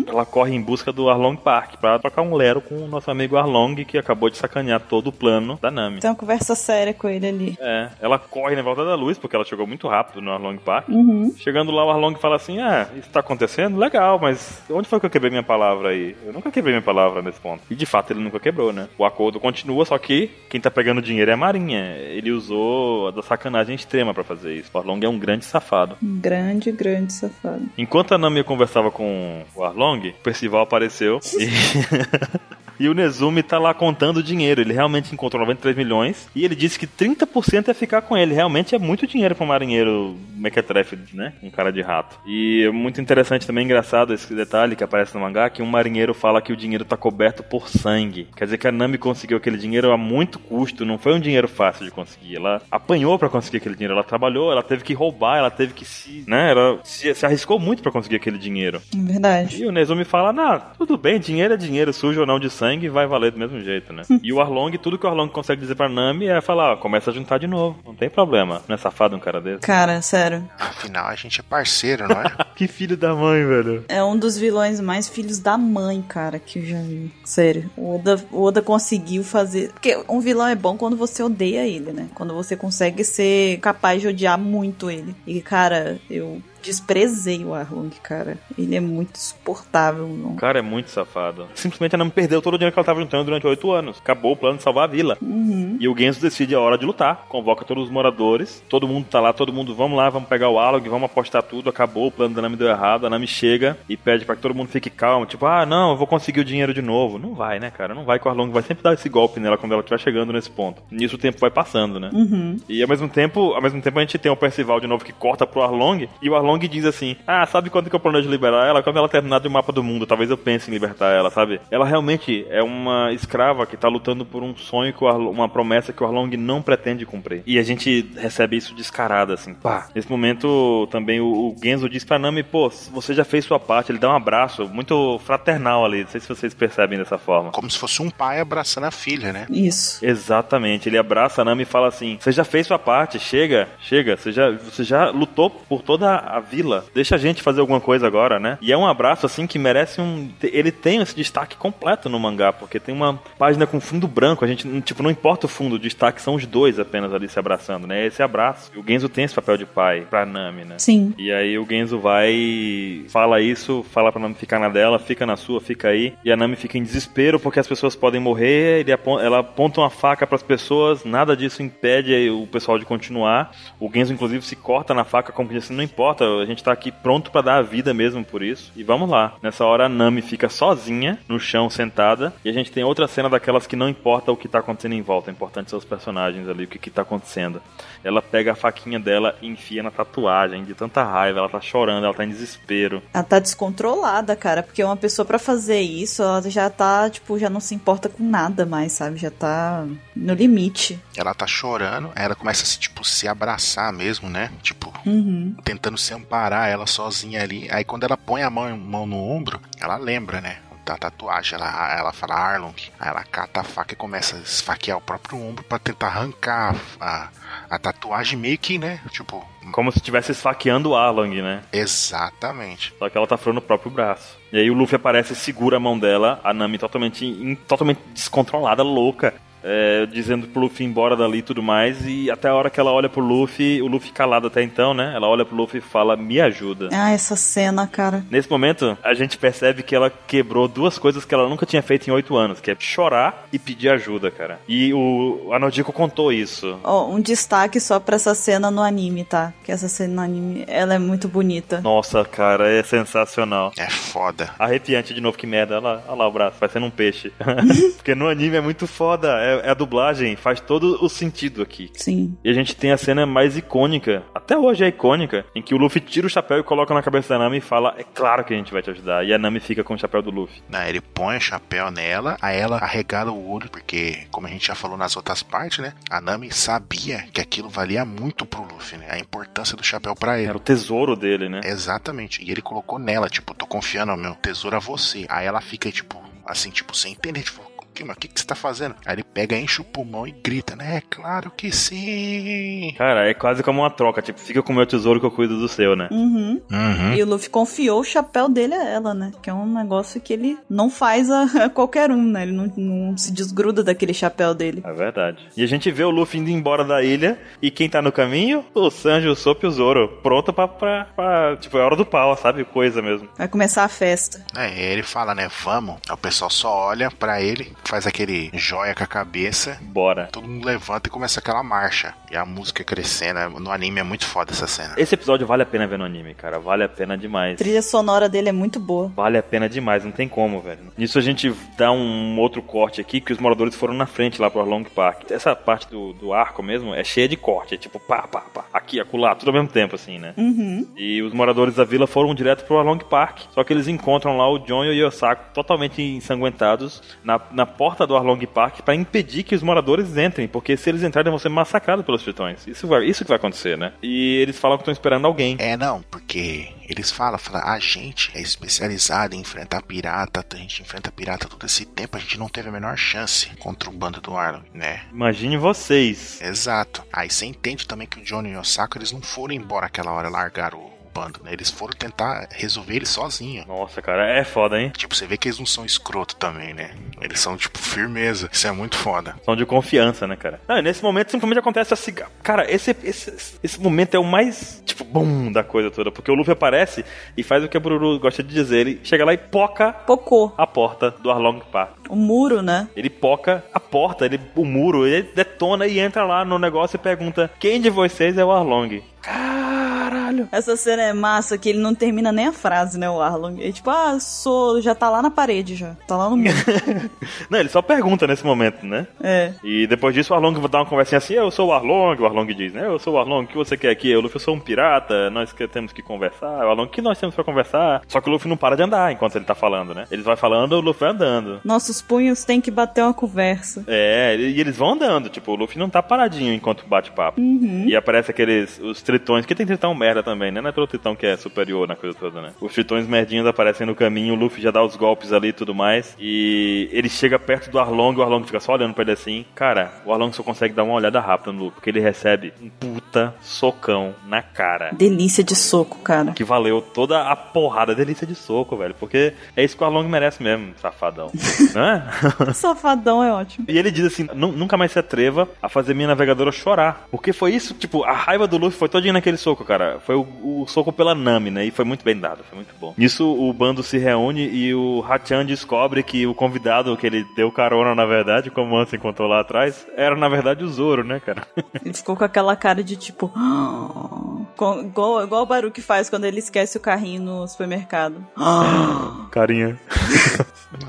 Ela corre em busca do Arlong Park pra trocar um lero com o nosso amigo Arlong, que acabou de sacanear todo o plano da Nami. Tem uma conversa séria com ele ali. É, ela corre na volta da luz, porque ela chegou muito rápido no Arlong Park. Uhum. Chegando lá, o Arlong fala assim: Ah, isso tá acontecendo? Legal, mas onde foi que eu quebrei minha palavra aí? Eu nunca quebrei minha palavra nesse ponto. E de fato ele nunca quebrou, né? O acordo continua, só que quem tá pegando dinheiro é a Marinha. Ele usou da sacanagem extrema pra fazer isso. O Arlong é um grande safado. Um grande, grande safado. Enquanto a Nami conversava com o Arlong, o Percival apareceu e. E o Nezumi tá lá contando o dinheiro. Ele realmente encontrou 93 milhões. E ele disse que 30% ia ficar com ele. Realmente é muito dinheiro pra um marinheiro mequetrefe, né? Um cara de rato. E é muito interessante também, engraçado esse detalhe que aparece no mangá, que um marinheiro fala que o dinheiro tá coberto por sangue. Quer dizer que a Nami conseguiu aquele dinheiro a muito custo. Não foi um dinheiro fácil de conseguir. Ela apanhou pra conseguir aquele dinheiro. Ela trabalhou, ela teve que roubar, ela teve que se... Né? Ela se, se arriscou muito pra conseguir aquele dinheiro. É verdade. E o Nezumi fala, não, tudo bem, dinheiro é dinheiro, sujo ou não de sangue, vai valer do mesmo jeito, né? e o Arlong, tudo que o Arlong consegue dizer pra Nami é falar, ó, começa a juntar de novo, não tem problema. Não é safado um cara desse? Cara, sério. Afinal, a gente é parceiro, não é? que filho da mãe, velho. É um dos vilões mais filhos da mãe, cara, que eu já vi. Sério. O Oda, o Oda conseguiu fazer. Porque um vilão é bom quando você odeia ele, né? Quando você consegue ser capaz de odiar muito ele. E, cara, eu desprezei o Arlong, cara. Ele é muito insuportável, não. Cara é muito safado. Simplesmente a Nami perdeu todo o dinheiro que ela tava juntando durante oito anos. Acabou o plano de salvar a vila. Uhum. E o Genzo decide a hora de lutar. Convoca todos os moradores. Todo mundo tá lá, todo mundo, vamos lá, vamos pegar o Arlong, vamos apostar tudo. Acabou, o plano da Nami deu errado. A Nami chega e pede pra que todo mundo fique calmo. Tipo, ah, não, eu vou conseguir o dinheiro de novo. Não vai, né, cara? Não vai que o Arlong vai sempre dar esse golpe nela quando ela estiver chegando nesse ponto. Nisso o tempo vai passando, né? Uhum. E ao mesmo tempo, ao mesmo tempo a gente tem o Percival de novo que corta pro Arlong. E o Arlong Arlong diz assim: Ah, sabe quando que eu planejo liberar ela? Quando ela terminar de mapa do mundo, talvez eu pense em libertar ela, sabe? Ela realmente é uma escrava que tá lutando por um sonho, que o Arlo- uma promessa que o Arlong não pretende cumprir. E a gente recebe isso descarado, assim, pá. Nesse momento, também o, o Genzo diz pra Nami: Pô, você já fez sua parte. Ele dá um abraço muito fraternal ali. Não sei se vocês percebem dessa forma. Como se fosse um pai abraçando a filha, né? Isso. Exatamente, ele abraça a Nami e fala assim: Você já fez sua parte, chega, chega, você já, você já lutou por toda a vila, deixa a gente fazer alguma coisa agora, né? E é um abraço assim que merece um. Ele tem esse destaque completo no mangá, porque tem uma página com fundo branco, a gente, tipo, não importa o fundo, o destaque são os dois apenas ali se abraçando, né? Esse abraço. E o Genzo tem esse papel de pai pra Nami, né? Sim. E aí o Genzo vai, fala isso, fala pra Nami ficar na dela, fica na sua, fica aí. E a Nami fica em desespero porque as pessoas podem morrer. Ele apon- ela aponta uma faca pras pessoas, nada disso impede o pessoal de continuar. O Genzo, inclusive, se corta na faca, como que assim: não importa, a gente tá aqui pronto pra dar a vida mesmo por isso. E vamos lá. Nessa hora a Nami fica sozinha no chão, sentada. E a gente tem outra cena daquelas que não importa o que tá acontecendo em volta, é importante são os personagens ali, o que que tá acontecendo. Ela pega a faquinha dela e enfia na tatuagem, de tanta raiva, ela tá chorando, ela tá em desespero. Ela tá descontrolada, cara, porque uma pessoa pra fazer isso, ela já tá, tipo, já não se importa com nada mais, sabe? Já tá no limite. Ela tá chorando, aí ela começa a se, tipo, se abraçar mesmo, né? Tipo, Uhum. tentando se amparar ela sozinha ali. Aí quando ela põe a mão, mão no ombro, ela lembra, né? Da tatuagem, ela, ela fala Arlong. Aí ela cata a faca e começa a esfaquear o próprio ombro pra tentar arrancar a, a tatuagem meio que, né? Tipo, Como se estivesse esfaqueando o Arlong, né? exatamente. Só que ela tá furando o próprio braço. E aí o Luffy aparece e segura a mão dela, a Nami totalmente, in- totalmente descontrolada, louca. É, dizendo pro Luffy ir embora dali e tudo mais. E até a hora que ela olha pro Luffy, o Luffy calado até então, né? Ela olha pro Luffy e fala, me ajuda. Ah, essa cena, cara. Nesse momento, a gente percebe que ela quebrou duas coisas que ela nunca tinha feito em oito anos, que é chorar e pedir ajuda, cara. E o Anodico contou isso. Ó, um destaque só pra essa cena no anime, tá? Que essa cena no anime, ela é muito bonita. Nossa, cara, é sensacional. É foda. Arrepiante de novo, que merda. Olha lá, olha lá o braço, parecendo um peixe. Porque no anime é muito foda. É, é a dublagem, faz todo o sentido aqui. Sim. E a gente tem a cena mais icônica, até hoje é icônica, em que o Luffy tira o chapéu e coloca na cabeça da Nami e fala: É claro que a gente vai te ajudar. E a Nami fica com o chapéu do Luffy. Né, ele põe o chapéu nela, aí ela arregala o olho, porque, como a gente já falou nas outras partes, né? A Nami sabia que aquilo valia muito pro Luffy, né? A importância do chapéu pra ele. Era o tesouro dele, né? Exatamente. E ele colocou nela, tipo, tô confiando no meu tesouro a você. Aí ela fica, tipo, assim, tipo, sem entender, tipo, que, mas o que, que você tá fazendo? Aí ele pega, enche o pulmão e grita, né? É claro que sim. Cara, é quase como uma troca. Tipo, fica com o meu tesouro que eu cuido do seu, né? Uhum. Uhum. E o Luffy confiou o chapéu dele a ela, né? Que é um negócio que ele não faz a, a qualquer um, né? Ele não, não se desgruda daquele chapéu dele. É verdade. E a gente vê o Luffy indo embora da ilha. E quem tá no caminho? O Sanji, o Sop e o Zoro. Pronto pra, pra, pra- Tipo, é hora do pau, sabe? Coisa mesmo. Vai começar a festa. É, ele fala, né? Vamos. Aí o pessoal só olha pra ele, faz aquele joia com a cabeça. Bora. Todo mundo levanta e começa aquela marcha. E a música crescendo. No anime é muito foda essa cena. Esse episódio vale a pena ver no anime, cara. Vale a pena demais. A trilha sonora dele é muito boa. Vale a pena demais, não tem como, velho. Nisso a gente dá um outro corte aqui, que os moradores foram na frente lá pro Long Park. Essa parte do, do arco mesmo é cheia de corte, é tipo pá, pá, pá, aqui, acolá, tudo ao mesmo tempo, assim, né? Uhum. E os moradores da vila foram direto pro Long Park. Só que eles encontram lá o John e o Yosako totalmente ensanguentados na, na porta do Arlong Park para impedir que os moradores entrem, porque se eles entrarem vão ser massacrados pelos tritões. Isso, vai, isso que vai acontecer, né? E eles falam que estão esperando alguém. É, não, porque eles falam, falam, a gente é especializado em enfrentar pirata, a gente enfrenta pirata todo esse tempo, a gente não teve a menor chance contra o bando do Arlong, né? Imagine vocês. Exato. Aí você entende também que o Johnny e o Osaka, eles não foram embora aquela hora, largaram o bando, né? Eles foram tentar resolver ele sozinho. Nossa, cara, é foda, hein? Tipo, você vê que eles não são escroto também, né? Eles são, tipo, firmeza. Isso é muito foda. São de confiança, né, cara? Não, e nesse momento simplesmente acontece a cigarra. Cara, esse, esse, esse momento é o mais, tipo, bum da coisa toda. Porque o Luffy aparece e faz o que a Bururu gosta de dizer. Ele chega lá e poca Pocô. a porta do Arlong Park. O muro, né? Ele poca a porta, ele, o muro, ele detona e entra lá no negócio e pergunta: Quem de vocês é o Arlong? Caralho. Essa cena é massa que ele não termina nem a frase, né, o Arlong. É tipo, ah, sou, já tá lá na parede já. Tá lá no mundo. Não, ele só pergunta nesse momento, né? é. E depois disso o Arlong vai dar uma conversinha assim, eu sou o Arlong, o Arlong diz, né? Eu sou o Arlong, o que você quer aqui? Eu, Luffy, eu sou um pirata, nós que temos que conversar. O Arlong, o que nós temos pra conversar? Só que o Luffy não para de andar enquanto ele tá falando, né? Ele vai falando, o Luffy vai andando. Nossos punhos têm que bater uma conversa. É, e eles vão andando, tipo, o Luffy não tá paradinho enquanto bate papo. E aparece aqueles, os tritões, que tem tritão merda também, né? Não é pelo tritão que é superior na coisa toda, né? Os tritões merdinhos aparecem no caminho, o Luffy já dá os golpes ali e tudo mais. E ele chega perto do Arlong, o Arlong fica só olhando pra ele assim. Cara, o Arlong só consegue dar uma olhada rápida no Luffy, porque ele recebe um puta socão na cara. Delícia de soco, cara. Que valeu toda a porrada, delícia de soco, velho. Porque é isso que o Arlong merece mesmo, safadão. Não é? Safadão é ótimo. E ele diz assim: "Nu- nunca mais se atreva a fazer minha navegadora chorar. Porque foi isso, tipo, a raiva do Luffy foi naquele soco, cara. Foi o, o soco pela Nami, né? E foi muito bem dado, foi muito bom. Nisso o bando se reúne e o Hachan descobre que o convidado que ele deu carona, na verdade, como antes encontrou lá atrás, era na verdade o Zoro, né, cara? Ele ficou com aquela cara de tipo. Com- igual, igual o Baruque faz quando ele esquece o carrinho no supermercado. Carinha.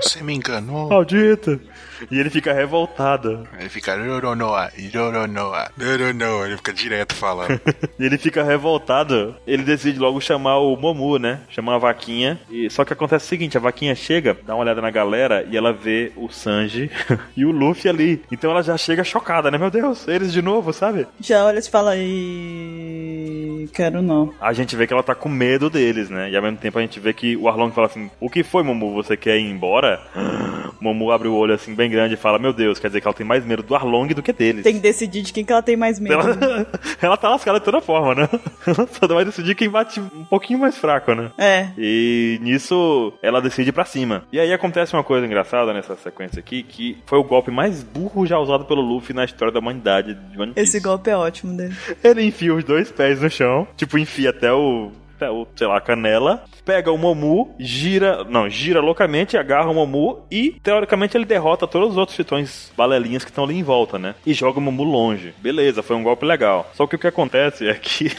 Você me enganou. Maldita! E ele fica revoltado. Ele fica Roronoa, Roronoa, Roronoa. Ele fica direto falando. E ele fica revoltado. Ele decide logo chamar o Momu, né? Chamar a vaquinha. E só que acontece o seguinte: a vaquinha chega, dá uma olhada na galera e ela vê o Sanji e o Luffy ali. Então ela já chega chocada, né? Meu Deus, eles de novo, sabe? Já olha e fala. E... Quero não. A gente vê que ela tá com medo deles, né? E ao mesmo tempo a gente vê que o Arlong fala assim: O que foi, Momu? Você quer ir embora? Momu abre o olho assim, bem grande, e fala: Meu Deus, quer dizer que ela tem mais medo do Arlong do que deles. Tem que decidir de quem que ela tem mais medo. Ela, ela tá lascada de toda forma, né? Ela só vai decidir quem bate um pouquinho mais fraco, né? É. E nisso ela decide pra cima. E aí acontece uma coisa engraçada nessa sequência aqui, que foi o golpe mais burro já usado pelo Luffy na história da humanidade de One Piece. Esse golpe é ótimo dele. Ele enfia os dois pés no chão, tipo, enfia até o. O, sei lá, a canela, pega o Momu, gira, não, gira loucamente, agarra o Momu e, teoricamente, ele derrota todos os outros titões balelinhas que estão ali em volta, né? E joga o Momu longe. Beleza, foi um golpe legal. Só que o que acontece é que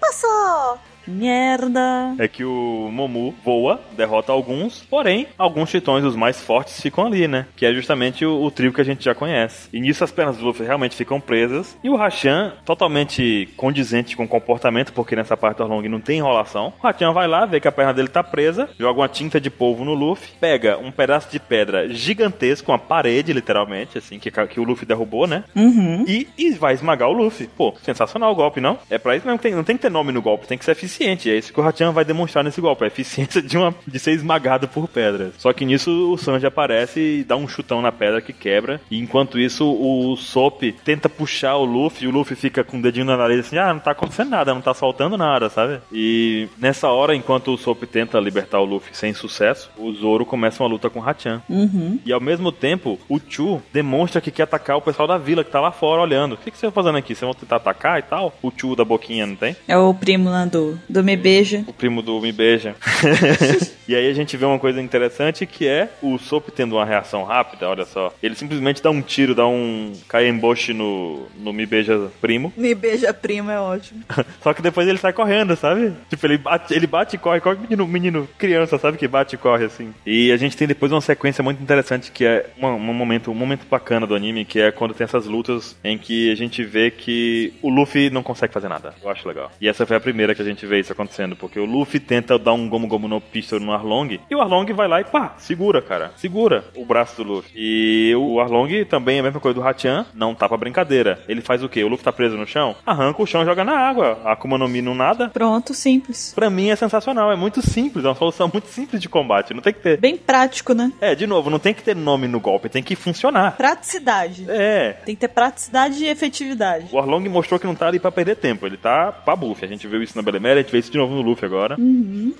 Passou! Merda. é que o Momu voa, derrota alguns, porém, alguns titões, os mais fortes, ficam ali, né? Que é justamente o, o trio que a gente já conhece. E nisso as pernas do Luffy realmente ficam presas. E o Hashan, totalmente condizente com o comportamento, porque nessa parte do Arlong não tem enrolação. O Hashan vai lá, vê que a perna dele tá presa, joga uma tinta de polvo no Luffy, pega um pedaço de pedra gigantesco, uma parede, literalmente, assim, que, que o Luffy derrubou, né? Uhum. E, e vai esmagar o Luffy. Pô, sensacional o golpe, não? É pra isso mesmo que tem, não tem que ter nome no golpe, tem que ser eficiente. É isso que o Hachan vai demonstrar nesse golpe, a eficiência de, uma, de ser esmagado por pedras. Só que nisso o Sanji aparece e dá um chutão na pedra que quebra. E enquanto isso, o Sop tenta puxar o Luffy e o Luffy fica com o dedinho na nariz assim, ah, não tá acontecendo nada, não tá soltando nada, sabe? E nessa hora, enquanto o Sop tenta libertar o Luffy sem sucesso, o Zoro começa uma luta com o Hachan. Uhum. E ao mesmo tempo, o Chu demonstra que quer atacar o pessoal da vila que tá lá fora olhando. O que, que você vai fazendo aqui? Vocês vão tentar atacar e tal? O Chu da boquinha, não tem? É o primo lá do, do Me Beija. O primo do Me Beija. e aí a gente vê uma coisa interessante que é o Sop tendo uma reação rápida, olha só. Ele simplesmente dá um tiro, dá um Kaiemboshi no, no Me Beija primo. Me Beija primo é ótimo. Só que depois ele sai correndo, sabe? Tipo, ele bate, ele bate e corre, corre menino, menino, criança, sabe? Que bate e corre assim. E a gente tem depois uma sequência muito interessante que é uma- um momento, um momento bacana do anime, que é quando tem essas lutas em que a gente vê que o Luffy não consegue fazer nada. Eu acho legal. E essa foi a primeira que a gente vê isso acontecendo, porque o Luffy tenta dar um Gomu Gomu no Pistol no Arlong, e o Arlong vai lá e pá, segura, cara. Segura o braço do Luffy. E o Arlong também é a mesma coisa do Hachan, não tá pra brincadeira. Ele faz o quê? O Luffy tá preso no chão? Arranca o chão e joga na água. A Akuma no Mi não nada. Pronto, simples. Pra mim é sensacional, é muito simples, é uma solução muito simples de combate. Não tem que ter. Bem prático, né? É, de novo, não tem que ter nome no golpe, tem que funcionar. Praticidade. É. Tem que ter praticidade e efetividade. O Arlong mostrou que não tá ali pra perder tempo, ele tá pra buff. A gente viu isso na Belemere, gente vê isso de novo no Luffy agora.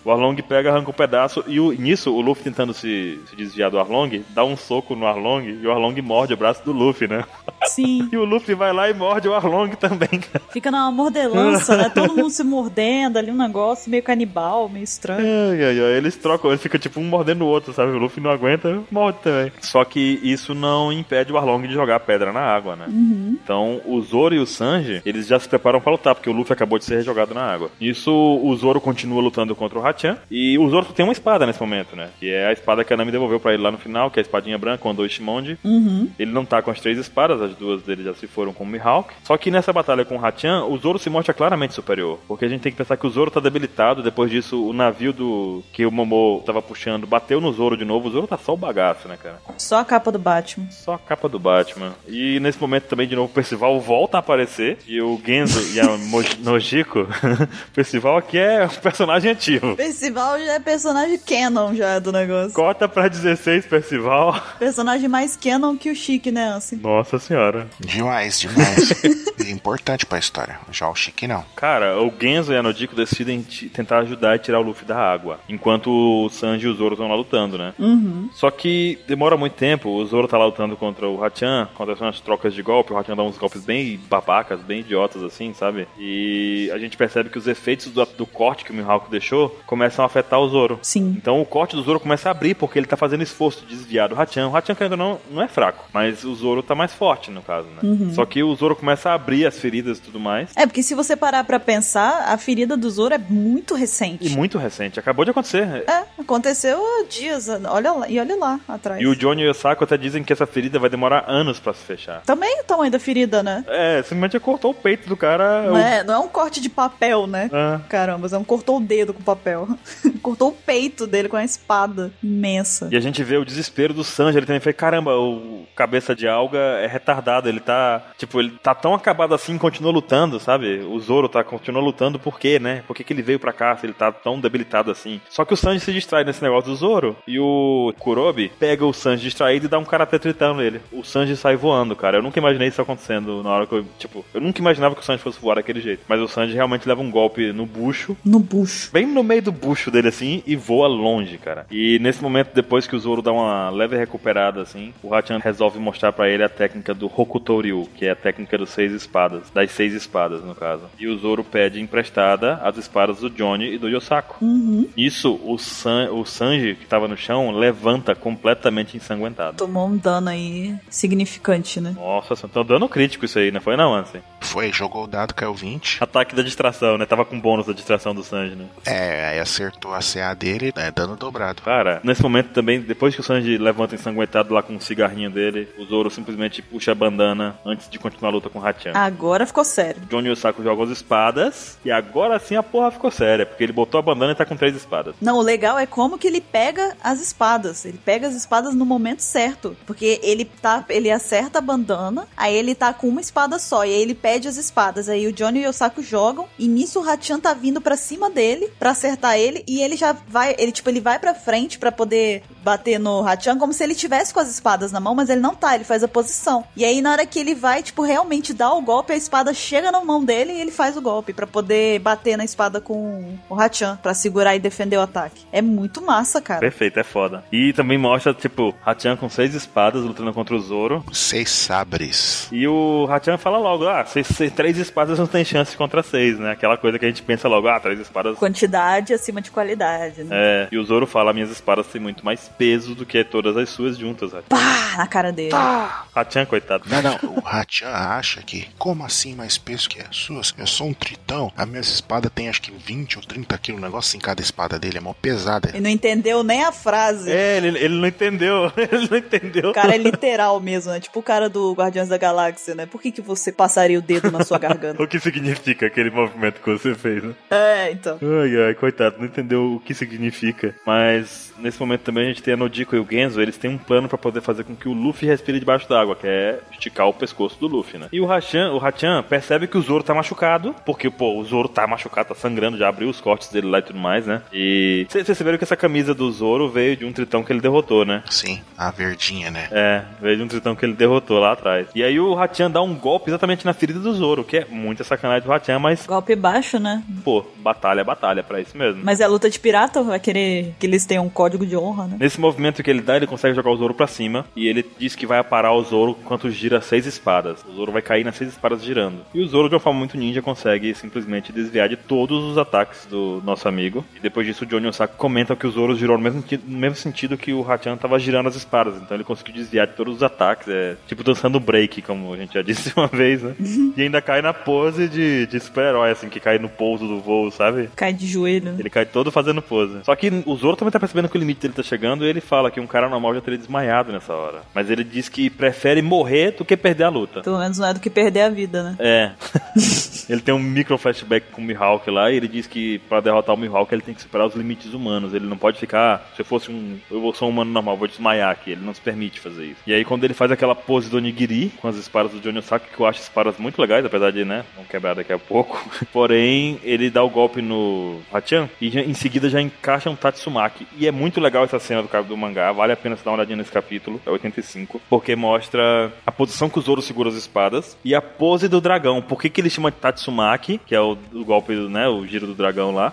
O Arlong pega, arranca um pedaço e o- nisso o Luffy tentando se, se desviar do Arlong, dá um soco no Arlong e o Arlong morde o braço do Luffy, né? Sim. E o Luffy vai lá e morde o Arlong também. Fica numa mordelança, né? Todo mundo se mordendo ali, um negócio meio canibal, meio estranho. Ai, ai, ai, eles trocam, eles ficam tipo um mordendo o outro, sabe? O Luffy não aguenta, morde também. Só que isso não impede o Arlong de jogar pedra na água, né? Então, o Zoro e o Sanji, eles já se preparam pra lutar, porque o Luffy acabou de ser jogado na água. Isso, o Zoro continua lutando contra o Hachan. E o Zoro tem uma espada nesse momento, né? Que é a espada que a Nami devolveu pra ele lá no final, que é a espadinha branca, com dois Shimonji. Uhum. Ele não tá com as três espadas, as duas dele já se foram com o Mihawk. Só que nessa batalha com o Hachan, o Zoro se mostra claramente superior. Porque a gente tem que pensar que o Zoro tá debilitado. Depois disso, o navio do que o Momo tava puxando bateu no Zoro de novo. O Zoro tá só o bagaço, né, cara? Só a capa do Batman. Só a capa do Batman. E nesse momento também, de novo, o Percival volta a aparecer. E o Genzo e a Nojiko. o Percival aqui é um personagem ativo. Percival já é personagem canon já do negócio. Cota pra 16, Percival. Personagem mais canon que o Chique, né, assim. Nossa senhora. Demais, demais. é importante pra história. Já o Chique não. Cara, o Genzo e a Nojiko decidem tentar ajudar a tirar o Luffy da água. Enquanto o Sanji e o Zoro estão lá lutando, né? Uhum. Só que demora muito tempo. O Zoro tá lá lutando contra o Hachan. Acontecem umas trocas de golpe. O Hachan dá uns golpes bem babacas, bem idiotas, assim, sabe? E a gente percebe que os efeitos do, do corte que o Mihawk deixou começam a afetar o Zoro. Sim. Então o corte do Zoro começa a abrir porque ele tá fazendo esforço de desviar do Hachan. O Hachan, querendo ou não, não é fraco, mas o Zoro tá mais forte, no caso, né? Só que o Zoro começa a abrir as feridas e tudo mais. É, porque se você parar pra pensar, a ferida do Zoro é muito recente. E muito recente, acabou de acontecer. É, aconteceu dias, olha lá, e olha lá atrás. E o Johnny e o Sako até dizem que essa ferida vai demorar anos pra se fechar. Também o tamanho da ferida, né? É, simplesmente cortou o peito do cara. Não o- é, não é um corte de papel, né? Ah. Caramba, é um cortou o dedo com papel. cortou o peito dele com a espada imensa. E a gente vê o desespero do Sanji, ele também foi, caramba, o cabeça de alga é retardado, ele tá, tipo, ele tá tão acabado assim, continua lutando, sabe? O Zoro tá, continua lutando por quê, né? Por que, que ele veio pra cá se ele tá tão debilitado assim? Só que o Sanji se distrai nesse negócio do Zoro, e o Kurobi pega o Sanji distraído e dá um karatê tritão nele. O Sanji sai voando, cara. Eu nunca imaginei isso acontecendo na hora que eu, tipo, eu nunca imaginava que o Sanji fosse voar daquele jeito. Mas o Sanji realmente leva um golpe no bucho, No bucho. bem no meio do bucho dele assim e voa longe, cara. E nesse momento, depois que o Zoro dá uma leve recuperada assim, o Hachan resolve mostrar pra ele a técnica do Hokutoryu, que é a técnica dos seis espadas, das seis espadas no caso. E o Zoro pede emprestada as espadas do Johnny e do Yosako. Uhum. Isso, o, San, o Sanji que tava no chão levanta completamente ensanguentado. Tomou um dano aí significante, né? Nossa, estão dando crítico isso aí, não foi não, Ansem? Foi, jogou o dado, caiu 20. Ataque da distração, né? Tava com bônus da distração do Sanji, né? É, aí acertou a CA dele, né? Dano dobrado. Cara, nesse momento também, depois que o Sanji levanta ensanguentado lá com um cigarrinho dele, o Zoro simplesmente puxa a bandana antes de continuar a luta com o Hachan. Agora ficou sério. Johnny e o Saco jogam as espadas, e agora sim a porra ficou séria, porque ele botou a bandana e tá com três espadas. Não, o legal é como que ele pega as espadas. Ele pega as espadas no momento certo. Porque ele tá. Ele acerta a bandana, aí ele tá com uma espada só. E aí ele pede as espadas. Aí o Johnny e o Saco jogam. E nisso o Hachan tá vindo pra cima dele pra acertar ele. E ele já vai. Ele, tipo, ele vai pra frente pra poder bater no Hachan como se ele tivesse com as espadas na mão, mas ele não tá, ele faz a posição. E aí, na hora que ele vai, tipo, realmente dar o golpe, a espada chega na mão dele e ele faz o golpe pra poder bater na espada com o Hachan, pra segurar e defender o ataque. É muito massa, cara. Perfeito, é foda. E também mostra, tipo, Hachan com seis espadas lutando contra o Zoro. Seis sabres. E o Hachan fala logo, ah, seis, seis- três espadas não tem chance contra seis, né? Aquela coisa que a gente pensa logo, ah, três espadas Quantidade acima de qualidade, né? É, e o Zoro fala: minhas espadas têm muito mais peso do que todas as suas juntas. Hachan. Pá! Na cara dele. Hachan, coitado. Não, não, o Hachan acha que, como assim mais peso que as suas? Eu sou um tritão, a minha espada tem acho que 20 ou 30 quilos, um negócio em cada espada dele, é mó pesada. Ele não entendeu nem a frase. É, ele, ele não entendeu. ele não entendeu. O cara é literal mesmo, né? Tipo o cara do Guardiões da Galáxia, né? Por que, que você passaria o dedo na sua garganta? O que significa aquele movimento que você fez, né? é, então. Ai, ai, coitado, não entendeu o que significa. Mas nesse momento também a gente tem a Nodiko e o Genzo, eles têm um plano pra poder fazer com que o Luffy respire debaixo d'água, que é esticar o pescoço do Luffy, né? E o Hachan, o Hachan percebe que o Zoro tá machucado, porque, pô, o Zoro tá machucado, tá sangrando, já abriu os cortes dele lá e tudo mais, né? E vocês perceberam que essa camisa do Zoro veio de um tritão que ele derrotou, né? Sim, a verdinha, né? É, veio de um tritão que ele derrotou lá atrás. E aí o Hachan dá um golpe exatamente na ferida do Zoro, que é muita sacanagem do Hachan, mas, Golpe baixo, né? pô, batalha é batalha pra isso mesmo. Mas é luta de pirata, vai querer que eles tenham um código de honra, né? Nesse movimento que ele dá, ele consegue jogar o Zoro pra cima. E ele diz que vai aparar o Zoro enquanto gira seis espadas. O Zoro vai cair nas seis espadas girando. E o Zoro, de uma forma muito ninja, consegue simplesmente desviar de todos os ataques do nosso amigo. E depois disso, o Johnny Osaka comenta que o Zoro girou no mesmo, sentido- no mesmo sentido que o Hachan tava girando as espadas. Então ele conseguiu desviar de todos os ataques. É tipo dançando break, como a gente já disse uma vez, né? e ainda cai na pose de, de super-herói, assim, que cai no pouso do voo sabe? Cai de joelho. Ele cai todo fazendo pose. Só que o Zoro também tá percebendo que o limite dele tá chegando e ele fala que um cara normal já teria desmaiado nessa hora. Mas ele diz que prefere morrer do que perder a luta. Pelo menos não é do que perder a vida, né? É. ele tem um micro flashback com o Mihawk lá e ele diz que pra derrotar o Mihawk ele tem que superar os limites humanos. Ele não pode ficar, se eu fosse um, eu sou um humano normal, vou desmaiar aqui. Ele não se permite fazer isso. E aí quando ele faz aquela pose do Onigiri com as espadas do Johnny Osaka, que eu acho espadas muito legais, apesar de, né, vão quebrar daqui a pouco. Porém, ele dá o golpe no Hachan e já- em seguida já encaixa um Tatsumaki. E é muito legal essa cena do, cap- do mangá, vale a pena você dar uma olhadinha nesse capítulo, é 85, porque mostra a posição que o Zoro segura as espadas e a pose do dragão. Por que, que ele chama de Tatsumaki, que é o, o golpe, do, né, o giro do dragão lá,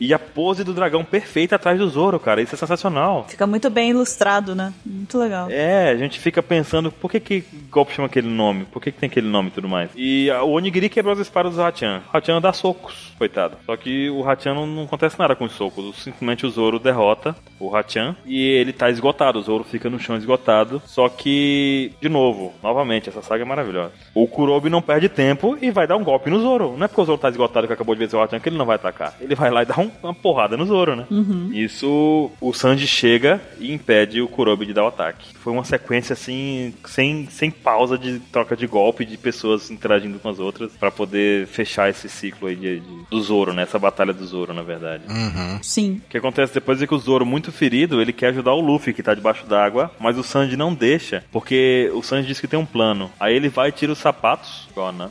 e a pose do dragão perfeita atrás do Zoro, cara, isso é sensacional. Fica muito bem ilustrado, né? Muito legal. É, a gente fica pensando por que que golpe chama aquele nome, por que que tem aquele nome e tudo mais. E o Onigiri quebrou as espadas do Hachan. O Hachan dá socos, coitado. Só que o Hachan não, não acontece nada com os socos, simplesmente o Zoro derrota o Hachan e ele tá esgotado, o Zoro fica no chão esgotado. Só que, de novo, novamente, essa saga é maravilhosa. O Kurobi não perde tempo e vai dar um golpe no Zoro. Não é porque o Zoro tá esgotado que acabou de vencer o Hachan que ele não vai atacar. Ele vai lá e dá um- uma porrada no Zoro, né? Isso, o Sanji chega e impede o Kurobi de dar o ataque. Foi uma sequência assim, sem, sem pausa de troca de golpe, de pessoas interagindo com as outras, pra poder fechar esse ciclo aí de, de- do Zoro, né? Essa batalha do Zoro, na verdade. Uhum. Sim. O que acontece depois é que o Zoro, muito ferido, ele quer ajudar o Luffy, que tá debaixo d'água, mas o Sanji não deixa, porque o Sanji diz que tem um plano. Aí ele vai, tira os sapatos,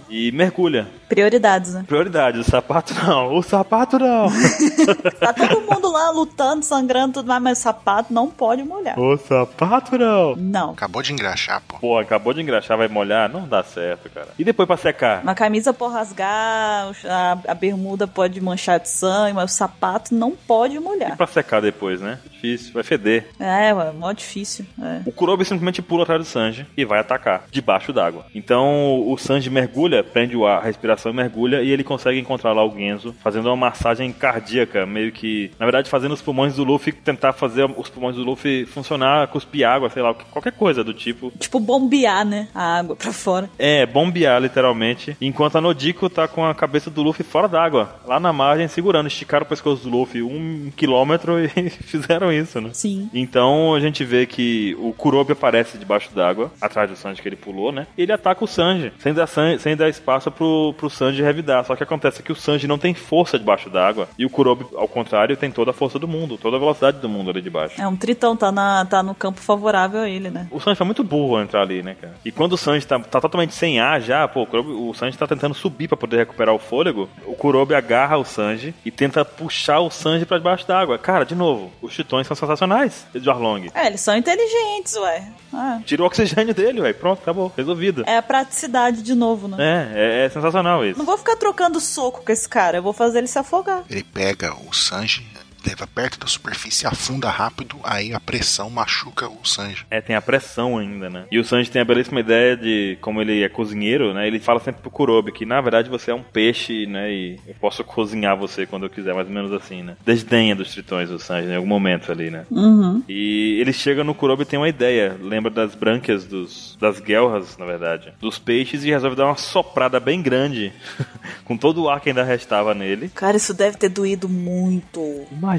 e mergulha. Prioridades, né? Prioridade, o sapato não, o sapato não. Tá todo mundo lá lutando, sangrando, tudo mais, mas o sapato não pode molhar. o sapato não. Não. Acabou de engraxar, pô. Pô, acabou de engraxar, vai molhar? Não dá certo, cara. E depois pra secar? Uma camisa pode rasgar, a, a bermuda pode manchar de sangue, mas o sapato não pode E molhar. pra secar depois, né? Difícil, vai feder. É, ué, mó difícil. É. O Kurobi simplesmente pula atrás do Sanji e vai atacar, debaixo d'água. Então o Sanji mergulha, prende o ar, a respiração e mergulha, e ele consegue encontrar lá o Genzo, fazendo uma massagem cardíaca, meio que, na verdade, fazendo os pulmões do Luffy, tentar fazer os pulmões do Luffy funcionar, cuspir água, sei lá, qualquer coisa do tipo. Tipo bombear, né? A água pra fora. É, bombear literalmente, enquanto a Nodiko tá com a cabeça do Luffy fora d'água, lá na margem, segurando, esticaram o pescoço do Luffy um quilômetro e fizeram isso, né? Sim. Então a gente vê que o Kurobi aparece debaixo d'água, atrás do Sanji que ele pulou, né? E ele ataca o Sanji, sem dar, sem dar espaço pro, pro Sanji revidar. Só que acontece que o Sanji não tem força debaixo d'água. E o Kurobi, ao contrário, tem toda a força do mundo, toda a velocidade do mundo ali debaixo. É um tritão, tá, na, tá no campo favorável a ele, né? O Sanji foi muito burro ao entrar ali, né, cara? E quando o Sanji tá, tá totalmente sem ar já, pô, o, Kurobi, o Sanji tá tentando subir pra poder recuperar o fôlego. O Kurobi agarra o Sanji e tenta puxar o Sanji pra debaixo d'água. Cara, de novo, os titões são sensacionais de Arlong. É, eles são inteligentes, ué. Ah, Tira o oxigênio dele, velho. Pronto, acabou. Resolvido. é a praticidade de novo, né? É, é, é sensacional isso. Não vou ficar trocando soco com esse cara, eu vou fazer ele se afogar. Ele pega o Sanji, leva perto da superfície, afunda rápido, aí a pressão machuca o Sanji. É, tem a pressão ainda, né? E o Sanji tem a belíssima ideia de, como ele é cozinheiro, né? Ele fala sempre pro Kurobi que, na verdade, você é um peixe, né? E eu posso cozinhar você quando eu quiser, mais ou menos assim, né? Desdenha dos tritões o Sanji em algum momento ali, né? Uhum. E ele chega no Kurobi e tem uma ideia. Lembra das brânquias dos... das guelras, na verdade. Dos peixes e resolve dar uma soprada bem grande. com todo o ar que ainda restava nele. Cara, isso deve ter doído muito. Imagina,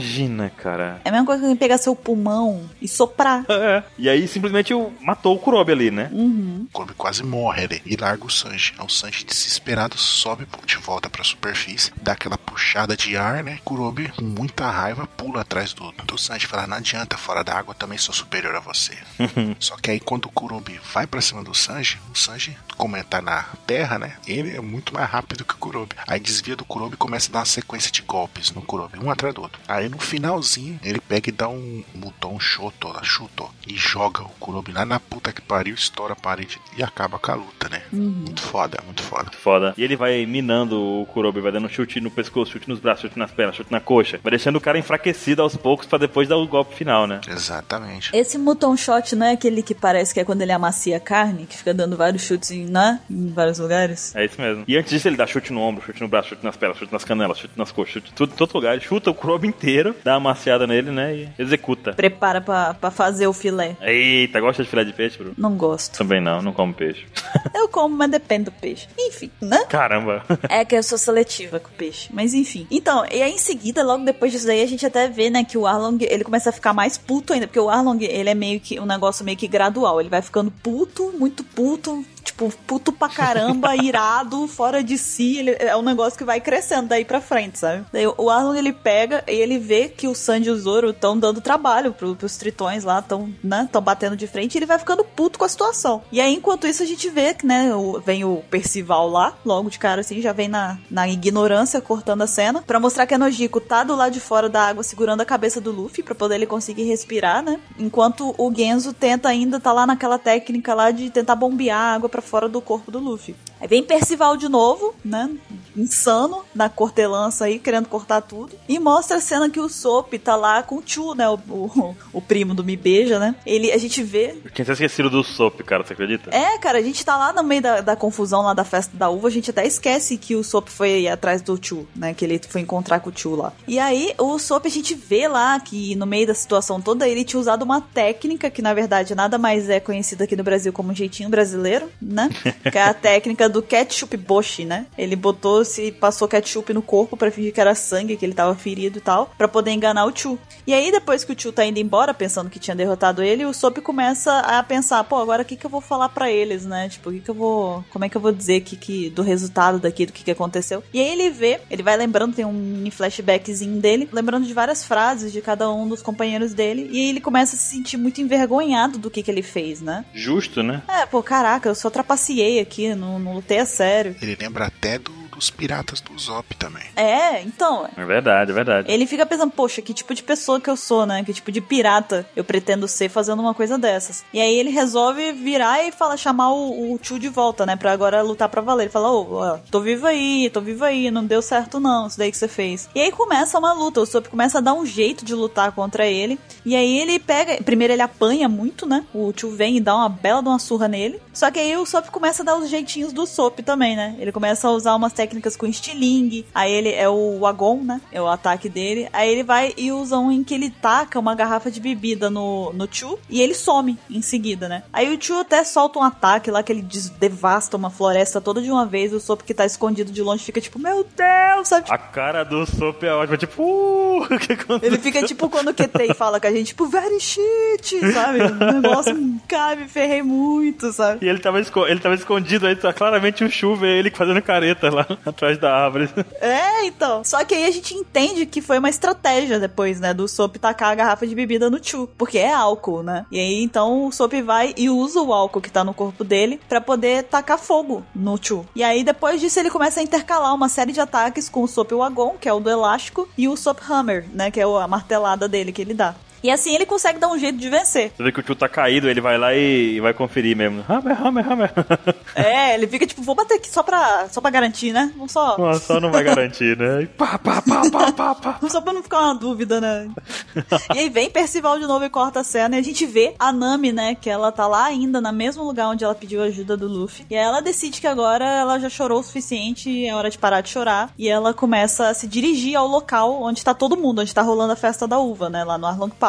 cara. É a mesma coisa que pegar seu pulmão e soprar. É. E aí simplesmente matou o Kurobi ali, né? Uhum. O Kurobi quase morre ali e larga o Sanji. Aí o Sanji, desesperado, sobe de volta pra superfície, dá aquela puxada de ar, né? Kurobi, com muita raiva, pula atrás do, do Sanji e fala: Não adianta, fora da água também sou superior a você. Só que aí quando o Kurobi vai pra cima do Sanji, o Sanji, como ele tá na terra, né? Ele é muito mais rápido que o Kurobi. Aí desvia do Kurobi e começa a dar uma sequência de golpes no Kurobi, um atrás do outro. Aí no finalzinho, ele pega e dá um botão shoto, lá, chuto, e joga o Kurobi lá na puta que pariu, estoura a parede e acaba com a luta, né? Muito foda, muito foda. Foda. E ele vai minando o Kurobi, vai dando chute no pescoço, chute nos braços, chute nas pernas, chute na coxa. Vai deixando o cara enfraquecido aos poucos pra depois dar o golpe final, né? Exatamente. Esse Mutton Shot não é aquele que parece que é quando ele amacia a carne, que fica dando vários chutes em, né? em vários lugares? É isso mesmo. E antes disso ele dá chute no ombro, chute no braço, chute nas pernas, chute nas canelas, chute nas coxas, chute em todo lugar. Ele chuta o Kurobi inteiro. Inteiro, dá uma maciada nele, né? E executa. Prepara pra, pra fazer o filé. Eita, gosta de filé de peixe, Bruno? Não gosto. Também não, não como peixe. Eu como, mas depende do peixe. Enfim, né? Caramba. É que eu sou seletiva com o peixe. Mas enfim. Então, e aí em seguida, logo depois disso aí, a gente até vê, né, que o Arlong, ele começa a ficar mais puto ainda. Porque o Arlong, ele é meio que um negócio meio que gradual. Ele vai ficando puto, muito puto, tipo, puto pra caramba, irado, fora de si. Ele, é um negócio que vai crescendo daí pra frente, sabe? Daí o Arlong, ele pega e ele vê que o Sanji e o Zoro estão dando trabalho pro, pros tritões lá, estão, né, tão batendo de frente e ele vai ficando puto com a situação. E aí, enquanto isso, a gente vê que, né, o- vem o Percival lá, logo de cara assim, já vem na, na ignorância, cortando a cena, pra mostrar que a Nojiko tá do lado de fora da água, segurando a cabeça do Luffy, pra poder ele conseguir respirar, né? Enquanto o Genzo tenta ainda, tá lá naquela técnica lá de tentar bombear a água pra fora do corpo do Luffy. Aí vem Percival de novo, né? Insano, na cortelança aí, querendo cortar tudo. E mostra a cena que o Sop tá lá com o Chu, né? O, o, o primo do Me Beija, né? Ele, a gente vê Eu tinha até esquecido do Sop, cara, você acredita? é, cara, a gente tá lá no meio da, da confusão lá da festa da uva, a gente até esquece que o Sop foi atrás do Chu, né? Que ele foi encontrar com o Chu lá. E aí, o Sop a gente vê lá que no meio da situação toda ele tinha usado uma técnica que na verdade nada mais é conhecida aqui no Brasil como um jeitinho brasileiro, né? que é a técnica do ketchup boshi, né? Ele botou, se passou ketchup no corpo pra fingir que era sangue, que ele tava ferido e tal, pra poder enganar o Chu. E aí, depois que o Chu tá indo embora, pensando que tinha derrotado ele, o Sop começa a pensar, pô, agora o que que eu vou falar pra eles, né? Tipo, o que que eu vou... Como é que eu vou dizer que, que do resultado daqui, do que que aconteceu? E aí ele vê, ele vai lembrando, tem um mini flashbackzinho dele, lembrando de várias frases de cada um dos companheiros dele, e ele começa a se sentir muito envergonhado do que que ele fez, né? Justo, né? É, pô, caraca, eu só trapaceei aqui, não, não lutei a sério. Ele lembra até do- dos piratas do Zop também. É, então, É verdade, é verdade. Ele fica pensando, poxa, que tipo de pessoa que eu sou, né? Que tipo de pirata eu pretendo ser fazendo uma coisa dessas. E aí ele resolve virar e fala, chamar o, o Chu de volta, né? Pra agora lutar pra valer. Ele fala, ô, ó, tô vivo aí, tô vivo aí, não deu certo não, isso daí que você fez. E aí começa uma luta, o Sop começa a dar um jeito de lutar contra ele. E aí ele pega, primeiro ele apanha muito, né? O Chu vem e dá uma bela de uma surra nele. Só que aí o Sop começa a dar os jeitinhos do Sop também, né? Ele começa a usar umas técnicas com estilingue. Aí ele é o Wagon, né? É o ataque dele. Aí ele vai e usa um em que ele taca uma garrafa de bebida no, no Chu e ele some em seguida, né? Aí o Chu até solta um ataque lá que ele devasta uma floresta toda de uma vez. O Sop que tá escondido de longe fica tipo, meu Deus, sabe? A cara do Sop é ótima, tipo, uh, o que aconteceu? Ele fica tipo quando o QT fala com a gente, tipo, very shit, sabe? Um negócio, cara, me ferrei muito, sabe? E ele tava, ele tava escondido aí, tá claramente o chuva ele fazendo careta lá atrás da árvore. É, então. Só que aí a gente entende que foi uma estratégia depois, né? Do Sop tacar a garrafa de bebida no Chu. Porque é álcool, né? E aí então o Sop vai e usa o álcool que tá no corpo dele pra poder tacar fogo no Chu. E aí depois disso ele começa a intercalar uma série de ataques com o Sop Wagon, que é o do elástico, e o Sop Hammer, né? Que é a martelada dele que ele dá. E assim ele consegue dar um jeito de vencer. Você vê que o tio tá caído, ele vai lá e, vai conferir mesmo. Hammer, hammer, hammer. É, ele fica tipo, vou bater aqui só pra, só pra garantir, né? Vamos só. Nossa, só não vai garantir, né? E pá, pá, pá, pá, pá, pá. Só pra não ficar uma dúvida, né? e aí vem Percival de novo e corta a cena e a gente vê a Nami, né? Que ela tá lá ainda, no mesmo lugar onde ela pediu ajuda do Luffy. E aí ela decide que agora ela já chorou o suficiente, é hora de parar de chorar. E ela começa a se dirigir ao local onde tá todo mundo, onde tá rolando a festa da uva, né? Lá no Arlong Park.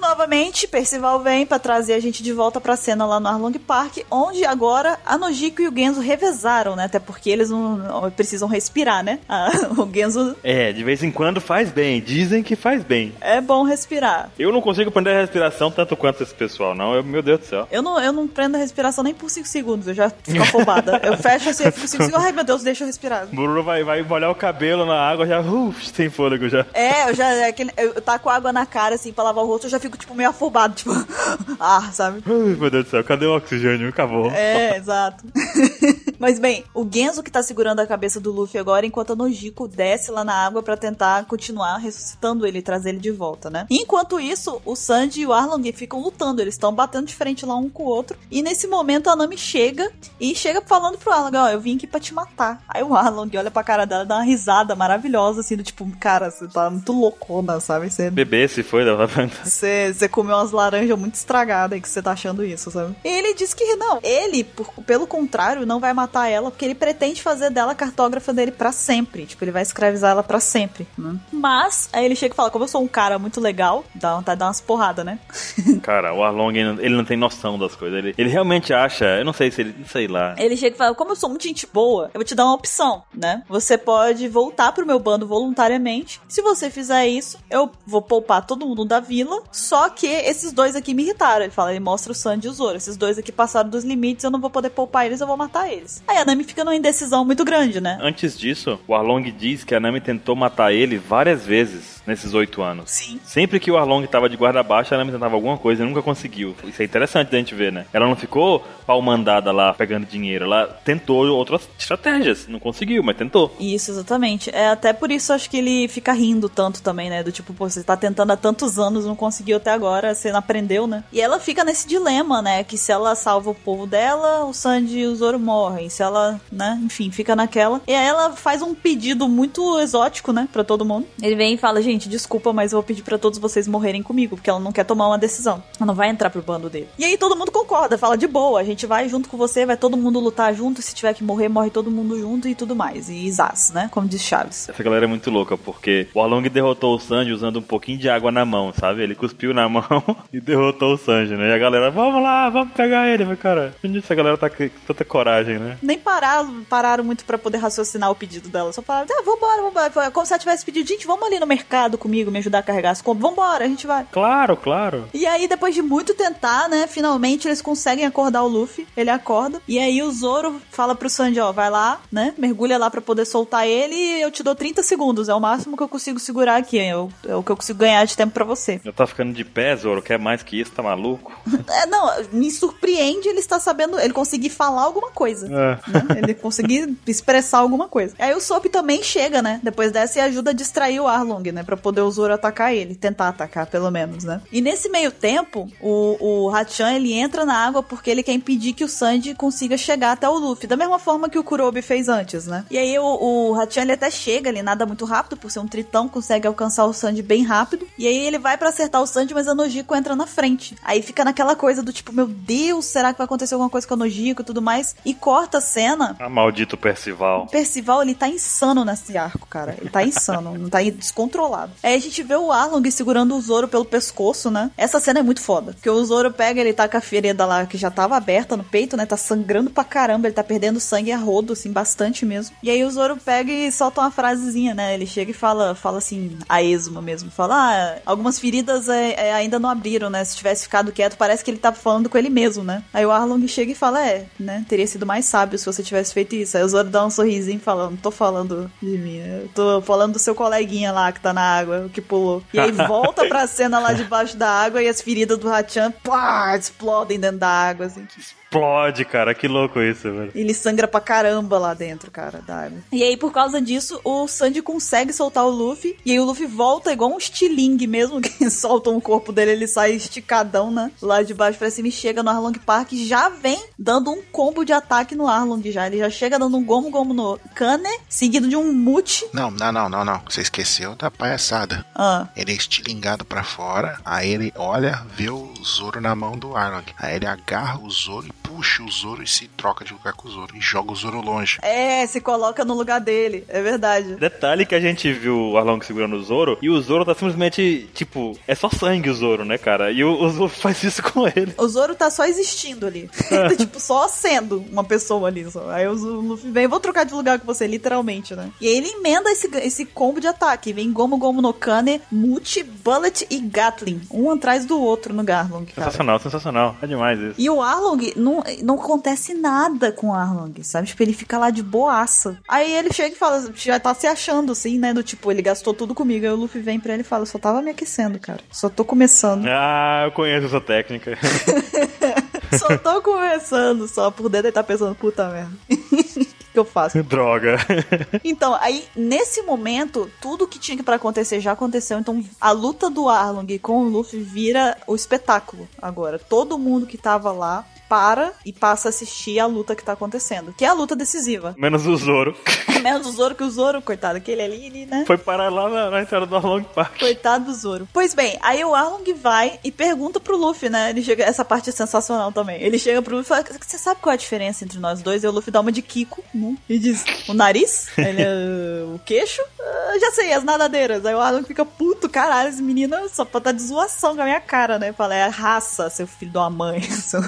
Novamente, Percival vem pra trazer a gente de volta pra cena lá no Arlong Park, onde agora a Nojiko e o Genzo revezaram, né? Até porque eles não, precisam respirar, né? Ah, o Genzo É, de vez em quando faz bem. Dizem que faz bem. é bom respirar. Eu não consigo prender a respiração tanto quanto esse pessoal, não. Eu, meu Deus do céu. Eu não, eu não prendo a respiração nem por 5 segundos, eu já fico afobada. Eu fecho assim, eu fico 5 segundos, ai meu Deus, deixa eu respirar. Bruno vai, vai molhar o cabelo na água, já uh, sem fôlego já. É, eu já, é aquele, eu taco água na cara assim pra lavar o rosto, eu já fico tipo meio afobado, tipo, ah, sabe? Ai, meu Deus do céu, cadê o oxigênio? Acabou. É, exato. Mas bem, o Genzo que tá segurando a cabeça do Luffy agora, enquanto a Nojiko desce lá na água pra tentar continuar ressuscitando ele e trazer ele de volta, né? Enquanto isso, o Sanji e o Arlong ficam lutando, eles estão batendo de frente lá um com o outro. E nesse momento a Nami chega e chega falando pro Arlong, ó, eu vim aqui pra te matar. Aí o Arlong olha pra cara dela, dá uma risada maravilhosa, assim, do tipo, cara, você tá muito loucona, sabe? Você Bebê se foi, pra... você, você comeu umas laranjas muito estragadas e que você tá achando isso, sabe? E ele diz que não. Ele, por- pelo contrário, não vai matar matar ela, porque ele pretende fazer dela a cartógrafa dele pra sempre. Tipo, ele vai escravizar ela pra sempre, né? Mas, aí ele chega e fala, como eu sou um cara muito legal, dá vontade de dar umas porradas, né? Cara, o Arlong, ele não tem noção das coisas. Ele, ele realmente acha, eu não sei se ele, não sei lá. Ele chega e fala, como eu sou muito gente boa, eu vou te dar uma opção, né? Você pode voltar pro meu bando voluntariamente. Se você fizer isso, eu vou poupar todo mundo da vila, só que esses dois aqui me irritaram. Ele fala, ele mostra o Sanji e o Zoro. Esses dois aqui passaram dos limites, eu não vou poder poupar eles, eu vou matar eles. Aí a Nami fica numa indecisão muito grande, né? Antes disso, o Arlong diz que a Nami tentou matar ele várias vezes nesses oito anos. Sim. Sempre que o Arlong tava de guarda baixa, a Nami tentava alguma coisa e nunca conseguiu. Isso é interessante da gente ver, né? Ela não ficou pau mandada lá pegando dinheiro, ela tentou outras estratégias. Não conseguiu, mas tentou. Isso, exatamente. É até por isso acho que ele fica rindo tanto também, né? Do tipo, pô, você tá tentando há tantos anos, não conseguiu até agora, você não aprendeu, né? E ela fica nesse dilema, né? Que se ela salva o povo dela, o Sanji e o Zoro morrem. Se ela, né, enfim, fica naquela. E aí ela faz um pedido muito exótico, né, pra todo mundo. Ele vem e fala, gente, desculpa, mas eu vou pedir pra todos vocês morrerem comigo, porque ela não quer tomar uma decisão. Ela não vai entrar pro bando dele. E aí todo mundo concorda, fala de boa, a gente vai junto com você, vai todo mundo lutar junto, se tiver que morrer, morre todo mundo junto e tudo mais. E zaz, né, como diz Chaves. Essa galera é muito louca, porque o Arlong derrotou o Sanji usando um pouquinho de água na mão, sabe? Ele cuspiu na mão e derrotou o Sanji, né? E a galera, vamos lá, vamos pegar ele. Cara, onde essa galera tá com tanta coragem, né? Nem pararam, pararam muito pra poder raciocinar o pedido dela. Só falaram, ah, vambora, vambora. Como se ela tivesse pedido, gente, vamos ali no mercado comigo, me ajudar a carregar as compras. Vambora, a gente vai. Claro, claro. E aí, depois de muito tentar, né, finalmente eles conseguem acordar o Luffy. Ele acorda. E aí o Zoro fala pro Sanji, ó, vai lá, né, mergulha lá pra poder soltar ele e eu te dou 30 segundos. É o máximo que eu consigo segurar aqui. É o, é o que eu consigo ganhar de tempo pra você. Já tá ficando de pé, Zoro. Quer mais que isso? Tá maluco? É, não, me surpreende ele estar sabendo, ele conseguir falar alguma coisa. É. né? Ele conseguir expressar alguma coisa. Aí o Soap também chega, né? Depois dessa e ajuda a distrair o Arlong, né? Pra poder o Zoro atacar ele. Tentar atacar, pelo menos, né? E nesse meio tempo, o, o Hachan, ele entra na água porque ele quer impedir que o Sanji consiga chegar até o Luffy. Da mesma forma que o Kurobi fez antes, né? E aí o, o Hachan, ele até chega, ele nada muito rápido, por ser um tritão, consegue alcançar o Sanji bem rápido. E aí ele vai pra acertar o Sanji, mas a Nojiko entra na frente. Aí fica naquela coisa do tipo, meu Deus, será que vai acontecer alguma coisa com a Nojiko e tudo mais? E corta a cena. Ah, maldito Percival. O Percival, ele tá insano nesse arco, cara. Ele tá insano, não tá descontrolado. Aí a gente vê o Arlong segurando o Zoro pelo pescoço, né? Essa cena é muito foda. Porque o Zoro pega, ele tá com a ferida lá que já tava aberta no peito, né? Tá sangrando pra caramba, ele tá perdendo sangue a rodo, assim, bastante mesmo. E aí o Zoro pega e solta uma frasezinha, né? Ele chega e fala, fala assim, a esmo mesmo. Fala, ah, algumas feridas é, é, ainda não abriram, né? Se tivesse ficado quieto, parece que ele tá falando com ele mesmo, né? Aí o Arlong chega e fala, é, né? Teria sido mais sábio se você tivesse feito isso. Aí o Zoro dá um sorrisinho falando, não tô falando de mim, tô falando do seu coleguinha lá que tá na água, que pulou. E aí volta pra cena lá debaixo da água e as feridas do Hachan, pá, explodem dentro da água, assim. Explode, cara. Que louco isso, velho. Ele sangra pra caramba lá dentro, cara, da água. E aí, por causa disso, o Sandy consegue soltar o Luffy. E aí o Luffy volta igual um estilingue mesmo, que soltam o corpo dele, ele sai esticadão, né? Lá de baixo pra cima e chega no Arlong Park e já vem dando um combo de ataque no Arlong já. Ele já chega dando um gomo gomo no Kane, seguido de um mute. Não, não, não, não, não. Você esqueceu da palhaçada. Ah, Ele é estilingado pra fora, aí ele olha, vê o Zoro na mão do Arlong. Aí ele agarra o Zoro e puxa o Zoro e se troca de lugar com o Zoro. E joga o Zoro longe. é, se coloca no lugar dele, é verdade. Detalhe que a gente viu o Arlong segurando o Zoro e o Zoro tá simplesmente, tipo, é só sangue o Zoro, né, cara? E o, o Zoro faz isso com ele. O Zoro tá só existindo ali. tá, tipo, só sendo uma pessoa ali. Só. Aí o Luffy vem, vou trocar de lugar com você, literalmente, né? E aí ele emenda esse, esse combo de ataque. Vem Gomu Gomu no Kane, Multi, Bullet e Gatling. Um atrás do outro no Garlong, cara. Sensacional, sensacional. É demais isso. E o Arlong, não, não acontece nada com o Arlong, sabe? Tipo, ele fica lá de boaça. Aí ele chega e fala, já tá se achando, assim, né? Do tipo, ele gastou tudo comigo. Aí o Luffy vem pra ele e fala, só tava me aquecendo, cara. Só tô começando. Ah, eu conheço essa técnica. Só tô começando, só por dentro ele tá pensando, puta merda. O que eu faço? Droga. Então, aí, nesse momento, tudo que tinha pra acontecer já aconteceu. Então, a luta do Arlong com o Luffy vira o espetáculo agora. Todo mundo que tava lá para e passa a assistir a luta que tá acontecendo. Que é a luta decisiva. Menos o Zoro. Menos o Zoro, que o Zoro, coitado, aquele ali, né? Foi parar lá na, na entrada do Arlong Park. Coitado do Zoro. Pois bem, aí o Arlong vai e pergunta pro Luffy, né? Ele chega, essa parte é sensacional também. Ele chega pro Luffy e fala: Você sabe qual é a diferença entre nós dois? E o Luffy dá uma de Kiko, né? E diz: O nariz? Ele, "Ah, o queixo? "Ah, já sei, as nadadeiras. Aí o Arlong fica puto, caralho, esse menino só estar de zoação com a minha cara, né? Fala: É raça, seu filho de uma mãe, seu,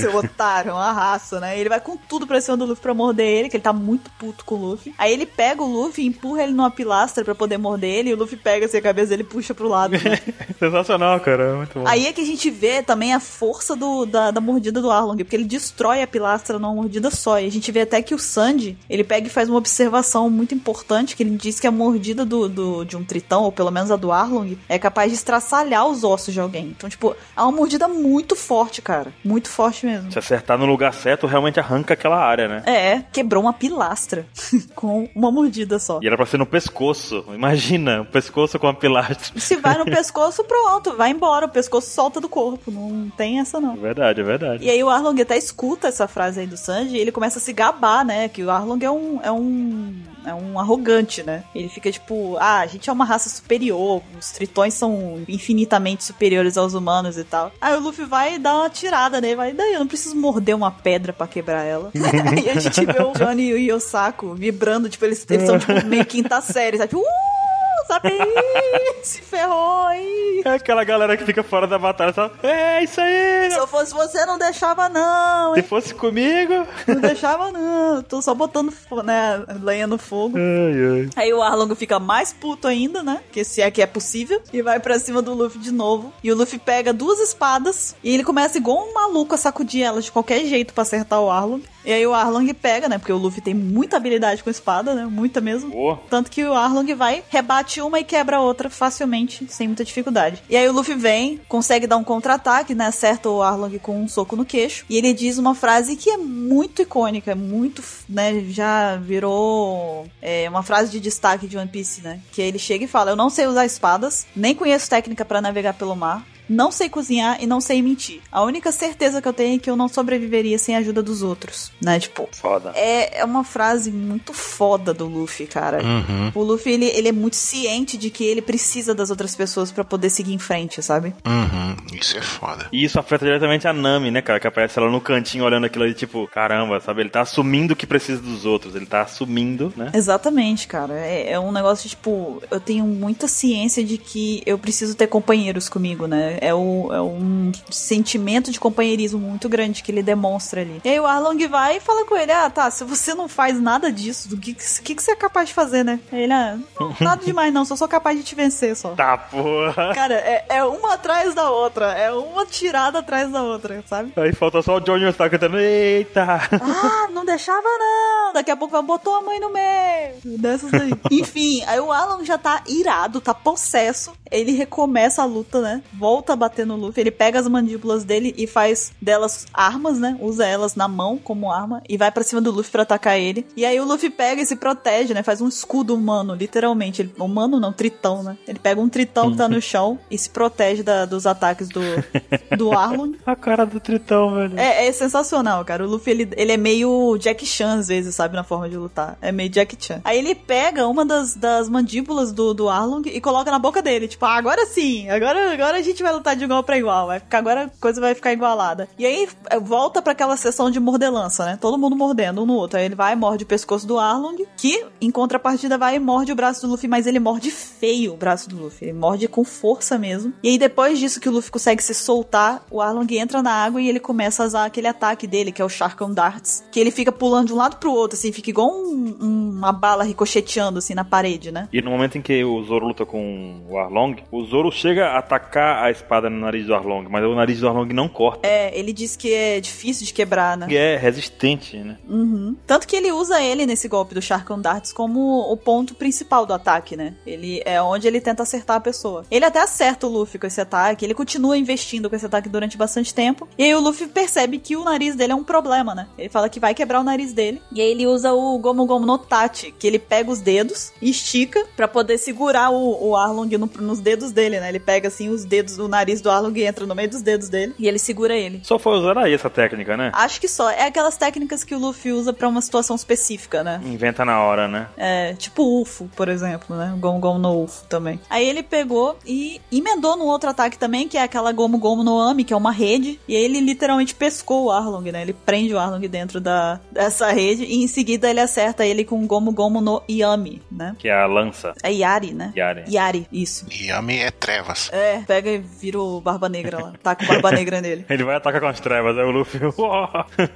seu otário, é uma raça, né? Ele vai com tudo pra cima do Luffy pra morder ele, que ele tá muito puto com o Luffy. Aí ele pega o Luffy e empurra ele numa pilastra pra poder morder ele, e o Luffy pega assim a cabeça dele e puxa pro lado. Né? Sensacional, cara. Muito bom. Aí é que a gente vê também a força do, da, da mordida do Arlong, porque ele destrói a pilastra numa mordida só. E a gente vê até que o Sandy, ele pega e faz uma observação muito importante, que ele diz que a mordida do, do- de um tritão, ou pelo menos a do Arlong, é capaz de estraçalhar os ossos de alguém. Então, tipo, é uma mordida muito forte, cara. Muito forte mesmo. Se acertar no lugar certo, realmente arranca aquela área, né? É, quebrou uma pilastra com uma mordida só. E era pra ser no pescoço. Imagina, o pescoço com a pilastra. Se vai no pescoço, pronto, vai embora. O pescoço solta do corpo. Não tem essa, não. É verdade, é verdade. E aí o Arlong até escuta essa frase aí do Sanji e ele começa a se gabar, né? Que o Arlong é um. É um é um arrogante, né? Ele fica tipo, ah, a gente é uma raça superior, os tritões são infinitamente superiores aos humanos e tal. Aí o Luffy vai dar uma tirada nele, vai, daí não preciso morder uma pedra pra quebrar ela. e a gente vê o Johnny e o Yosako vibrando, tipo, eles, eles são tipo, meio quinta série, sabe? Tipo, uh, sabe? Se ferrou aí. É aquela galera que fica fora da batalha só. É isso aí! Se eu fosse você, não deixava não, Se hein? fosse comigo. Não deixava, não. Tô só botando né, lenha no fogo. Ai, ai. Aí o Arlong fica mais puto ainda, né? Que se é que é possível. E vai pra cima do Luffy de novo. E o Luffy pega duas espadas. E ele começa igual um maluco a sacudir elas de qualquer jeito pra acertar o Arlong. E aí o Arlong pega, né? Porque o Luffy tem muita habilidade com espada, né? Muita mesmo. Tanto que o Arlong vai, rebate uma e quebra a outra facilmente, sem muita dificuldade. E aí o Luffy vem, consegue dar um contra-ataque, né? Acerta o Arlong com um soco no queixo. E ele diz uma frase que é muito icônica, muito, né? Já virou é, uma frase de destaque de One Piece, né? Que ele chega e fala: Eu não sei usar espadas, nem conheço técnica pra navegar pelo mar. Não sei cozinhar e não sei mentir. A única certeza que eu tenho é que eu não sobreviveria sem a ajuda dos outros, né? Tipo, Foda. é, é uma frase muito foda do Luffy, cara. Uhum, O Luffy, ele, ele é muito ciente de que ele precisa das outras pessoas pra poder seguir em frente, sabe? uhum. Isso é foda. E isso afeta diretamente a Nami, né, cara? Que aparece ela no cantinho olhando aquilo ali, tipo, caramba, sabe? Ele tá assumindo que precisa dos outros. Ele tá assumindo, né? Exatamente, cara. É, é um negócio, tipo, eu tenho muita ciência de que eu preciso ter companheiros comigo, né? É, o, é um sentimento de companheirismo muito grande que ele demonstra ali. E aí o Arlong vai e fala com ele: Ah, tá, se você não faz nada disso, do que, que, que você é capaz de fazer, né? Aí ele, ah, nada demais não, só sou capaz de te vencer só. Tá, porra. Cara, é, é uma atrás da outra. É uma tirada atrás da outra, sabe? Aí falta só o Johnny Star cantando, eita! Ah, não deixava não. Daqui a pouco vai botou a mãe no meio. Dessas aí. Enfim, aí o Alan já tá irado, tá possesso. Ele recomeça a luta, né? Volta a bater no Luffy. Ele pega as mandíbulas dele e faz delas armas, né? Usa elas na mão como arma e vai pra cima do Luffy pra atacar ele. E aí o Luffy pega e se protege, né? Faz um escudo humano, literalmente. Ele, humano não, tritão, né? Ele pega um tritão que tá no chão e se protege da- dos ataques do, do Arlong. A cara do Tritão, velho. É, é sensacional, cara. O Luffy, ele, ele é meio Jack Chan, às vezes, sabe? Na forma de lutar. É meio Jack Chan. Aí ele pega uma das, das mandíbulas do, do Arlong e coloca na boca dele. Tipo, ah, agora sim. Agora, agora a gente vai lutar de igual pra igual. Vai ficar, agora a coisa vai ficar igualada. E aí é, volta pra aquela sessão de mordelança, né? Todo mundo mordendo um no outro. Aí ele vai e morde o pescoço do Arlong, que, em contrapartida, vai e morde o braço do Luffy, mas ele morde feio o braço do Luffy. Ele morde com força mesmo. E aí, depois disso que o Luffy consegue se soltar, o Arlong entra na água e ele começa a usar aquele ataque dele, que é o Sharkon Darts. Que ele fica pulando de um lado pro outro, assim, fica igual um- um- uma bala ricocheteando, assim, na parede, né? E no momento em que o Zoro luta com o Arlong, o Zoro chega a atacar a espada no nariz do Arlong, mas o nariz do Arlong não corta. É, ele diz que é difícil de quebrar, né? E é resistente, né? Uhum. Tanto que ele usa ele nesse golpe do Sharkon Darts como o ponto principal do ataque, né? Ele é onde ele tenta acertar a pessoa. Ele até acerta o Luffy com esse ataque, ele continua investindo com esse ataque durante bastante tempo. E aí o Luffy percebe que o nariz dele é um problema, né? Ele fala que vai quebrar o nariz dele. E aí ele usa o Gomu Gomu no Tachi, que ele pega os dedos e estica pra poder segurar o, o Arlong no- nos dedos dele, né? Ele pega assim os dedos, o nariz do Arlong entra no meio dos dedos dele e ele segura ele. Só foi usar aí essa técnica, né? Acho que só. É aquelas técnicas que o Luffy usa pra uma situação específica, né? Inventa na hora, né? É, tipo o UFO, por exemplo, né? O Gomu Gomu no UFO também. Aí ele pegou e emendou no outro ataque também, que é aquela Gomu Gomu no Ami, que é uma rede. E aí ele literalmente pescou o Arlong, né? Ele prende o Arlong dentro da, dessa rede e em seguida ele acerta ele com o Gomu Gomu no Yami, né? Que é a lança. É Yari, né? Yari. Yari, isso. Yami é trevas. É, pega e vira o Barba Negra lá. Taca o Barba Negra nele. Ele vai atacar com as trevas, aí o Luffy.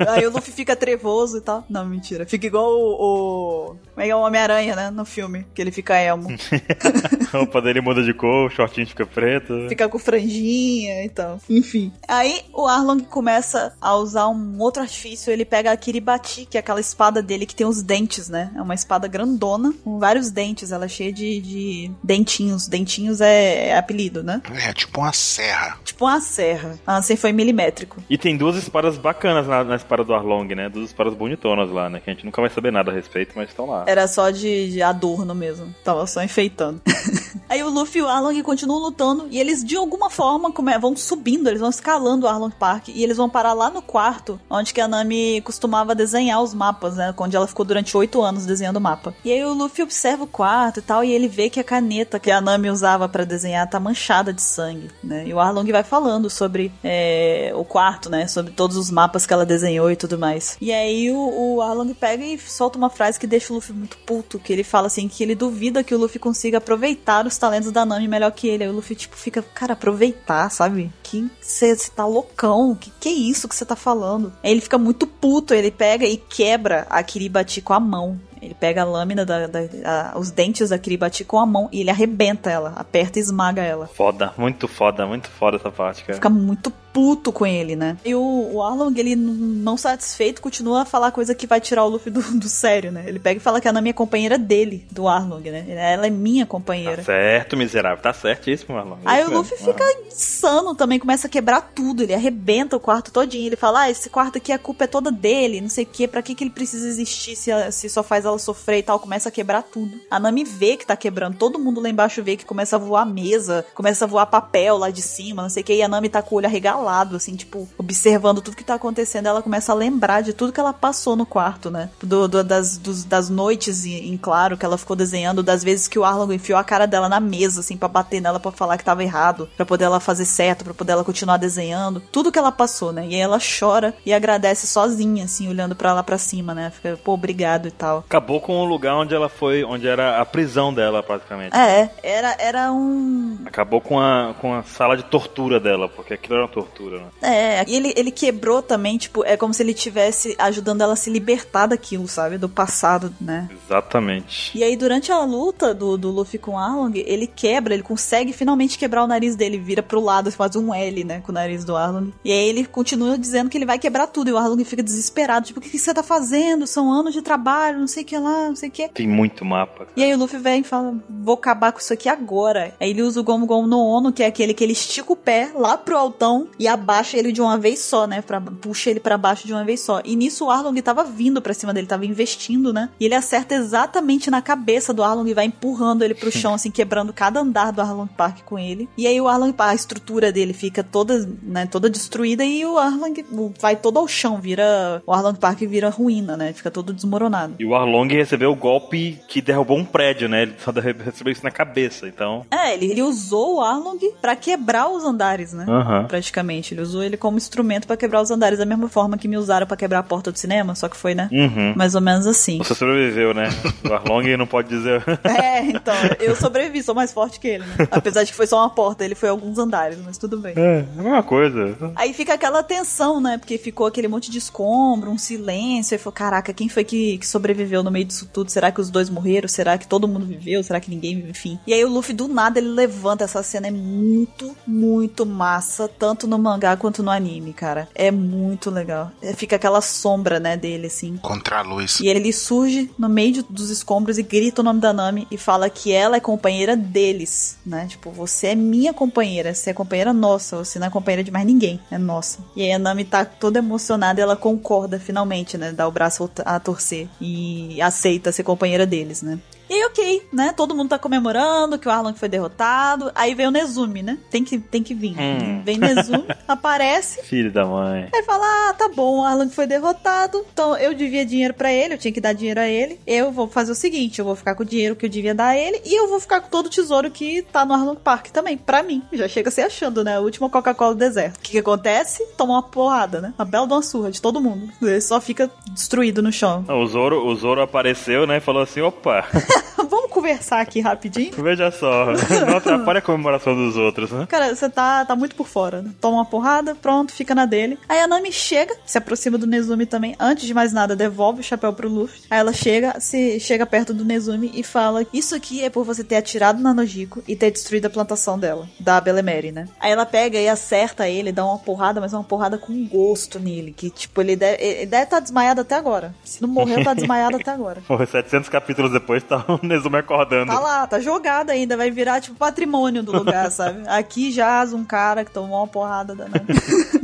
Aí o Luffy fica trevoso e tal. Não, mentira. Fica igual o. o... Como é que é o Homem-Aranha, né? No filme. Que ele fica emo. a roupa dele muda de cor, o shortinho fica preto. Fica com franjinha e tal. Enfim. Aí o Arlong começa a usar um outro artifício. Ele pega a Kiribati, que é aquela espada dele que tem os dentes, né? É uma espada grandona, com vários dentes. Ela é cheia de, de dentinhos. Dentinhos é, é apelido, né? É tipo uma serra. Tipo uma serra. Ah, assim foi milimétrico. E tem duas espadas bacanas na, na espada do Arlong, né? Duas espadas bonitonas lá, né? Que a gente nunca vai saber nada a respeito, mas estão lá. Era só de, de adorno mesmo. Tava só enfeitando. Aí o Luffy e o Arlong continuam lutando e eles, de alguma forma, come- vão subindo, eles vão escalando o Arlong Park e eles vão parar lá no quarto, onde que a Nami costumava desenhar os mapas, né? Onde ela ficou durante oito anos desenhando o mapa. E aí o Luffy observa o quarto e tal, e ele vê que a caneta que a Nami usava pra desenhar tá manchada de sangue, né? E o Arlong vai falando sobre é, o quarto, né? Sobre todos os mapas que ela desenhou e tudo mais. E aí o, o Arlong pega e solta uma frase que deixa o Luffy muito puto, que ele fala assim que ele duvida que o Luffy consiga aproveitar os talentos da Nami melhor que ele. Aí o Luffy, tipo, fica, cara, aproveitar, sabe? Que você tá loucão, que que é isso que você tá falando? Aí ele fica muito puto, ele pega e quebra a Kiribati com a mão. Ele pega a lâmina, da, da- a- os dentes da Kiribati com a mão e ele arrebenta ela, aperta e esmaga ela. Foda, muito foda, muito foda essa parte, cara. Fica muito puto com ele, né? E o, o Arlong, ele não satisfeito, continua a falar coisa que vai tirar o Luffy do, do sério, né? Ele pega e fala que a Nami é companheira dele, do Arlong, né? Ela é minha companheira. Tá certo, miserável. Tá certíssimo, Arlong. Aí Isso o Luffy mesmo. fica insano também, começa a quebrar tudo, ele arrebenta o quarto todinho, ele fala, ah, esse quarto aqui a culpa é toda dele, não sei o que, pra que, que ele precisa existir se, ela- se só faz ela sofrer e tal, começa a quebrar tudo. A Nami vê que tá quebrando, todo mundo lá embaixo vê que começa a voar mesa, começa a voar papel lá de cima, não sei o que, e a Nami tá com o olho arregalado, assim, tipo, observando tudo que tá acontecendo, ela começa a lembrar de tudo que ela passou no quarto, né? Do, do- das, dos- das noites em, claro que ela ficou desenhando, das vezes que o Arlong enfiou a cara dela na mesa, assim, pra bater nela pra falar que tava errado, pra poder ela fazer certo, pra poder ela continuar desenhando. Tudo que ela passou, né? E aí ela chora e agradece sozinha, assim, olhando pra lá pra cima, né? Fica, pô, obrigado e tal. Acabou com o lugar onde ela foi, onde era a prisão dela, praticamente. É, era, era um. Acabou com a, com a sala de tortura dela, porque aquilo era uma tortura, né? É, e ele, ele quebrou também, tipo, é como se ele estivesse ajudando ela a se libertar daquilo, sabe? Do passado, né? Exatamente. E aí, durante a luta do, do Luffy com Arlong, ele quebra, ele consegue finalmente quebrar o nariz dele, vira pro lado, faz um L, né, com o nariz do Arlong. E aí ele continua dizendo que ele vai quebrar tudo, e o Arlong fica desesperado, tipo, o que, que você tá fazendo? São anos de trabalho, não sei o que lá, não sei o que. Tem muito mapa. E aí o Luffy vem e fala, vou acabar com isso aqui agora. Aí ele usa o Gomu Gomu no Ono, que é aquele que ele estica o pé lá pro altão e abaixa ele de uma vez só, né? Pra, puxa ele pra baixo de uma vez só. E nisso o Arlong tava vindo pra cima dele, tava investindo, né? E ele acerta exatamente na cabeça do Arlong e vai empurrando ele pro chão, assim, quebrando cada andar do Arlong Park com ele. E aí o Arlong Park, a estrutura dele fica toda, né, toda destruída e o Arlong vai todo ao chão, vira... O Arlong Park vira ruína, né? Fica todo desmoronado. E o Arlong recebeu o golpe que derrubou um prédio, né? Ele só recebeu isso na cabeça, então. É, ele, ele usou o Arlong pra quebrar os andares, né? Aham. Praticamente. Ele usou ele como instrumento pra quebrar os andares, da mesma forma que me usaram pra quebrar a porta do cinema, só que foi, né? Uhum. Mais ou menos assim. Você sobreviveu, né? O Arlong não pode dizer. É, então, eu sobrevivi, sou mais forte que ele, né? Apesar de que foi só uma porta, ele foi alguns andares, mas tudo bem. é, a mesma coisa. Aí fica aquela tensão, né? Porque ficou aquele monte de escombro, um silêncio. Aí falou: caraca, quem foi que, que sobreviveu no meio disso tudo? Será que os dois morreram? Será que todo mundo viveu? Será que ninguém? Enfim. E aí o Luffy do nada ele levanta. Essa cena é muito, muito massa. Tanto no mangá quanto no anime, cara. É muito legal. É, Fica aquela sombra, né, dele, assim. Contra a luz. E ele surge no meio dos escombros e grita o nome da Nami e fala que ela é companheira deles, né? Tipo, você é minha companheira, você é companheira nossa, você não é companheira de mais ninguém, é nossa. E aí a Nami tá toda emocionada e ela concorda finalmente, né? Dá o braço a torcer e aceita ser companheira deles, né? E aí, ok, né? Todo mundo tá comemorando que o Arlong foi derrotado. Aí vem o Nezumi, né? Tem que, tem que vir. Hum. Vem Nezumi, aparece. Filho da mãe. Aí fala: Ah, tá bom, o Arlan foi derrotado. Então eu devia dinheiro pra ele, eu tinha que dar dinheiro a ele. Eu vou fazer o seguinte: eu vou ficar com o dinheiro que eu devia dar a ele e eu vou ficar com todo o tesouro que tá no Arlong Park também, pra mim. Já chega se achando, né? A última Coca-Cola do deserto. O que, que acontece? Toma uma porrada, né? Uma bela de uma surra de todo mundo. Ele só fica destruído no chão. O Zoro, o Zoro apareceu, né? E falou assim: opa, Vamos conversar aqui rapidinho? veja só. Não atrapalha a comemoração dos outros, né? Cara, você tá, tá muito por fora. né? Toma uma porrada, pronto, fica na dele. Aí a Nami chega, se aproxima do Nezumi também. Antes de mais nada, devolve o chapéu pro Luffy. Aí ela chega, se chega perto do Nezumi e fala: Isso aqui é por você ter atirado na Nojiko e ter destruído a plantação dela, da Belemere, né? Aí ela pega e acerta ele, dá uma porrada, mas é uma porrada com gosto nele. Que, tipo, ele deve estar ele deve tá desmaiado até agora. Se não morreu, tá desmaiado até agora. Porra, 700 capítulos depois tá o Nezumi acordando. Tá lá, tá jogado ainda, vai virar tipo patrimônio do lugar, sabe? Aqui jaz um cara que tomou uma porrada da Nami.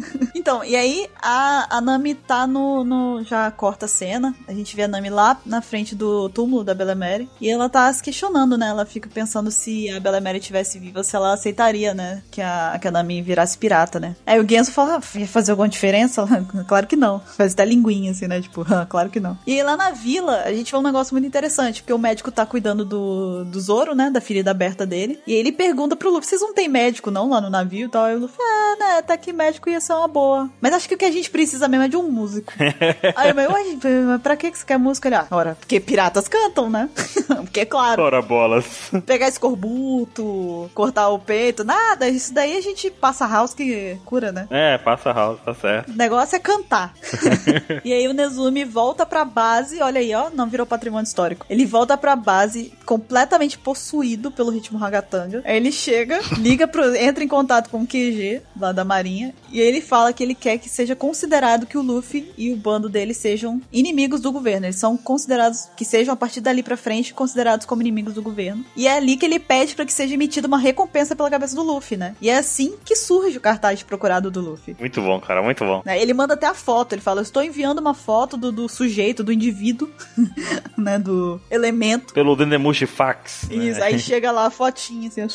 então, e aí a, a Nami tá no, no. Já corta a cena. A gente vê a Nami lá na frente do túmulo da Belemere. E ela tá se questionando, né? Ela fica pensando se a Belemere estivesse viva, se ela aceitaria, né? Que a, que a Nami virasse pirata, né? Aí o Genso fala: ah, ia fazer alguma diferença? Claro que não. Faz até linguinha, assim, né? Tipo, "Ah, claro que não. E lá na vila, a gente vê um negócio muito interessante, porque o médico tá cuidando do, do Zoro, né? Da ferida aberta dele. E ele pergunta pro Luffy: vocês não tem médico, não, lá no navio e tal? Aí o Luffy, ah, né? Tá aqui médico ia ser uma boa. Mas acho que o que a gente precisa mesmo é de um músico. Aí eu, mas, pra que você quer música? Ele, ah, ora, porque piratas cantam, né? porque, claro, Ora bolas. pegar escorbuto, cortar o peito, nada. Isso daí a gente passa house que cura, né? É, passa house, tá certo. O negócio é cantar. e aí o Nezumi volta pra base, olha aí, ó, não virou patrimônio histórico. Ele volta pra base completamente possuído pelo ritmo ragatanga. Aí ele chega, liga pro, entra em contato com o QG lá da marinha e ele fala que ele quer que seja considerado que o Luffy e o bando dele sejam inimigos do governo. Eles são considerados que sejam a partir dali pra frente considerados como inimigos do governo. E é ali que ele pede pra que seja emitida uma recompensa pela cabeça do Luffy, né? E é assim que surge o cartaz de procurado do Luffy. Muito bom, cara, muito bom. né? Ele manda até a foto, ele fala: Eu estou enviando uma foto do, do sujeito, do indivíduo, né? Do elemento. Pelo Dendemushi Fax. né? Isso, aí chega lá a fotinha, assim,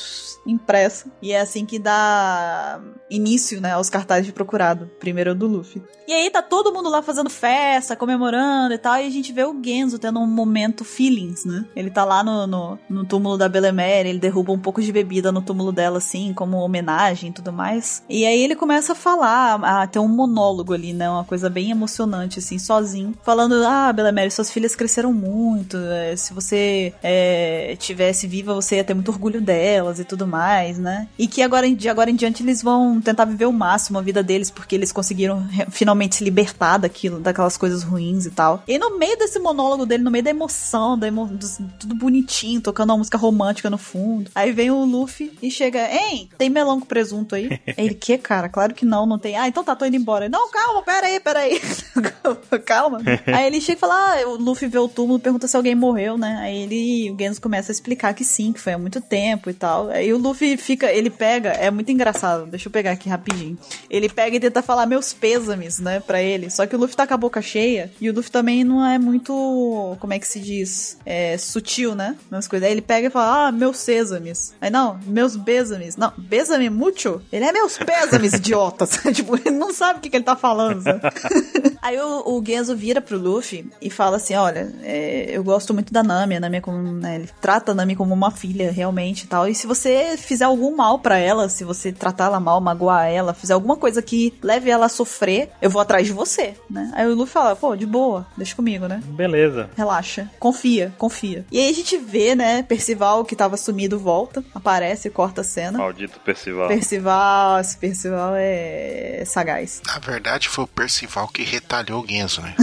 impressa. E é assim que dá início, né, aos cartazes de procurado. Primeiro é o do Luffy. E aí tá todo mundo lá fazendo festa, comemorando e tal, e a gente vê o Genzo tendo um momento feelings, né? Ele tá lá no, no, no túmulo da Belemere, ele derruba um pouco de bebida no túmulo dela, assim, como homenagem e tudo mais. E aí ele começa a falar, a ter um monólogo ali, né? Uma coisa bem emocionante, assim, sozinho. Falando, ah, Belemere, suas filhas cresceram muito, é, se você é, tivesse viva, você ia ter muito orgulho delas e tudo mais, né? E que agora, de agora em diante eles vão tentar viver o máximo a vida deles, porque eles conseguiram finalmente se libertar daquilo, daquelas coisas ruins e tal. E no meio desse monólogo dele, no meio da emoção, da emo- dos- tudo bonitinho, tocando uma música romântica no fundo. Aí vem o Luffy e chega, hein, tem melão com presunto aí? Ele, que, cara? Claro que não, não tem. Ah, então tá, tô indo embora. Não, calma, pera aí, pera aí. calma. Aí ele chega e fala, ah, o Luffy vê o túmulo, pergunta se alguém morreu, né? Aí ele, o Genzo começa a explicar que sim, que foi há muito tempo e tal. Aí o Luffy fica, ele pega, é muito engraçado, deixa eu pegar aqui rapidinho. Ele pega e tenta falar meus pêsames, né, pra ele. Só que o Luffy tá com a boca cheia e o Luffy também não é muito, como é que se diz, é, sutil, né, nas coisas. Aí ele pega e fala, ah, meus sêsames. Aí não, meus bêsames. Não, bêsame mucho? Ele é meus pêsames, idiota. tipo, ele não sabe o que, que ele tá falando? Aí o, o Genzo vira pro Luffy e fala assim: Olha, é, eu gosto muito da Nami, a Nami é como. né, ele trata a Nami como uma filha, realmente e tal. E se você fizer algum mal pra ela, se você tratar ela mal, magoar ela, fizer alguma coisa que leve ela a sofrer, eu vou atrás de você, né? Aí o Luffy fala: Pô, de boa, deixa comigo, né? Beleza. Relaxa, confia, confia. E aí a gente vê, né, Percival que tava sumido volta, aparece, corta a cena. Maldito Percival. Percival, esse Percival é sagaz. Na verdade, foi o Percival que retalhou o Genzo, né?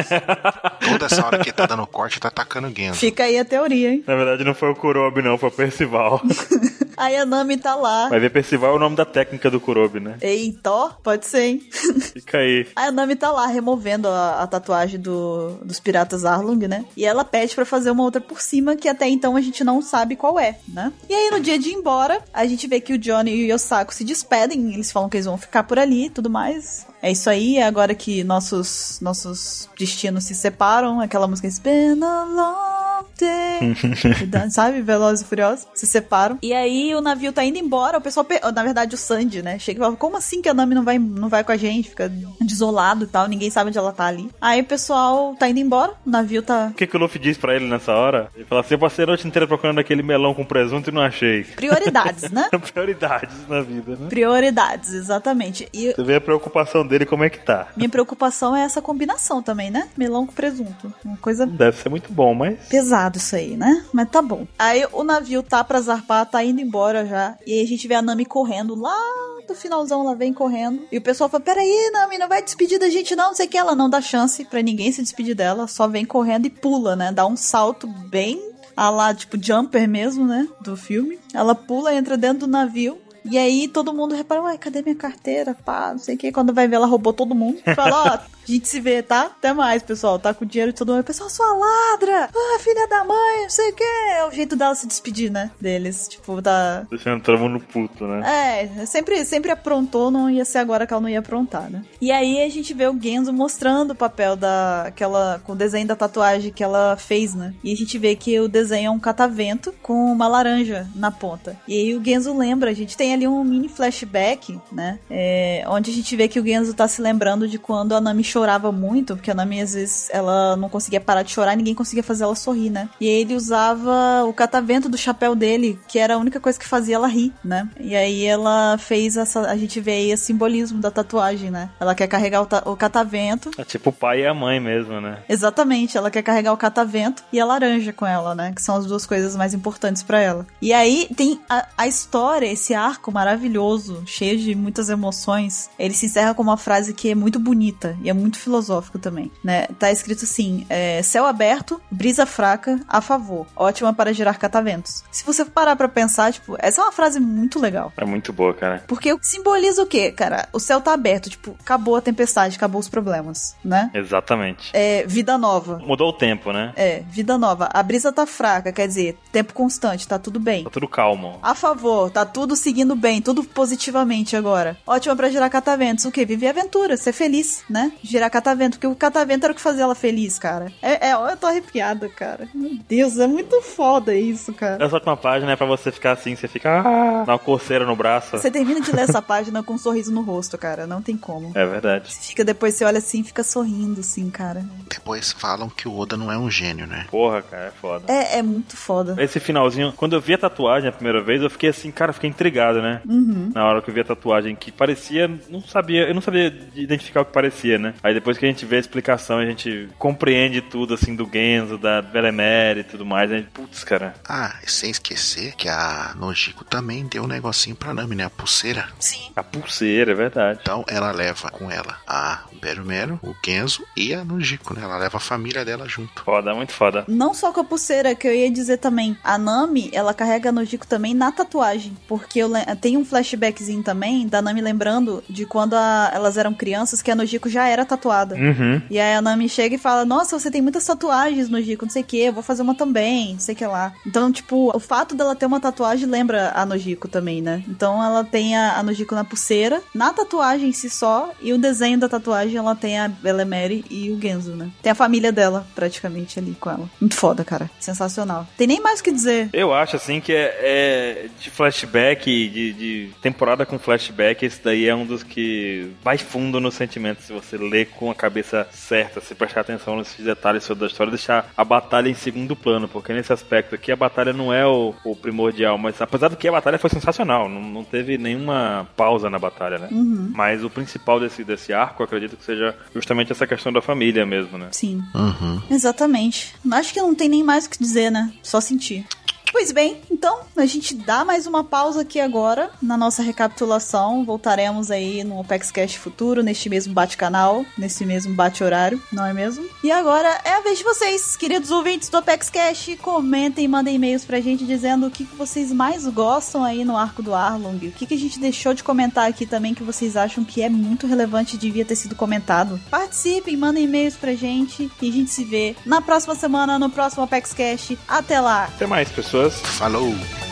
Toda essa hora que ele tá dando corte, tá atacando o Genzo. Fica aí a teoria, hein? Na verdade, não foi o Kurobi, não, foi o Percival. Aí a Nami tá lá. Vai ver Percival é o nome da técnica do Kurobi, né? Eita, pode ser, hein? Fica aí. Aí a Nami tá lá removendo a, a tatuagem do, dos piratas Arlong, né? E ela pede pra fazer uma outra por cima, que até então a gente não sabe qual é, né? E aí no dia de ir embora, a gente vê que o Johnny e o Yosako se despedem, eles falam que eles vão ficar por ali e tudo mais. É isso aí, é agora que nossos, nossos destinos se separam, aquela música It's been a long day, sabe? Velozes e Furiosos, se separam. E aí o navio tá indo embora, o pessoal, pe- na verdade o Sandy, né, chega e fala, como assim que a Nami não vai, não vai com a gente? Fica desolado e tal, ninguém sabe onde ela tá ali. Aí o pessoal tá indo embora, o navio tá... O que, que o Luffy diz pra ele nessa hora? Ele fala assim: eu passei a noite inteira procurando aquele melão com presunto e não achei. Prioridades, né? Prioridades na vida, né? Prioridades, exatamente. E Você vê a preocupação dele como é que tá. minha preocupação é essa combinação também, né? Melão com presunto. Uma coisa Deve ser muito bom, mas. pesado isso aí, né? Mas tá bom. Aí o navio tá pra zarpar, tá indo embora já. E aí a gente vê a Nami correndo lá do finalzão, ela vem correndo. E o pessoal fala: Peraí, Nami, não vai despedir da gente, não. Não sei o que. Ela não dá chance pra ninguém se despedir dela. Só vem correndo e pula, né? Dá um salto bem a lá, tipo, jumper mesmo, né? Do filme. Ela pula, entra dentro do navio. E aí todo mundo repara, uai, cadê minha carteira? Pá, não sei o que. Quando vai ver, ela roubou todo mundo. Fala, ó, a gente se vê, tá? Até mais, pessoal. Tá com o dinheiro de todo mundo. Pessoal, sua ladra! Ah, filha da mãe, não sei o que. É o jeito dela se despedir, né? Deles. Tipo, tá. Deixando todo mundo puto, né? É, sempre, sempre aprontou, não ia ser agora que ela não ia aprontar, né? E aí a gente vê o Genzo mostrando o papel da. Aquela, com o desenho da tatuagem que ela fez, né? E a gente vê que o desenho é um catavento com uma laranja na ponta. E aí o Genzo lembra, a gente tem ali um mini flashback, né? É, onde a gente vê que o Genzo tá se lembrando de quando a Nami chorava muito, porque a Nami às vezes ela não conseguia parar de chorar, ninguém conseguia fazer ela sorrir, né? E ele usava o catavento do chapéu dele, que era a única coisa que fazia ela rir, né? E aí ela fez essa. A gente vê aí o simbolismo da tatuagem, né? Ela quer carregar o, o catavento. É tipo o pai e a mãe mesmo, né? Exatamente, ela quer carregar o catavento e a laranja com ela, né? Que são as duas coisas mais importantes pra ela. E aí tem a, a história, esse arco maravilhoso, cheio de muitas emoções. Ele se encerra com uma frase que é muito bonita e é muito filosófico também, né? Tá escrito assim: é, céu aberto, brisa fraca, a favor. Ótima para gerar cataventos. Se você parar pra pensar, tipo, essa é uma frase muito legal. É muito boa, cara. Porque simboliza o quê, cara? O céu tá aberto, tipo, acabou a tempestade, acabou os problemas, né? Exatamente. É vida nova. Mudou o tempo, né? É, vida nova. A brisa tá fraca, quer dizer, tempo constante, tá tudo bem. Tá tudo calmo. A favor, tá tudo seguindo bem, tudo positivamente agora. Ótima pra gerar cataventos. O quê? Viver aventura, ser feliz, né? Gerar catavento, porque o catavento era o que fazia ela feliz, cara. É, é, eu tô arrepiada, cara. Meu Deus, é muito foda isso, cara. Essa última página é pra você ficar assim, você fica. Ah, dá uma coceira no braço. Você termina de ler essa página com um sorriso no rosto, cara. Não tem como. É verdade. Você fica depois, você olha assim, fica sorrindo, assim, cara. Depois falam que o Oda não é um gênio, né? Porra, cara, é foda. É, é muito foda. Esse finalzinho, quando eu vi a tatuagem a primeira vez, eu fiquei assim, cara, fiquei intrigado, né? Uhum. Na hora que eu vi a tatuagem, que parecia, não sabia, eu não sabia identificar o que parecia, né? Aí depois que a gente vê a explicação, a gente compreende tudo, assim, do Genzo, da Belemere e tudo mais, a gente, putz, cara, Ah, e sem esquecer que a Nojiko também deu um negocinho pra Nami, né? A pulseira. Sim. a pulseira, é verdade. Então ela leva com ela a Beru Mero, o Genzo e a Nojiko, né? Ela leva a família dela junto. Foda, muito foda. Não só com a pulseira, que eu ia dizer também. A Nami, ela carrega a Nojiko também na tatuagem. Porque eu le- tem um flashbackzinho também da Nami lembrando de quando a- elas eram crianças, que a Nojiko já era tatuada. Uhum. E aí a Nami chega e fala: Nossa, você tem muitas tatuagens, Nojiko, não sei o que, eu vou fazer uma também, não sei o que lá. Então, tipo, o fato dela ter uma tatuagem lembra a Nojiko também, né? Então ela tem a, a Nojiko na pulseira, na tatuagem em si só, e o desenho da tatuagem ela tem a Belemere e o Genzo, né? Tem a família dela, praticamente, ali com ela. Muito foda, cara. Sensacional. Tem nem mais o que dizer. Eu acho assim que é, é de flashback, de, de temporada com flashback, esse daí é um dos que vai fundo no sentimento. Se você ler com a cabeça certa, se prestar atenção nesses detalhes sobre a história, deixar a batalha em segundo plano, porque nesse aspecto aqui a batalha não é o, o primordial, mas apesar do que a batalha foi sensacional, não, não teve nenhuma pausa na batalha, né? Uhum. Mas o principal desse, desse arco, eu acredito que seja justamente essa questão da família mesmo, né? Sim. Uhum. Exatamente. Acho que não tem nem mais o que dizer, né? Só sentir. Pois bem, então a gente dá mais uma pausa aqui agora na nossa recapitulação. Voltaremos aí no Opex Cash futuro, neste mesmo bate-canal, nesse mesmo bate-horário, não é mesmo? E agora é a vez de vocês, queridos ouvintes do Opex Cash, comentem mandem e-mails pra gente dizendo o que que vocês mais gostam aí no arco do Arlong, o que, que a gente deixou de comentar aqui também que vocês acham que é muito relevante e devia ter sido comentado. Participem, mandem e-mails pra gente e a gente se vê na próxima semana, no próximo Apex Cash. Até lá! Até mais, pessoas. Falou!